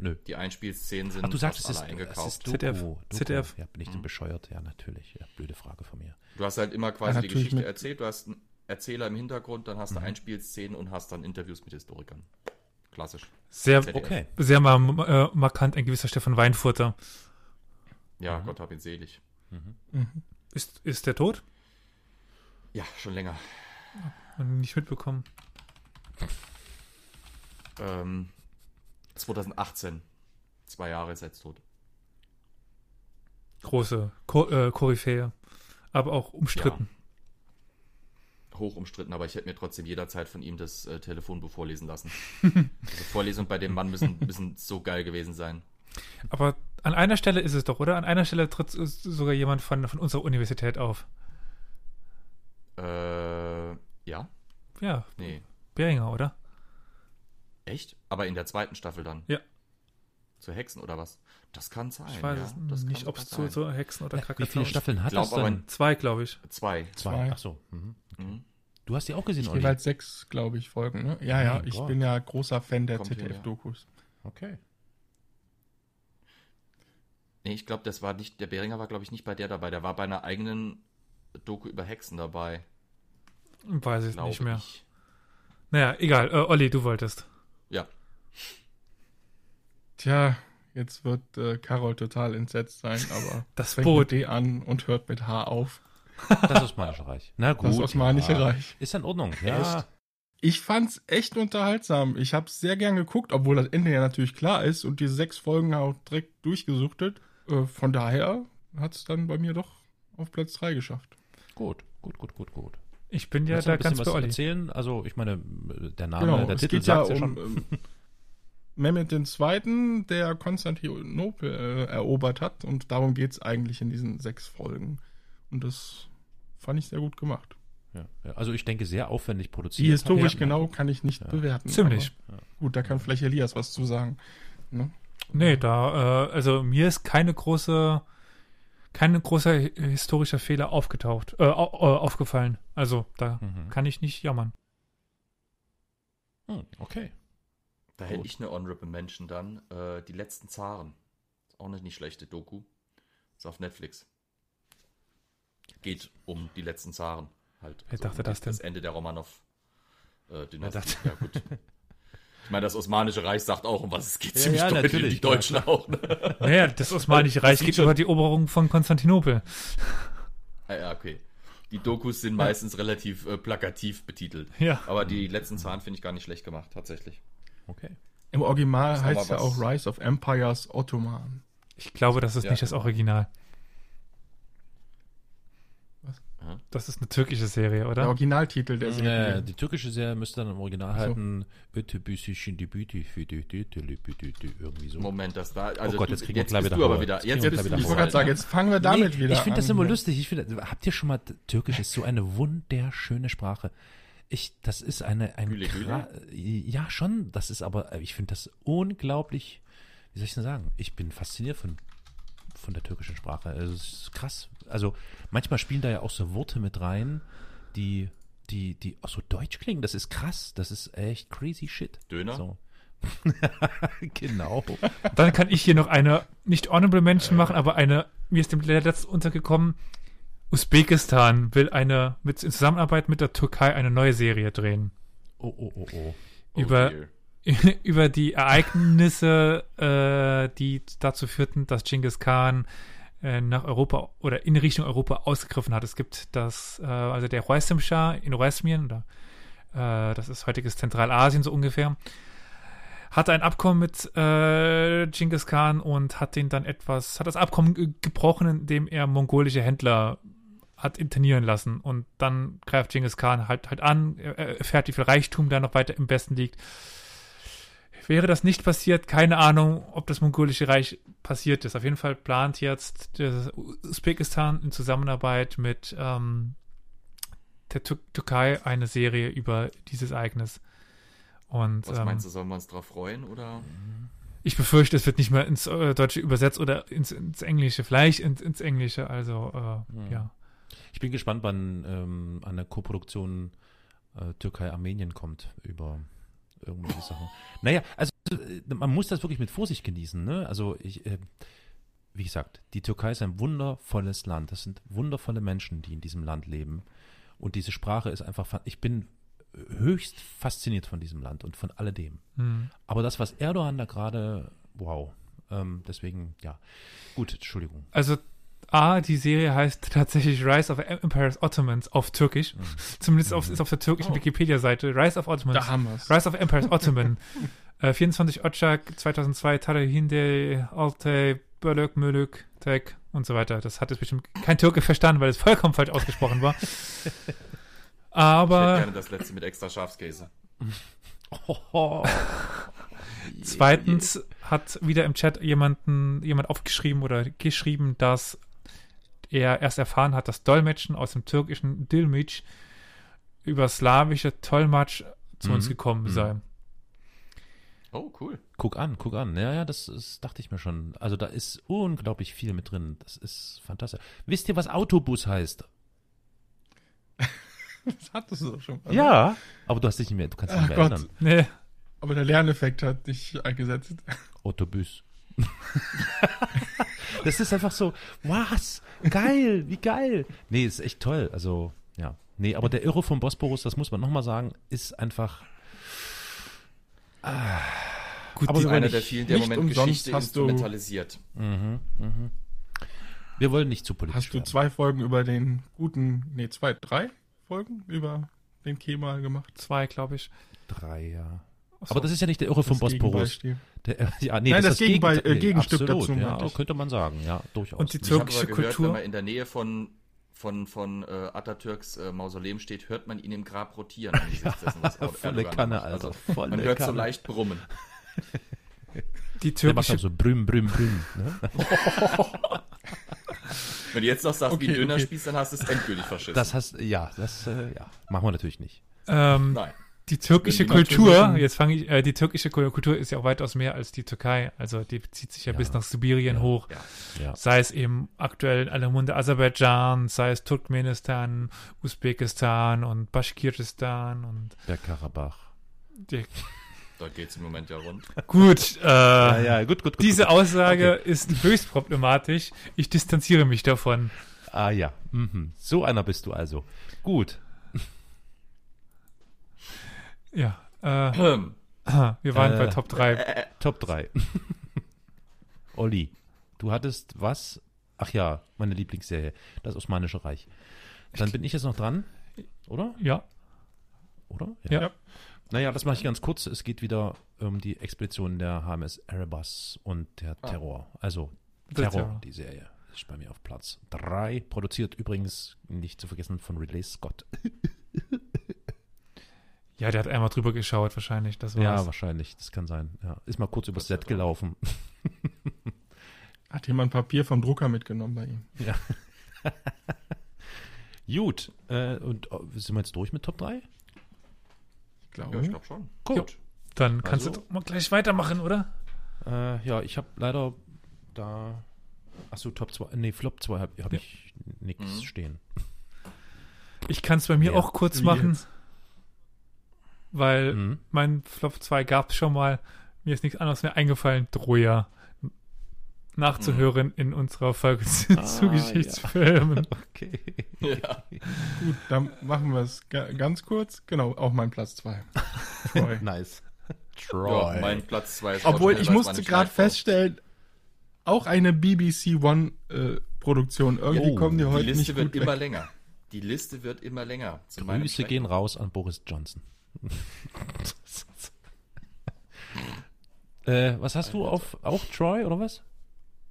nö. Die Einspielszenen sind Ach, du sagst, fast es alle ist, es eingekauft. ist Doku, ZDF. Doku. ZDF. Ja, bin ich denn bescheuert? Ja, natürlich. Ja, blöde Frage von mir. Du hast halt immer quasi Ja, die Geschichte mit- erzählt, du hast einen Erzähler im Hintergrund, dann Mhm. hast du Einspielszenen und hast dann Interviews mit Historikern. Klassisch. sehr, ZDF. Okay. sehr mal, äh, markant ein gewisser Stefan Weinfurter. Ja, Gott hab ihn selig. Ist, ist der tot? Ja, schon länger. Nicht mitbekommen. Ähm, 2018. Zwei Jahre ist er jetzt tot. Große Ko äh, Koryphäe. Aber auch umstritten. Hoch umstritten, aber ich hätte mir trotzdem jederzeit von ihm das äh, Telefonbuch vorlesen lassen. also Vorlesungen bei dem Mann müssen, müssen so geil gewesen sein. Aber an einer Stelle ist es doch, oder? An einer Stelle tritt sogar jemand von, von unserer Universität auf. Äh, ja? Ja, Nee. Beringer, oder? Echt? Aber in der zweiten Staffel dann? Ja. Zu Hexen oder was? Das kann sein. Ich weiß ja, das nicht, ob es zu, zu Hexen oder Wie viele Staffeln hat glaub das denn? Zwei, glaube ich. Zwei. Zwei. Ach so. Mhm. Mhm. Du hast die auch gesehen, Olli? Jeweils sechs, glaube ich, Folgen. Ne? Ja, ja, Mein ich Gott. bin ja großer Fan der hin, ja. ZDF-Dokus. Okay. Nee, ich glaube, das war nicht, der Beringer war, glaube ich, nicht bei der dabei. Der war bei einer eigenen Doku über Hexen dabei. Weiß ich Glaube nicht mehr. ich. Naja, egal. Äh, Olli, du wolltest. Ja. Tja, jetzt wird äh, Carol total entsetzt sein, aber Das fängt Boot. mit D an und hört mit H auf. Das Osmanische Reich. Na gut. Das Osmanische ja. Reich. Ist in Ordnung. Ja. Ich fand's echt unterhaltsam. Ich hab's sehr gern geguckt, obwohl das Ende ja natürlich klar ist und die sechs Folgen auch direkt durchgesuchtet. Äh, von daher hat's dann bei mir doch auf Platz 3 geschafft. Gut, gut, gut, gut, gut. Ich bin ja da ganz was bei Olli. erzählen? Also, ich meine, der Name, Genau, der es Titel geht ja sagt ja, um schon. ähm, Mehmet II., der Konstantinopel äh, erobert hat und darum geht's eigentlich in diesen sechs Folgen. Und das fand ich sehr gut gemacht. Ja, ja. Also, ich denke, sehr aufwendig produziert. Die historisch Ja. genau kann ich nicht bewerten. Ziemlich. Gut, da kann vielleicht Elias was zu sagen. Ne? Nee, da, äh, also mir ist keine große, kein großer hi- historischer Fehler aufgetaucht, äh, äh, aufgefallen. Also da Mhm. kann ich nicht jammern. Hm, okay. Da hätte ich eine Honorable Mention dann. Äh, die letzten Zaren. Ist auch eine nicht schlechte Doku. Ist auf Netflix. Geht um die letzten Zaren. Halt. Wer dachte um das denn? Das Ende der Romanov-Dynastie. dachte- ja, gut. Ich meine, das Osmanische Reich sagt auch, um was es geht. Ja, ziemlich ja, deutlich. natürlich, Die Deutschen auch. Ne? Naja, das Osmanische Reich geht schon- über die Eroberung von Konstantinopel. Ah, ja, okay. Die Dokus sind meistens relativ äh, plakativ betitelt. Ja. Aber die letzten Zahlen finde ich gar nicht schlecht gemacht, tatsächlich. Okay. Im Original heißt ja was. auch Rise of Empires Ottoman. Ich glaube, das ist Ja, nicht das. Original. Was? Aha. Das ist eine türkische Serie, Der oder? Originaltitel der Äh, Serie. die türkische Serie müsste dann im Original halten. Irgendwie so. Moment, das da. Also oh Gott, jetzt kriegen wir jetzt gleich wieder du aber Hauer. wieder. Jetzt Jetzt wieder ich wollte gerade sagen, jetzt fangen wir damit wieder ich an. finde das immer lustig. Ich finde, habt ihr schon mal Türkisch ist so eine wunderschöne Sprache. Ich, das ist eine, ein Güle, Güle? Kra- ja schon. Das ist aber, ich finde das unglaublich. Wie soll ich denn sagen? Ich bin fasziniert von von der türkischen Sprache. Also, es ist krass. Also manchmal spielen da ja auch so Worte mit rein, die die, die auch so deutsch klingen. Das ist krass. Das ist echt crazy shit. Döner? So. genau. Dann kann ich hier noch eine, nicht Honorable Mention machen, aber eine, mir ist dem letzten untergekommen, Usbekistan will eine, mit, in Zusammenarbeit mit der Türkei eine neue Serie drehen. Oh, oh, oh, oh. über, dear. über die Ereignisse, äh, die dazu führten, dass Genghis Khan äh, nach Europa oder in Richtung Europa ausgegriffen hat. Es gibt das, äh, also der Khwarizm Shah in Khwarezmien, oder äh, das ist heutiges Zentralasien so ungefähr, hatte ein Abkommen mit äh, Genghis Khan und hat den dann etwas, hat das Abkommen ge- gebrochen, indem er mongolische Händler hat internieren lassen und dann greift Genghis Khan halt halt an, er er erfährt, wie viel Reichtum da noch weiter im Westen liegt. Wäre das nicht passiert, keine Ahnung, ob das mongolische Reich passiert ist. Auf jeden Fall plant jetzt das Usbekistan in Zusammenarbeit mit ähm, der Tür Türkei eine Serie über dieses Ereignis. Und Was ähm, meinst du, sollen wir uns drauf freuen oder? ich befürchte, es wird nicht mehr ins äh, Deutsche übersetzt oder ins, ins Englische, vielleicht ins, ins Englische. Also, äh, ja. Ich bin gespannt, wann ähm, eine Koproduktion äh, Türkei-Armenien kommt über irgendwelche Sachen. Naja, also äh, man muss das wirklich mit Vorsicht genießen. Ne? Also ich, äh, wie gesagt, die Türkei ist ein wundervolles Land. Das sind wundervolle Menschen, die in diesem Land leben. Und diese Sprache ist einfach, fa- ich bin höchst fasziniert von diesem Land und von alledem. Hm. Aber das, was Erdogan da gerade, wow. Ähm, deswegen, ja. Gut, Entschuldigung. Also, A, die Serie heißt tatsächlich Rise of Empires Ottomans auf Türkisch. Zumindest auf, ist auf der türkischen Oh. Wikipedia-Seite. Rise of Ottomans. Da haben wir's. Rise of Empires Ottoman. äh, 24 Ocak 2002, Tarihinde, Altay, Bölük, Mölük, Tek und so weiter. Das hat jetzt bestimmt kein Türke verstanden, weil es vollkommen falsch ausgesprochen war. Ich hätte Aber gerne das letzte mit extra Schafskäse. zweitens hat wieder im Chat jemanden, jemand aufgeschrieben oder geschrieben, dass er erst erfahren hat, dass Dolmetschen aus dem türkischen Dilmic über slawische Tolmatsch zu uns Mhm. gekommen Mhm. sei. Oh, cool. Guck an, guck an. Ja, ja, das, das dachte ich mir schon. Also da ist unglaublich viel mit drin. Das ist fantastisch. Wisst ihr, was Autobus heißt? Das hattest du doch schon mal. Ja. Aber du hast dich nicht mehr, du kannst dich Ach nicht mehr Gott. erinnern. Nee. Aber der Lerneffekt hat dich eingesetzt. Autobus. das ist einfach so, was? Geil, wie geil. Nee, ist echt toll. Also, ja. Nee, aber der Irre vom Bosporus, das muss man nochmal sagen, ist einfach. Gut, Aber Einer nicht- der vielen, der Moment umsonst Geschichte hast du- instrumentalisiert. Mhm, mhm. Wir wollen nicht zu politisch Hast du werden. zwei Folgen über den guten, nee, zwei, drei Folgen über den Kemal gemacht? zwei, glaube ich. Drei, ja. Aber das ist ja nicht der Irre vom Bosporus. Der, äh, ja, nee, Nein, das, das Gegend- äh, Gegenstück absolut, dazu, Ja, ich. könnte man sagen, ja, durchaus. Und die Ich habe türkische aber gehört, Kultur. wenn man in der Nähe von, von, von äh, Atatürks äh, Mausoleum steht, hört man ihn im Grab rotieren. angesichts dessen, volle macht. Kanne, also. Volle Man hört so Kanne. leicht brummen. Die Der macht türkische dann so brüm, brüm, brüm. Ne? Wenn du jetzt noch sagst, wie Okay, ein Döner okay. spießt, dann hast du es endgültig verschissen. Das hast, ja, das, äh, ja, machen wir natürlich nicht. ähm, Nein. Die türkische Kultur, jetzt fange ich, äh, die türkische Kultur ist ja auch weitaus mehr als die Türkei. Also die bezieht sich ja, Ja. bis nach Sibirien Ja. hoch. Ja. Ja. Sei es eben aktuell in aller Munde Aserbaidschan, sei es Turkmenistan, Usbekistan und Baschkiristan und Bergkarabach. die, Dort geht es im Moment ja rund. gut, äh, Ja, ja, gut, gut, gut. diese gut. Aussage ist höchst problematisch. Ich distanziere mich davon. Ah ja, mhm. so einer bist du also. Gut. Ja, äh, wir waren Äh, bei Top 3. Top 3. Olli, du hattest was? Ach ja, meine Lieblingsserie, das Osmanische Reich. Dann bin ich jetzt noch dran, oder? Ja, Oder? Ja. Naja, das mache ich ganz kurz. Es geht wieder um die Expedition der HMS Erebus und der Ah. Terror. Also Terror, Terror. die Serie. Ist bei mir auf Platz 3. Produziert übrigens, nicht zu vergessen, von Ridley Scott. ja, der hat einmal drüber geschaut wahrscheinlich. Das war's. Ja, wahrscheinlich. Das kann sein. Ja. Ist mal kurz übers Set gelaufen. Hat jemand Papier vom Drucker mitgenommen bei ihm? Gut. Äh, und oh, sind wir jetzt durch mit Top 3? Ich ja, glaube. ich glaube schon. Gut. Dann kannst Also- du mal gleich weitermachen, oder? Äh, ja, ich habe leider da. Achso, Top 2. Nee, Flop 2 habe hab Ja. ich nichts Mhm. stehen. Ich kann es bei mir Ja. auch kurz Wie machen, jetzt? Weil Mhm. mein Flop 2 gab es schon mal. Mir ist nichts anderes mehr eingefallen. Troja. Nachzuhören in unserer Folge zu, Ah, zu Geschichtsfilmen. Okay. Ja. Gut, dann machen wir es ga ganz kurz. Genau, auch mein Platz 2. Troy. Nice. ja, Troy. mein Platz 2 ist Obwohl, ich musste nicht gerade feststellen, auch eine BBC One äh, Produktion. Irgendwie Oh, kommen die Die heute Liste nicht wird gut immer weg. länger. Die Liste wird immer länger. Grüße gehen raus an Boris Johnson. äh, was hast du auf auch Troy oder was?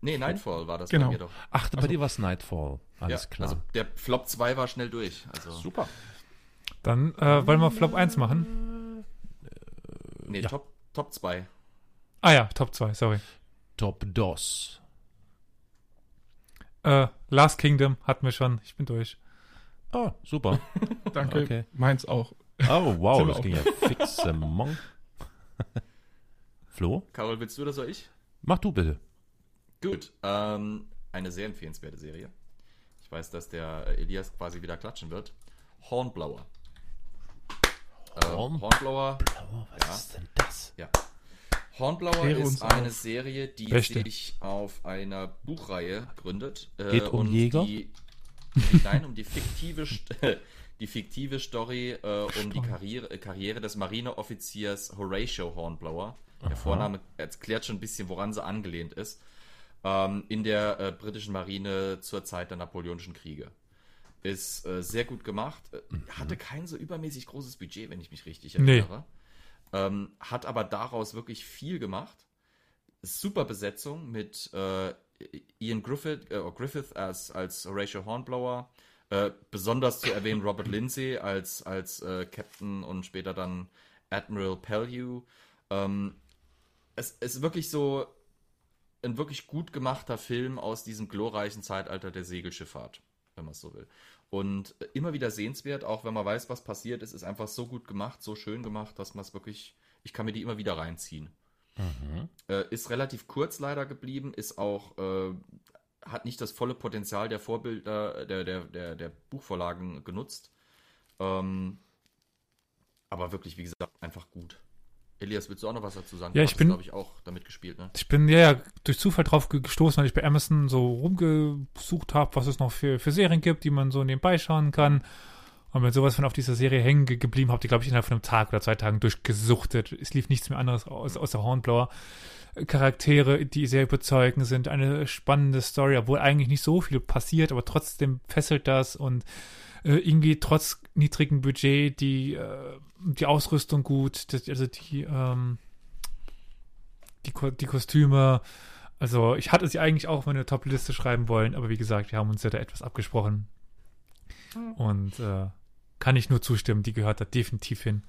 Nee, Nightfall war das Genau. bei mir doch. Ach, bei dir war es Nightfall. Alles ja, klar. Also der Flop 2 war schnell durch. Also, Super. Dann äh, wollen wir Flop 1 machen. nee, Ja. Top, Top 2. Ah ja, Top 2, sorry. Top DOS. Äh, Last Kingdom hatten wir schon. Ich bin durch. Oh, super. Danke, Okay. meins auch. Oh, wow, das auch ging ja fix. Mon. Flo, Carol, willst du oder soll ich? mach du bitte. Gut. Ähm, eine sehr empfehlenswerte Serie. Ich weiß, dass der Elias quasi wieder klatschen wird. Hornblower. Äh, Horn- Hornblower. Oh, was Ja. ist denn das? Ja. Hornblower Klär ist eine auf. Serie, die Beste. sich auf einer Buchreihe gründet. äh, Geht um und Jäger? Die, nein, um die fiktive, St- die fiktive Story äh, um die Karriere, äh, Karriere des Marineoffiziers Horatio Hornblower. Der Vorname erklärt schon ein bisschen, woran sie angelehnt ist. Ähm, in der äh, britischen Marine zur Zeit der Napoleonischen Kriege. Ist äh, sehr gut gemacht. Äh, Hatte kein so übermäßig großes Budget, wenn ich mich richtig Nee. erinnere. Ähm, hat aber daraus wirklich viel gemacht. Super Besetzung mit äh, Ian Griffith, Griffith als, als Horatio Hornblower. Äh, besonders zu erwähnen Robert Lindsay als, als äh, Captain und später dann Admiral Pellew. Ähm, es ist wirklich so ein wirklich gut gemachter Film aus diesem glorreichen Zeitalter der Segelschifffahrt, wenn man es so will. Und äh, immer wieder sehenswert, auch wenn man weiß, was passiert ist, ist einfach so gut gemacht, so schön gemacht, dass man es wirklich, ich kann mir die immer wieder reinziehen. Äh, ist relativ kurz leider geblieben, ist auch, äh, hat nicht das volle Potenzial der Vorbilder, der, der, der, der Buchvorlagen genutzt. Ähm, aber wirklich, wie gesagt, einfach gut. Elias, willst du auch noch was dazu sagen? Ja, ich bin- glaube ich, auch damit gespielt, ne? Ich bin ja, ja durch Zufall drauf ge- gestoßen, weil ich bei Amazon so rumgesucht habe, was es noch für, für Serien gibt, die man so nebenbei schauen kann. Und wenn sowas von auf dieser Serie hängen ge geblieben, habe die, glaube ich, innerhalb von einem Tag oder zwei Tagen durchgesuchtet. Es lief nichts mehr anderes aus, außer Hornblower. Charaktere, die sehr überzeugend sind, eine spannende Story, obwohl eigentlich nicht so viel passiert, aber trotzdem fesselt das und äh, irgendwie trotz niedrigem Budget die, äh, die Ausrüstung gut, das, also die, ähm, die, die Kostüme. Also ich hatte sie eigentlich auch auf meine Top-Liste schreiben wollen, aber wie gesagt, wir haben uns ja da etwas abgesprochen. Und äh, kann ich nur zustimmen, die gehört da definitiv hin.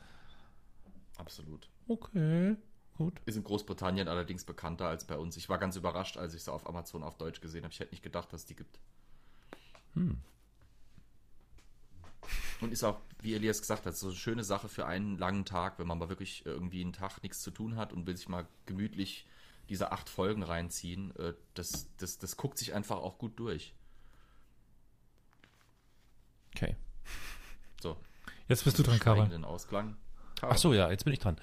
Absolut. Okay, gut. Ist in Großbritannien allerdings bekannter als bei uns. Ich war ganz überrascht, als ich sie auf Amazon auf Deutsch gesehen habe. Ich hätte nicht gedacht, dass es die gibt. Hm. Und ist auch, wie Elias gesagt hat, so eine schöne Sache für einen langen Tag, wenn man mal wirklich irgendwie einen Tag nichts zu tun hat und will sich mal gemütlich diese acht Folgen reinziehen. Äh, Das, das, das guckt sich einfach auch gut durch. Okay. So. Jetzt bist du dran, schweigenden Ausklang. Ach so, ja, jetzt bin ich dran.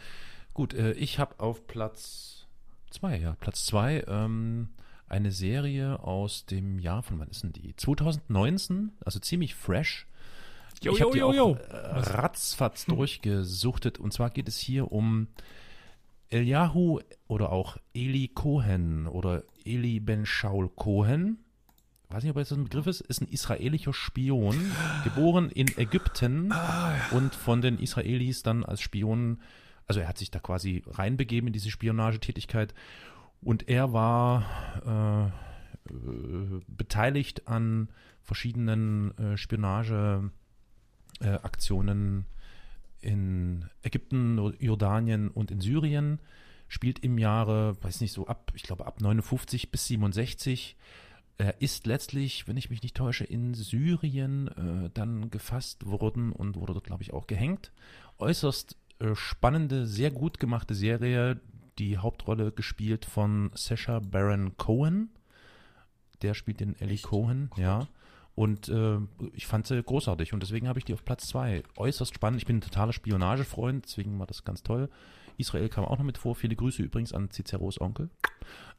Gut, äh, ich habe auf Platz zwei, ja, Platz zwei ähm, eine Serie aus dem Jahr von wann ist denn die? 2019, also ziemlich fresh. Jo, ich habe die jo, auch jo. Äh, ratzfatz durchgesuchtet und zwar geht es hier um Eliyahu oder auch Eli Cohen oder Eli Ben Shaul Cohen. Weiß nicht, ob das ein Begriff ist, ist ein israelischer Spion, geboren in Ägypten und von den Israelis dann als Spion, also er hat sich da quasi reinbegeben in diese Spionagetätigkeit und er war äh, äh, beteiligt an verschiedenen äh, Spionage äh, Aktionen in Ägypten, Jordanien und in Syrien, spielt im Jahre, weiß nicht, so ab, ich glaube ab 59 bis 67. Er ist letztlich, wenn ich mich nicht täusche, in Syrien äh, dann gefasst worden und wurde dort, glaube ich, auch gehängt. Äußerst äh, spannende, sehr gut gemachte Serie, die Hauptrolle gespielt von Sacha Baron Cohen. Der spielt den Ellie Echt? Cohen, ja. Gott. Und äh, ich fand sie großartig und deswegen habe ich die auf Platz zwei. Äußerst spannend. Ich bin ein totaler Spionagefreund, deswegen war das ganz toll. Israel kam auch noch mit vor. Viele Grüße übrigens an Ciceros Onkel.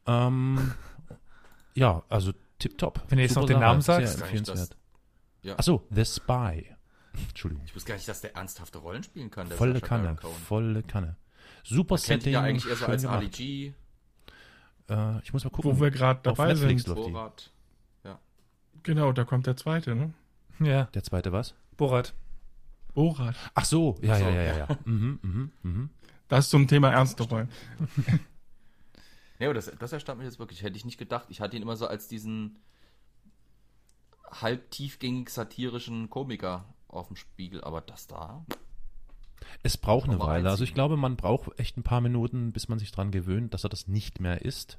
Ähm, ja, also tipptopp. Wenn du jetzt noch den Namen sagst. Sehr empfehlenswert. Ja. Achso, The Spy. Entschuldigung. Ich wusste gar nicht, dass der ernsthafte Rollen spielen kann. volle Sascha Kanne, volle Kanne. Super Man Setting. ja eigentlich eher so als Ali G. Äh, ich muss mal gucken. Wo wir gerade dabei sind. Borat. Ja. Genau, da kommt der zweite, ne? Ja. Der zweite was? Borat. Borat. Ach so, ja, so, ja, ja, ja. ja. mhm, mhm, mhm. Das zum Thema ernste Rollen. ja, aber das, das erstaunt mich jetzt wirklich. Hätte ich nicht gedacht. Ich hatte ihn immer so als diesen halb tiefgängig satirischen Komiker auf dem Spiegel, aber das da. Es braucht eine Weile. Also ich glaube, man braucht echt ein paar Minuten, bis man sich dran gewöhnt, dass er das nicht mehr ist.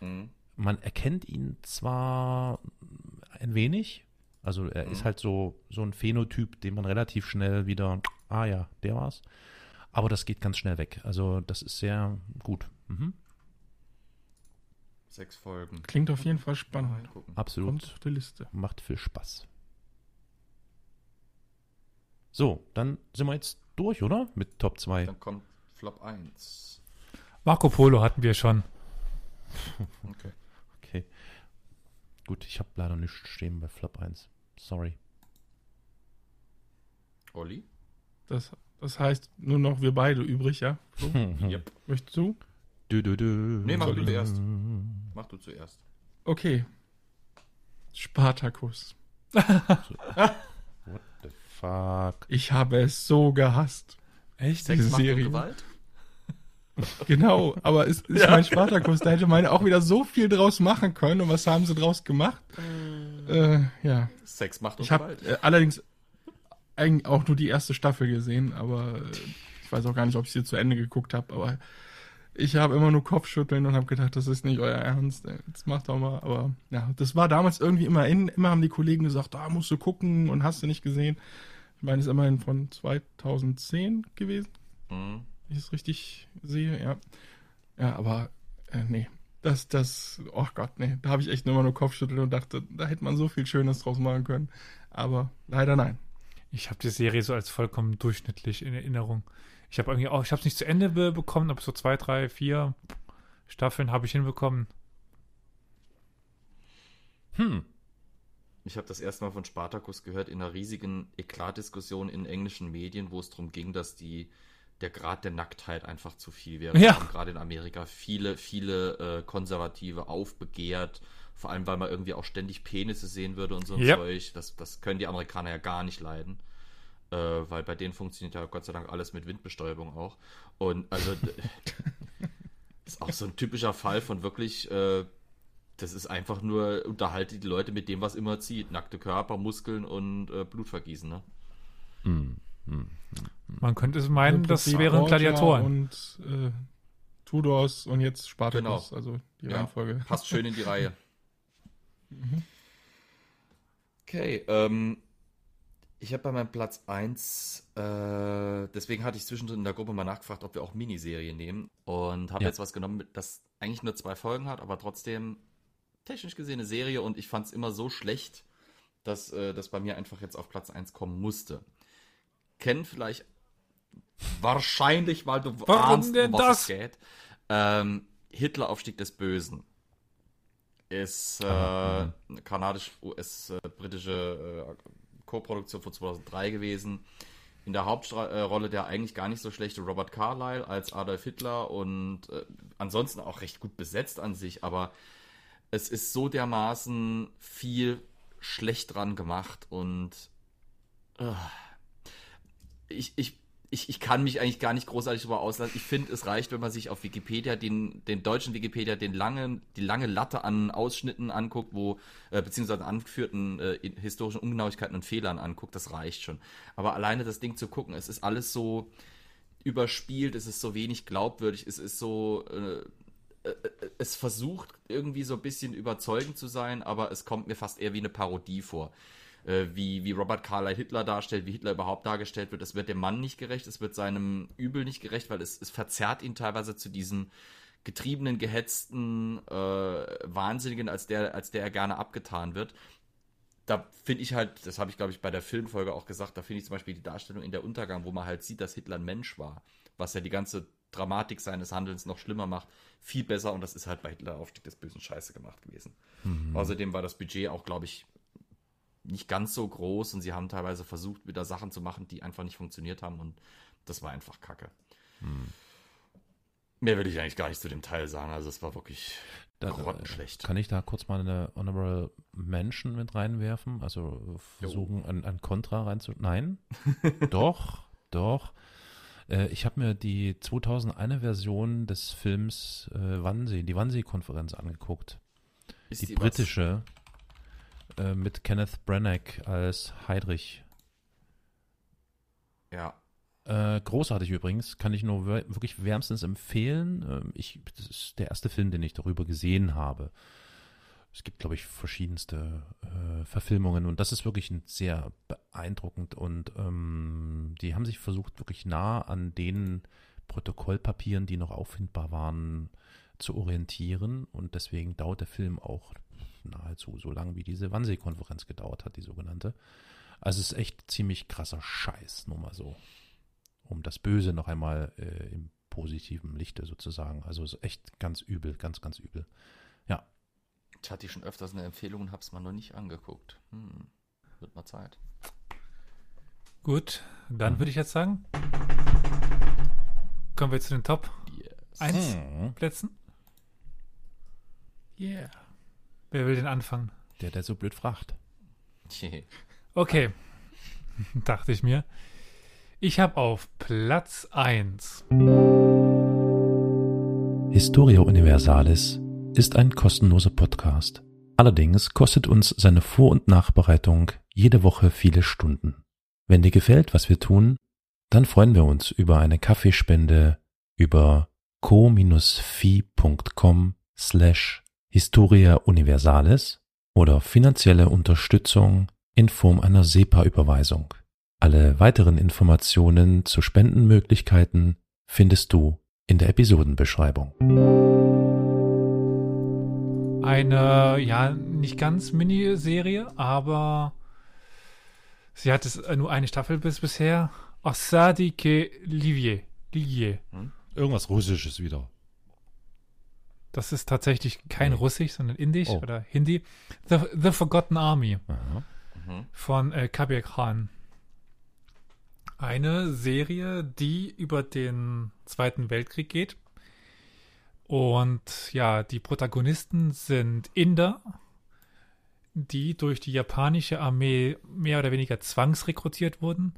Mhm. Man erkennt ihn zwar ein wenig, also er mhm. ist halt so, so ein Phänotyp, den man relativ schnell wieder, ah ja, der war's. Aber das geht ganz schnell weg. Also das ist sehr gut. Mhm. Sechs Folgen. Klingt auf jeden Fall spannend. Absolut. Kommt auf die Liste. Macht viel Spaß. So, dann sind wir jetzt durch, oder? Mit Top 2. Dann kommt Flop 1. Marco Polo hatten wir schon. okay. Okay. Gut, ich habe leider nichts stehen bei Flop 1. Sorry. Olli? Das, das heißt nur noch wir beide übrig, ja? So? yep. Möchtest du? Du, du, du. Nee, mach du zuerst. Mach du zuerst. Okay. Spartacus. What the fuck? Ich habe es so gehasst. Echt? Sex, Macht Serie. Gewalt? Genau, aber es ist ja. mein Spartakus, da hätte man auch wieder so viel draus machen können. Und was haben sie draus gemacht? Äh, ja. Sex macht und Ich habe äh, allerdings eigentlich auch nur die erste Staffel gesehen, aber äh, ich weiß auch gar nicht, ob ich sie zu Ende geguckt habe, aber ich habe immer nur Kopfschütteln und habe gedacht, das ist nicht euer Ernst. Ey. Das macht doch mal. Aber ja, das war damals irgendwie immer in. Immer haben die Kollegen gesagt, da ah, musst du gucken und hast du nicht gesehen. Ich meine, es ist immerhin von 2010 gewesen. Mhm. Wenn ich es richtig sehe, ja. Ja, aber äh, nee. Das, das, oh Gott, nee. Da habe ich echt immer nur Kopfschütteln und dachte, da hätte man so viel Schönes draus machen können. Aber leider nein. Ich habe die Serie so als vollkommen durchschnittlich in Erinnerung. Ich habe irgendwie auch, ich habe es nicht zu Ende be bekommen, aber so zwei, drei, vier Staffeln habe ich hinbekommen. Hm. Ich habe das erste Mal von Spartacus gehört in einer riesigen Eklatdiskussion in englischen Medien, wo es darum ging, dass die der Grad der Nacktheit einfach zu viel wäre. Ja. Gerade in Amerika viele, viele äh, Konservative aufbegehrt, vor allem weil man irgendwie auch ständig Penisse sehen würde und so ein yep. Zeug. Das, das können die Amerikaner ja gar nicht leiden äh, weil bei denen funktioniert ja Gott sei Dank alles mit Windbestäubung auch. Und also ist auch so ein typischer Fall von wirklich, äh, das ist einfach nur, unterhalte die Leute mit dem, was immer zieht. Nackte Körper, Muskeln und äh, Blutvergießen, ne? Hm, Man könnte es meinen, das wären Gladiatoren. Und äh, Tudors und jetzt Spartacus, genau. also die ja, Reihenfolge. Passt schön in die Reihe. Mhm. Okay, ähm, ich habe bei meinem Platz 1, äh, deswegen hatte ich zwischendrin in der Gruppe mal nachgefragt, ob wir auch Miniserien nehmen. Und habe ja. jetzt was genommen, das eigentlich nur zwei Folgen hat, aber trotzdem technisch gesehen eine Serie. Und ich fand es immer so schlecht, dass äh, das bei mir einfach jetzt auf Platz 1 kommen musste. Kennen vielleicht wahrscheinlich, weil du Warum ahnst, denn um was das? es geht. Ähm, Hitler-Aufstieg des Bösen ist äh, kanadisch-US-britische äh, Co-Produktion von 2003 gewesen. In der Hauptrolle der eigentlich gar nicht so schlechte Robert Carlyle als Adolf Hitler und äh, ansonsten auch recht gut besetzt an sich, aber es ist so dermaßen viel schlecht dran gemacht und äh, ich, ich ich, ich kann mich eigentlich gar nicht großartig darüber auslassen. Ich finde, es reicht, wenn man sich auf Wikipedia, den, den deutschen Wikipedia, den langen, die lange Latte an Ausschnitten anguckt, wo, äh, beziehungsweise angeführten äh, historischen Ungenauigkeiten und Fehlern anguckt, das reicht schon. Aber alleine das Ding zu gucken, es ist alles so überspielt, es ist so wenig glaubwürdig, es ist so, äh, äh es versucht irgendwie so ein bisschen überzeugend zu sein, aber es kommt mir fast eher wie eine Parodie vor äh, wie, wie Robert Carlyle Hitler darstellt, wie Hitler überhaupt dargestellt wird. Es wird dem Mann nicht gerecht, es wird seinem Übel nicht gerecht, weil es, es verzerrt ihn teilweise zu diesem getriebenen, gehetzten äh, Wahnsinnigen, als der, als der er gerne abgetan wird. da finde ich halt, das habe ich glaube ich bei der Filmfolge auch gesagt, da finde ich zum Beispiel die Darstellung in der Untergang, wo man halt sieht, dass Hitler ein Mensch war, was ja die ganze Dramatik seines Handelns noch schlimmer macht, viel besser und das ist halt bei Hitler Aufstieg des bösen Scheiße gemacht gewesen. Mhm. Außerdem war das Budget auch, glaube ich, nicht ganz so groß und sie haben teilweise versucht, wieder Sachen zu machen, die einfach nicht funktioniert haben und das war einfach Kacke. Mhm. Mehr will ich eigentlich gar nicht zu dem Teil sagen, also es war wirklich da, grottenschlecht. Kann ich da kurz mal eine Honorable Mention mit reinwerfen? Also versuchen, ein, ein Kontra reinzu... Nein? doch, doch. Äh, ich habe mir die 2001 Version des Films äh, Wannsee, die Wannsee-Konferenz angeguckt. Ist die, die britische äh, mit Kenneth Branagh als Heidrich. Ja. Äh, großartig übrigens, kann ich nur wirklich wärmstens empfehlen. Ähm, ich, das ist der erste Film, den ich darüber gesehen habe. Es gibt, glaube ich, verschiedenste äh, Verfilmungen und das ist wirklich sehr beeindruckend und ähm, die haben sich versucht, wirklich nah an den Protokollpapieren, die noch auffindbar waren, zu orientieren und deswegen dauert der Film auch nahezu so lang, wie diese Wannsee-Konferenz gedauert hat, die sogenannte. Also es ist echt ziemlich krasser Scheiß, nur mal so. Um das Böse noch einmal äh, im positiven Lichte sozusagen. Also es ist echt ganz übel, ganz, ganz übel. Ja, ich hatte schon öfters eine Empfehlung und habe es mal noch nicht angeguckt. Hm, wird mal Zeit. Gut, dann mhm. würde ich jetzt sagen, kommen wir zu den Top yes. 1 mhm. Plätzen. Yeah. Wer will den anfangen? Der, der so blöd fragt. okay, dachte ich mir. Ich habe auf Platz 1 Historia Universalis ist ein kostenloser Podcast. Allerdings kostet uns seine Vor- und Nachbereitung jede Woche viele Stunden. Wenn dir gefällt, was wir tun, dann freuen wir uns über eine Kaffeespende über co-fi.com slash Historia Universalis oder finanzielle Unterstützung in Form einer SEPA-Überweisung. Alle weiteren Informationen zu Spendenmöglichkeiten findest du in der Episodenbeschreibung eine, ja, nicht ganz Miniserie, aber sie hat es nur eine Staffel bis bisher. Osadi ke Livier. Livier. Hm? Irgendwas Russisches wieder. Das ist tatsächlich kein nee. Russisch, sondern Indisch oh. oder Hindi. The, The Forgotten Army mhm. von äh, Kabir Khan. Eine Serie, die über den Zweiten Weltkrieg geht und ja, die Protagonisten sind Inder, die durch die japanische Armee mehr oder weniger zwangsrekrutiert wurden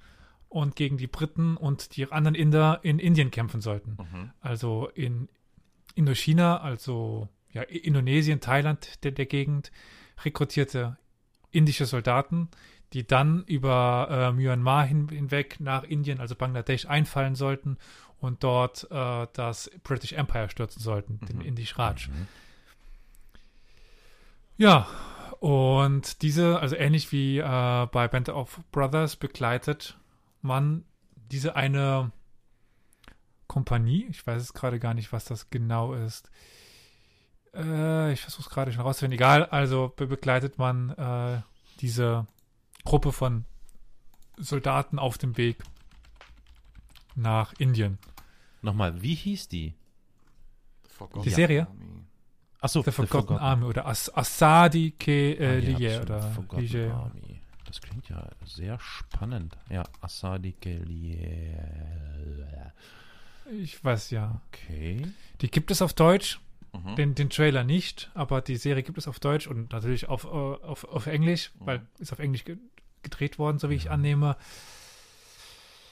und gegen die Briten und die anderen Inder in Indien kämpfen sollten. Mhm. Also in Indochina, also ja, Indonesien, Thailand, der, der Gegend, rekrutierte indische Soldaten, die dann über äh, Myanmar hin, hinweg nach Indien, also Bangladesch, einfallen sollten und dort äh, das British Empire stürzen sollten, mhm. den Indisch Raj. Mhm. Ja, und diese, also ähnlich wie äh, bei Band of Brothers, begleitet man diese eine Kompanie. Ich weiß es gerade gar nicht, was das genau ist. Äh, ich versuche es gerade schon rauszufinden. Egal, also be begleitet man äh, diese Gruppe von Soldaten auf dem Weg nach Indien. Nochmal, wie hieß die? Die Serie? Achso, The Forgotten, Forgotten Army oder As Asadi ke äh, ah, Liye oder Liye. Army. Das klingt ja sehr spannend. Ja, Asadi ke Liye. Ich weiß ja. Okay. Die gibt es auf Deutsch. Mhm. Den, den Trailer nicht, aber die Serie gibt es auf Deutsch und natürlich auf, äh, auf, auf Englisch, mhm. weil ist auf Englisch gedreht worden, so wie ja. ich annehme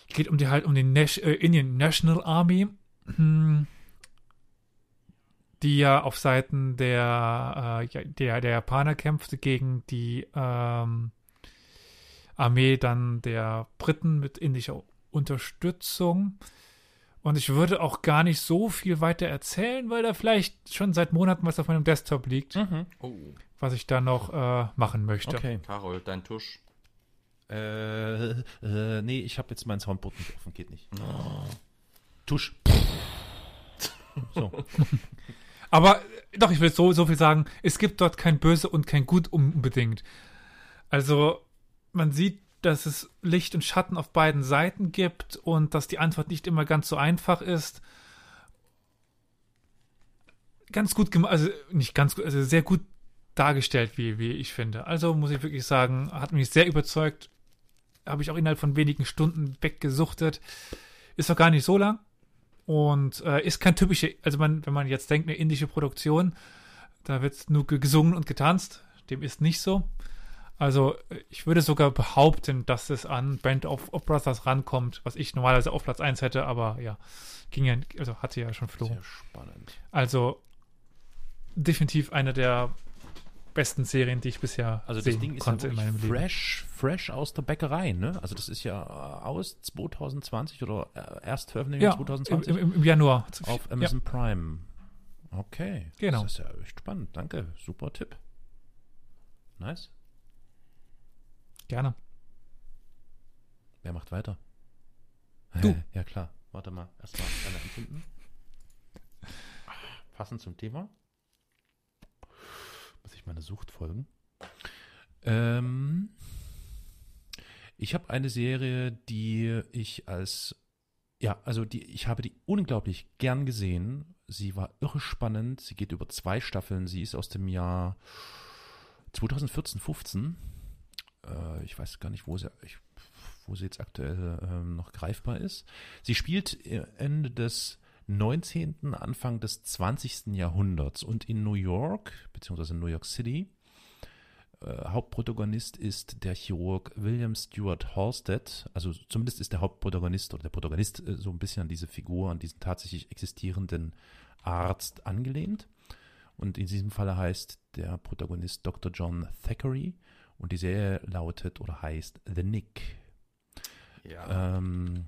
geht um die halt um den Nash, äh, Indian National Army, hm, die ja auf Seiten der, äh, der, der Japaner kämpfte gegen die ähm, Armee dann der Briten mit indischer Unterstützung. Und ich würde auch gar nicht so viel weiter erzählen, weil da vielleicht schon seit Monaten was auf meinem Desktop liegt, mhm. oh. was ich da noch äh, machen möchte. Okay. Carol, dein Tusch. Äh, äh, nee, ich habe jetzt mein Soundboard nicht offen, geht nicht. Oh. Tusch. so. Aber doch, ich will so, so viel sagen, es gibt dort kein Böse und kein Gut unbedingt. Also man sieht, dass es Licht und Schatten auf beiden Seiten gibt und dass die Antwort nicht immer ganz so einfach ist. Ganz gut gemacht, also nicht ganz gut, also sehr gut dargestellt, wie, wie ich finde. Also muss ich wirklich sagen, hat mich sehr überzeugt. Habe ich auch innerhalb von wenigen Stunden weggesuchtet. Ist doch gar nicht so lang. Und äh, ist kein typische, also man, wenn man jetzt denkt, eine indische Produktion, da wird nur gesungen und getanzt. Dem ist nicht so. Also ich würde sogar behaupten, dass es an Band of, Brothers rankommt, was ich normalerweise auf Platz 1 hätte, aber ja, ging ja, also hatte ja schon Flo. Sehr spannend. Also definitiv eine der besten Serien, die ich bisher also sehen Ding konnte in meinem fresh, Leben. Fresh aus der Bäckerei, ne? Also das ist ja aus 2020 oder äh, erst veröffentlicht ja, 2020? Im, im, im Januar. Auf Amazon ja. Prime. Okay. Genau. Das ist ja echt spannend. Danke. Super Tipp. Nice. Gerne. Wer macht weiter? Du. ja, klar. Warte mal. Erstmal eine empfinden. Passend zum Thema. Muss ich meine Sucht folgen. Ähm, ich habe eine Serie, die ich als ja, also die, ich habe die unglaublich gern gesehen. Sie war irre spannend. Sie geht über zwei Staffeln. Sie ist aus dem Jahr 2014, 15 äh, ich weiß gar nicht, wo sie, ich, wo sie jetzt aktuell äh, noch greifbar ist. Sie spielt Ende des 19., Anfang des 20. Jahrhunderts und in New York, beziehungsweise New York City. Äh, Hauptprotagonist ist der Chirurg William Stewart Halstead. Also zumindest ist der Hauptprotagonist oder der Protagonist äh, so ein bisschen an diese Figur, an diesen tatsächlich existierenden Arzt angelehnt. Und in diesem Falle heißt der Protagonist Dr. John Thackeray. Und die Serie lautet oder heißt The Nick. Ja. Ähm,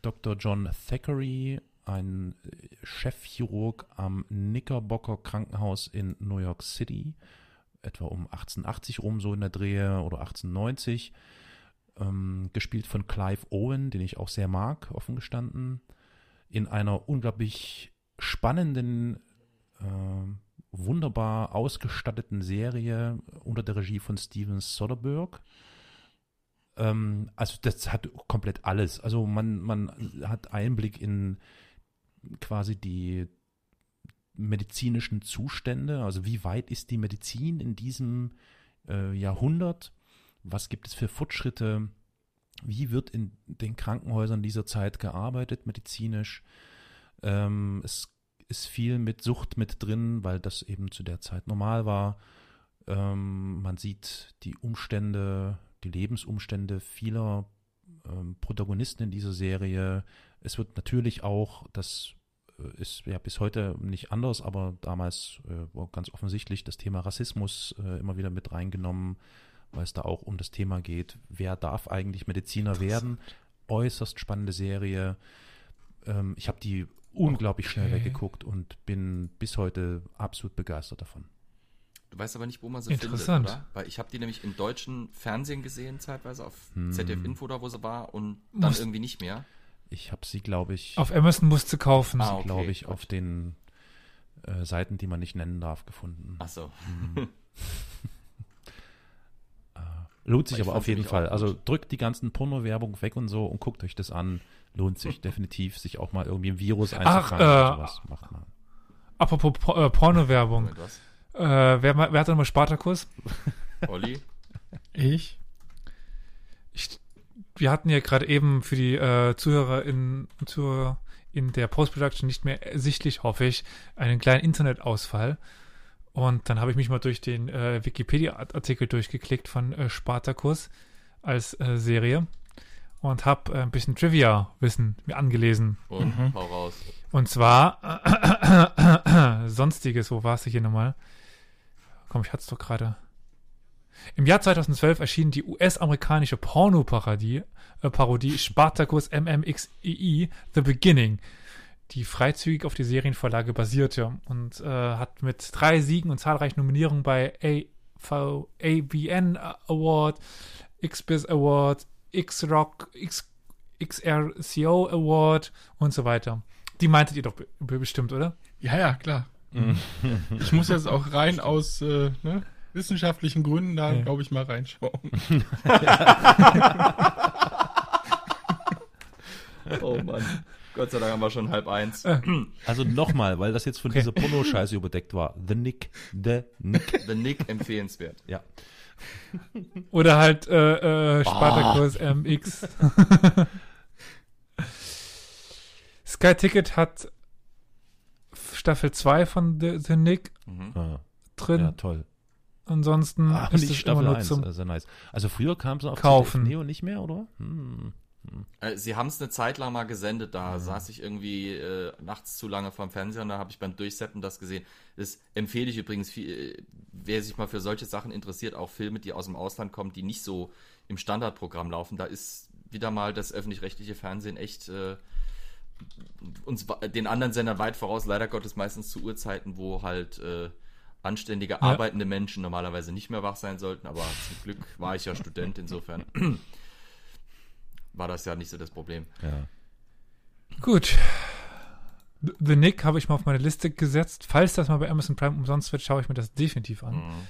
Dr. John Thackeray, ein Chefchirurg am Knickerbocker Krankenhaus in New York City, etwa um 1880 rum, so in der Drehe oder 1890. Ähm, gespielt von Clive Owen, den ich auch sehr mag, offen gestanden. In einer unglaublich spannenden äh, wunderbar ausgestatteten Serie unter der Regie von Steven Soderbergh. Ähm, also das hat komplett alles. Also man, man hat Einblick in quasi die medizinischen Zustände. Also wie weit ist die Medizin in diesem äh, Jahrhundert? Was gibt es für Fortschritte? Wie wird in den Krankenhäusern dieser Zeit gearbeitet medizinisch? Ähm, es ist viel mit Sucht mit drin, weil das eben zu der Zeit normal war. Ähm, man sieht die Umstände, die Lebensumstände vieler ähm, Protagonisten in dieser Serie. Es wird natürlich auch, das äh, ist ja bis heute nicht anders, aber damals äh, war ganz offensichtlich das Thema Rassismus äh, immer wieder mit reingenommen, weil es da auch um das Thema geht, wer darf eigentlich Mediziner werden. Äußerst spannende Serie. Ähm, ich habe die unglaublich okay. schnell weggeguckt und bin bis heute absolut begeistert davon. Du weißt aber nicht, wo man sie findet, oder? Weil ich habe die nämlich im deutschen Fernsehen gesehen, zeitweise auf hm. ZDF Info da, wo sie war und dann Muss irgendwie nicht mehr. Ich habe sie, glaube ich. Auf Amazon musste kaufen. Ah, okay, glaube ich, gut. auf den äh, Seiten, die man nicht nennen darf, gefunden. Ach so. Hm. äh, lohnt sich aber, aber auf jeden Fall. Also drückt die ganzen Porno-Werbung weg und so und guckt euch das an lohnt sich definitiv, sich auch mal irgendwie ein Virus einzufangen Ach, äh, sowas. Macht man. Apropos äh, Porno-Werbung. Äh, wer, wer hat nochmal Spartakus? Olli? ich? ich? Wir hatten ja gerade eben für die äh, Zuhörer in, Zuhörer in der Post-Production nicht mehr sichtlich, hoffe ich, einen kleinen Internetausfall. Und dann habe ich mich mal durch den äh, Wikipedia-Artikel durchgeklickt von äh, Spartacus als äh, Serie und habe äh, ein bisschen Trivia-Wissen mir angelesen. Und mhm. hau raus. Und zwar äh, sonstiges, wo warst du hier nochmal? Komm, ich hatte es doch gerade. Im Jahr 2012 erschien die US-amerikanische Porno-Parodie äh, Parodie Spartacus MMXII The Beginning, die freizügig auf die Serienvorlage basierte und äh, hat mit drei Siegen und zahlreichen Nominierungen bei AV, AVN Award, XBIS Award, X-Rock, X, XRCO Award und so weiter. Die meintet ihr doch bestimmt, oder? Ja, ja, klar. ich muss jetzt auch rein aus, äh, ne? wissenschaftlichen Gründen da, ja. glaube ich, mal reinschauen. oh Mann. Gott sei Dank haben wir schon halb eins. Also nochmal, weil das jetzt von okay. dieser Pornoscheiße überdeckt war. The Nick, The Nick. The Nick empfehlenswert. Ja. Oder halt äh, äh, Spartacus oh. MX. Sky Ticket hat Staffel 2 von The, The Nick mhm. Ah. drin. Ja, toll. Ansonsten ah, ist es Staffel immer nur 1, zum also nice. Also früher kam es auf kaufen. Neo nicht mehr, oder? Hm. Hm. Sie haben es eine Zeit lang mal gesendet, da mhm. saß ich irgendwie äh, nachts zu lange vorm Fernseher und da habe ich beim Durchseppen das gesehen. Das empfehle ich übrigens, viel, äh, wer sich mal für solche Sachen interessiert, auch Filme, die aus dem Ausland kommen, die nicht so im Standardprogramm laufen. Da ist wieder mal das öffentlich-rechtliche Fernsehen echt äh, uns den anderen Sendern weit voraus, leider Gottes meistens zu Uhrzeiten, wo halt äh, anständige, ja. arbeitende Menschen normalerweise nicht mehr wach sein sollten, aber zum Glück war ich ja Student, insofern war das ja nicht so das Problem. Ja. Gut. The Nick habe ich mal auf meine Liste gesetzt. Falls das mal bei Amazon Prime umsonst wird, schaue ich mir das definitiv an. Mhm.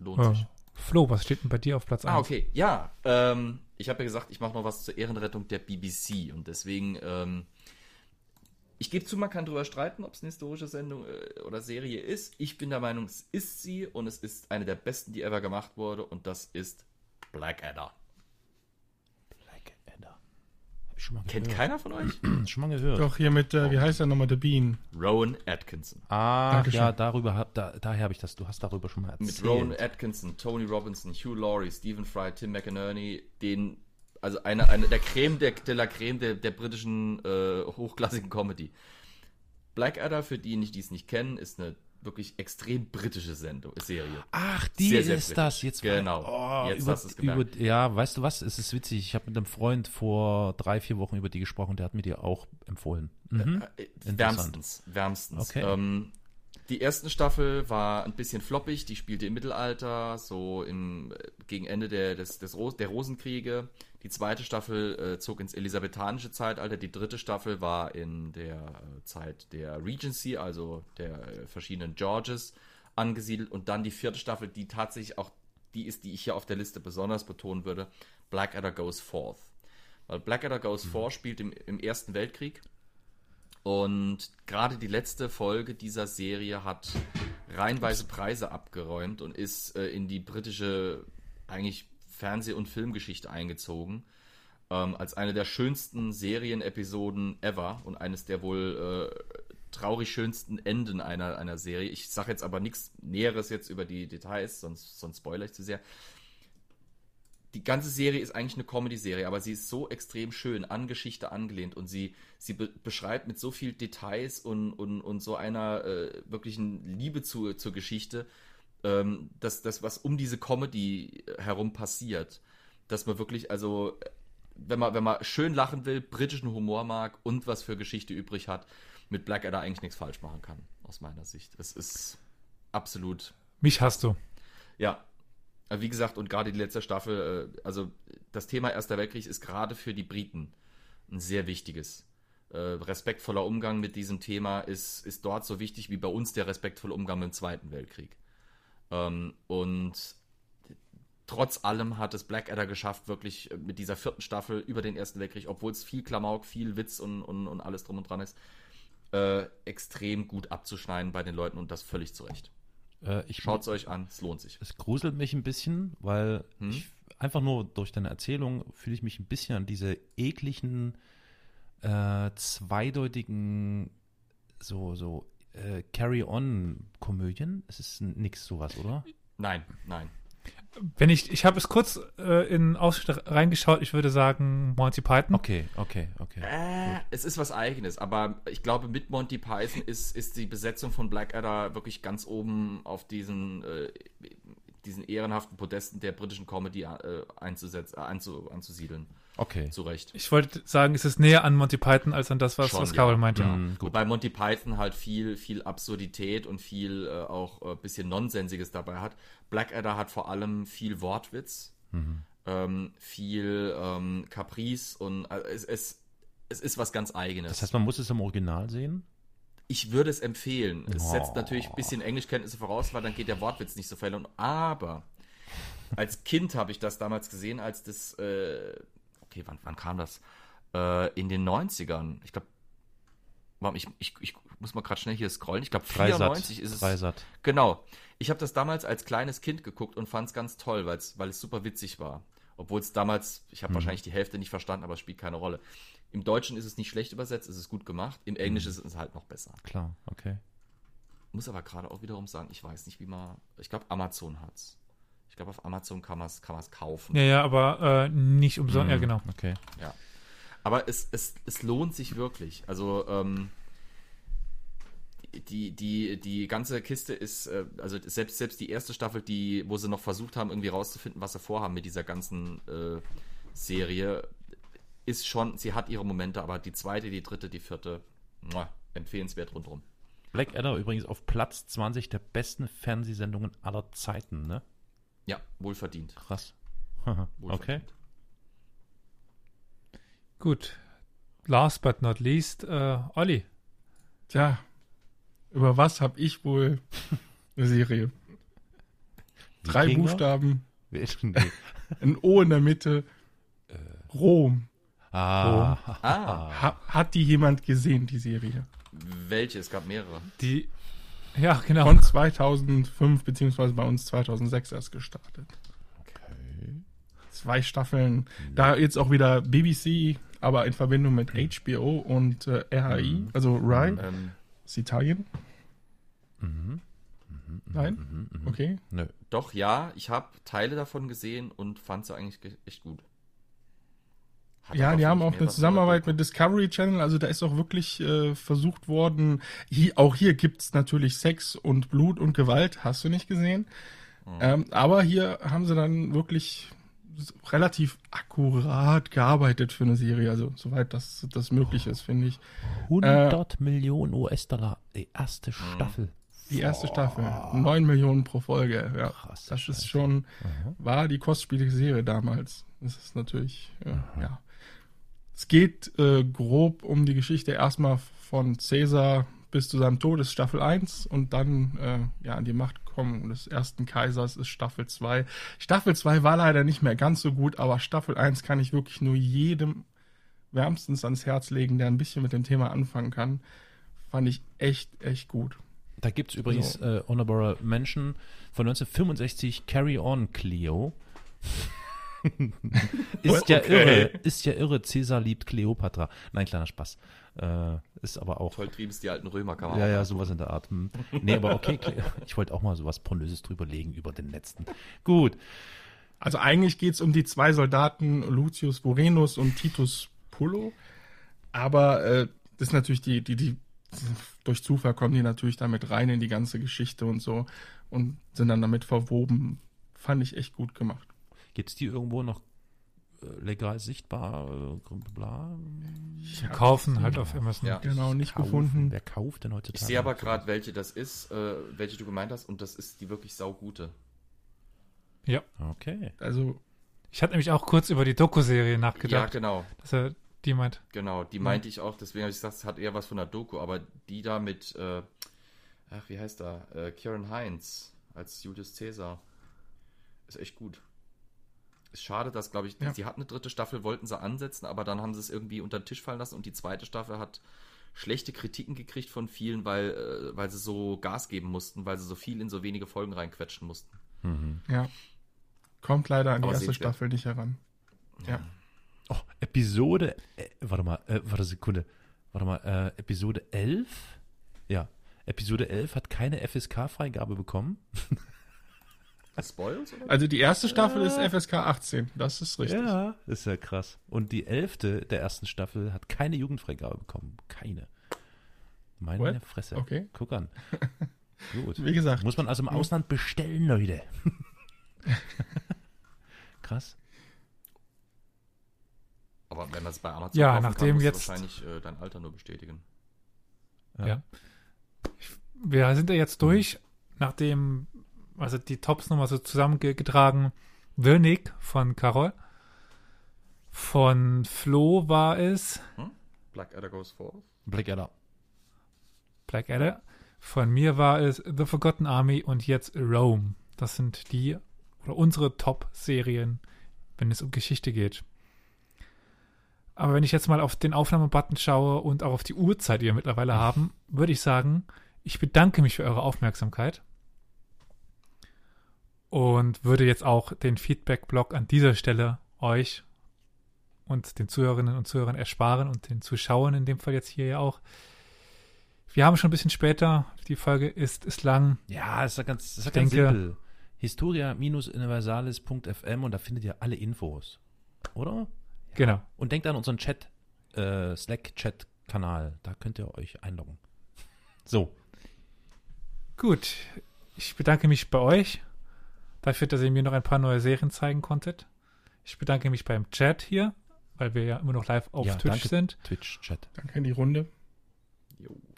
Lohnt oh. sich. Flo, was steht denn bei dir auf Platz 1? Ah, okay. Ja, ähm, ich habe ja gesagt, ich mache noch was zur Ehrenrettung der BBC und deswegen, ähm, ich gebe zu, man kann darüber streiten, ob es eine historische Sendung äh, oder Serie ist. Ich bin der Meinung, es ist sie und es ist eine der besten, die ever gemacht wurde und das ist Blackadder. Blackadder. Kennt keiner von euch? schon mal gehört. Doch, hier mit, äh, wie heißt er nochmal, The Bean? Rowan Atkinson. Ah, Dankeschön. ja, darüber, da, daher habe ich das, du hast darüber schon mal erzählt. Mit Rowan Atkinson, Tony Robinson, Hugh Laurie, Stephen Fry, Tim McInerney, den, also eine, eine der Creme der, de la Creme der, der britischen äh, hochklassigen Comedy. Blackadder, für die, die es nicht kennen, ist eine wirklich extrem britische Sendung, Serie. Ach, die sehr, sehr ist britisch. das. Jetzt genau. Oh, jetzt über, hast du es gemerkt. Über, ja, weißt du was? Es ist witzig. Ich habe mit einem Freund vor drei, vier Wochen über die gesprochen. Der hat mir die auch empfohlen. Mhm. Äh, äh wärmstens. Wärmstens. Okay. Ähm, die erste Staffel war ein bisschen floppig, die spielte im Mittelalter, so im, gegen Ende der, des, des Ros der Rosenkriege. Die zweite Staffel äh, zog ins elisabethanische Zeitalter. Die dritte Staffel war in der äh, Zeit der Regency, also der äh, verschiedenen Georges, angesiedelt. Und dann die vierte Staffel, die tatsächlich auch die ist, die ich hier auf der Liste besonders betonen würde: Blackadder Goes Forth. Weil Blackadder Goes mhm. Forth spielt im, im Ersten Weltkrieg. Und gerade die letzte Folge dieser Serie hat reihenweise Preise abgeräumt und ist äh, in die britische, eigentlich Fernseh- und Filmgeschichte eingezogen. Ähm, als eine der schönsten Serienepisoden ever und eines der wohl äh, traurig schönsten Enden einer, einer Serie. Ich sage jetzt aber nichts Näheres jetzt über die Details, sonst, sonst spoilere ich zu sehr. Die ganze Serie ist eigentlich eine Comedy-Serie, aber sie ist so extrem schön an Geschichte angelehnt und sie, sie be beschreibt mit so viel Details und, und, und so einer äh, wirklichen Liebe zu, zur Geschichte, ähm, das, das, was um diese Comedy herum passiert, dass man wirklich, also, wenn man, wenn man schön lachen will, britischen Humor mag und was für Geschichte übrig hat, mit Blackadder eigentlich nichts falsch machen kann, aus meiner Sicht. Es ist absolut. Mich hast du. Ja. Wie gesagt, und gerade die letzte Staffel, äh, also das Thema Erster Weltkrieg ist gerade für die Briten ein sehr wichtiges. Äh, respektvoller Umgang mit diesem Thema ist, ist dort so wichtig wie bei uns der respektvolle Umgang mit dem Zweiten Weltkrieg. Ähm, und trotz allem hat es Blackadder geschafft, wirklich mit dieser vierten Staffel über den Ersten Weltkrieg, obwohl es viel Klamauk, viel Witz und, und, und alles drum und dran ist, äh, extrem gut abzuschneiden bei den Leuten und das völlig zu Recht. Äh, Schaut es euch an, es lohnt sich. Es gruselt mich ein bisschen, weil hm? ich, einfach nur durch deine Erzählung fühle ich mich ein bisschen an diese ekligen, äh, zweideutigen, so, so äh, Carry-On-Komödien? Es ist nix sowas, oder? Nein, nein. Wenn ich, ich habe es kurz äh, in Ausschnitt reingeschaut, ich würde sagen Monty Python. Okay, okay, okay. Äh, es ist was Eigenes, aber ich glaube, mit Monty Python ist, ist die Besetzung von Blackadder wirklich ganz oben auf diesen, äh, diesen ehrenhaften Podesten der britischen Comedy äh, einzusetzen, anzu, anzusiedeln. Okay. Zu Recht. Ich wollte sagen, es ist näher an Monty Python als an das, was, Schon, was Carol ja. meinte. Ja. Mhm, Wobei Monty Python halt viel, viel Absurdität und viel äh, auch äh, bisschen Nonsensiges dabei hat. Blackadder hat vor allem viel Wortwitz, mhm. ähm, viel ähm, Caprice und äh, es, es, es ist was ganz Eigenes. Das heißt, man muss es im Original sehen? Ich würde es empfehlen. Es oh. setzt natürlich ein bisschen Englischkenntnisse voraus, weil dann geht der Wortwitz nicht so verloren. Aber als Kind habe ich das damals gesehen, als das, äh, okay, wann, wann kam das? Äh, in den 90ern. Ich glaube, ich, ich, ich muss mal gerade schnell hier scrollen. Ich glaube, 94 ist es. Freisat. Genau. Ich habe das damals als kleines Kind geguckt und fand es ganz toll, weil es super witzig war. Obwohl es damals, ich habe hm. wahrscheinlich die Hälfte nicht verstanden, aber es spielt keine Rolle. Im Deutschen ist es nicht schlecht übersetzt, es ist gut gemacht. Im Englischen hm. ist es halt noch besser. Klar, okay. Muss aber gerade auch wiederum sagen, ich weiß nicht, wie man. Ich glaube, Amazon hat's. Ich glaube, auf Amazon kann man es kann kaufen. Ja, ja, aber äh, nicht umsonst. Hm. Ja, genau. Okay. Ja. Aber es, es, es lohnt sich wirklich. Also, ähm, die, die, die ganze Kiste ist, äh, also selbst, selbst die erste Staffel, die, wo sie noch versucht haben, irgendwie rauszufinden, was sie vorhaben mit dieser ganzen äh, Serie, ist schon, sie hat ihre Momente, aber die zweite, die dritte, die vierte, muah, empfehlenswert rundherum. Blackadder übrigens auf Platz 20 der besten Fernsehsendungen aller Zeiten, ne? Ja, wohlverdient. Krass. wohlverdient. Okay. Gut. Last but not least, äh, Olli. Tja, über was habe ich wohl eine Serie? Drei Wikinger? Buchstaben. Ein O in der Mitte. Äh. Rom. Ah. Rom. ah. Ha, hat die jemand gesehen, die Serie? Welche? Es gab mehrere. Die. Ja, genau. Von 2005 beziehungsweise bei uns 2006 erst gestartet. Okay. Zwei Staffeln. Da jetzt auch wieder BBC, aber in Verbindung mit HBO und äh, RHI, mhm. also RAI. Ähm, ist Italien? Mhm. Mhm, Nein? Mhm, mhm, okay. Nö. Doch, ja, ich habe Teile davon gesehen und fand sie eigentlich echt gut. Hat ja, die haben auch eine Zusammenarbeit mit Discovery Channel, also da ist auch wirklich äh, versucht worden, hier, auch hier gibt es natürlich Sex und Blut und Gewalt, hast du nicht gesehen. Mhm. Ähm, aber hier haben sie dann wirklich relativ akkurat gearbeitet für eine Serie, also soweit das, das möglich ist, finde ich. 100 äh, Millionen US-Dollar, die erste mhm. Staffel. Die erste Staffel. 9 Millionen pro Folge. Ja, Krass, das ist schon, war die kostspielige Serie damals. Das ist natürlich, äh, ja. Es geht äh, grob um die Geschichte erstmal von Caesar bis zu seinem Tod, ist Staffel 1 und dann äh, ja, an die Machtkommen des ersten Kaisers ist Staffel 2. Staffel 2 war leider nicht mehr ganz so gut, aber Staffel 1 kann ich wirklich nur jedem wärmstens ans Herz legen, der ein bisschen mit dem Thema anfangen kann. Fand ich echt, echt gut. Da gibt es übrigens so. äh, Honorable Mention von 1965 Carry On Cleo. Ist ja okay. irre, ist ja irre. Cäsar liebt Cleopatra. Nein, kleiner Spaß. Äh, ist aber auch. Voll triebens die alten Römer, kann man Ja, ja, sowas in der Art. Hm. Nee, aber okay, ich wollte auch mal sowas Pornöses drüberlegen über den letzten. Gut. Also eigentlich geht es um die zwei Soldaten, Lucius Vorenus und Titus Pullo. Aber äh, das ist natürlich die, die, die durch Zufall kommen die natürlich damit rein in die ganze Geschichte und so und sind dann damit verwoben. Fand ich echt gut gemacht. Gibt es die irgendwo noch äh, legal sichtbar? Äh, bla? Ja, kaufen halt auf Amazon. Ja. Genau, nicht kaufen. gefunden. Wer kauft denn heutzutage? Ich sehe aber gerade, welche das ist, äh, welche du gemeint hast, und das ist die wirklich saugute. Ja. Okay. Also. Ich hatte nämlich auch kurz über die Doku-Serie nachgedacht. Ja, genau. Dass er die meint. Genau, die meinte ich auch, deswegen habe ich gesagt, es hat eher was von der Doku, aber die da mit, äh, ach, wie heißt da? Äh, Kieran Heinz als Julius Caesar. Ist echt gut. Ist schade, dass, glaube ich, ja. sie hatten eine dritte Staffel, wollten sie ansetzen, aber dann haben sie es irgendwie unter den Tisch fallen lassen und die zweite Staffel hat schlechte Kritiken gekriegt von vielen, weil, äh, weil sie so Gas geben mussten, weil sie so viel in so wenige Folgen reinquetschen mussten. Mhm. Ja. Kommt leider an die erste Staffel nicht heran. Ja. ja. Oh, Episode, äh, warte mal, äh, warte Sekunde, warte mal, äh, Episode 11? Ja, Episode 11 hat keine FSK-Freigabe bekommen. Spoils? Oder? Also die erste Staffel ja. ist FSK 18, das ist richtig. Ja, ist ja krass. Und die elfte der ersten Staffel hat keine Jugendfreigabe bekommen. Keine. Meine What? Fresse. Okay. Guck an. Gut. Wie gesagt. Muss man also im Ausland bestellen, Leute. krass. Aber wenn das bei Amazon ja, nachdem kann, jetzt wahrscheinlich äh, dein Alter nur bestätigen. Ja. ja. Wir sind ja jetzt durch, nachdem also die Tops nochmal so zusammengetragen. Wönig von Carol. Von Flo war es. Hm? Blackadder Goes Forth. Blackadder. Blackadder. Von mir war es The Forgotten Army und jetzt Rome. Das sind die oder unsere Top-Serien, wenn es um Geschichte geht. Aber wenn ich jetzt mal auf den Aufnahmebutton schaue und auch auf die Uhrzeit, die wir mittlerweile haben, würde ich sagen, ich bedanke mich für eure Aufmerksamkeit und würde jetzt auch den Feedback-Blog an dieser Stelle euch und den Zuhörerinnen und Zuhörern ersparen und den Zuschauern in dem Fall jetzt hier ja auch. Wir haben schon ein bisschen später, die Folge ist, ist lang. Ja, ist ja ganz, ist ja ganz denke, simpel. Historia-universalis.fm und da findet ihr alle Infos. Oder? Genau. Und denkt an unseren Chat, äh, Slack-Chat-Kanal. Da könnt ihr euch einloggen. So. Gut. Ich bedanke mich bei euch dafür, dass ihr mir noch ein paar neue Serien zeigen konntet. Ich bedanke mich beim Chat hier, weil wir ja immer noch live auf ja, Twitch danke, sind. Twitch-Chat. Danke in die Runde.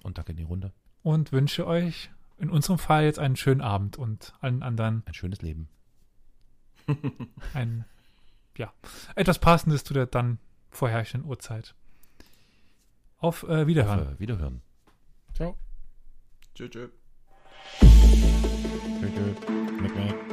Und danke in die Runde. Und wünsche euch in unserem Fall jetzt einen schönen Abend und allen anderen ein schönes Leben. ein ja, etwas Passendes zu der dann vorherrschenden Uhrzeit. Auf äh, Wiederhören. Auf, äh, Wiederhören. Ciao. Tschüss. Tschüss. Tschüss. Tschüss.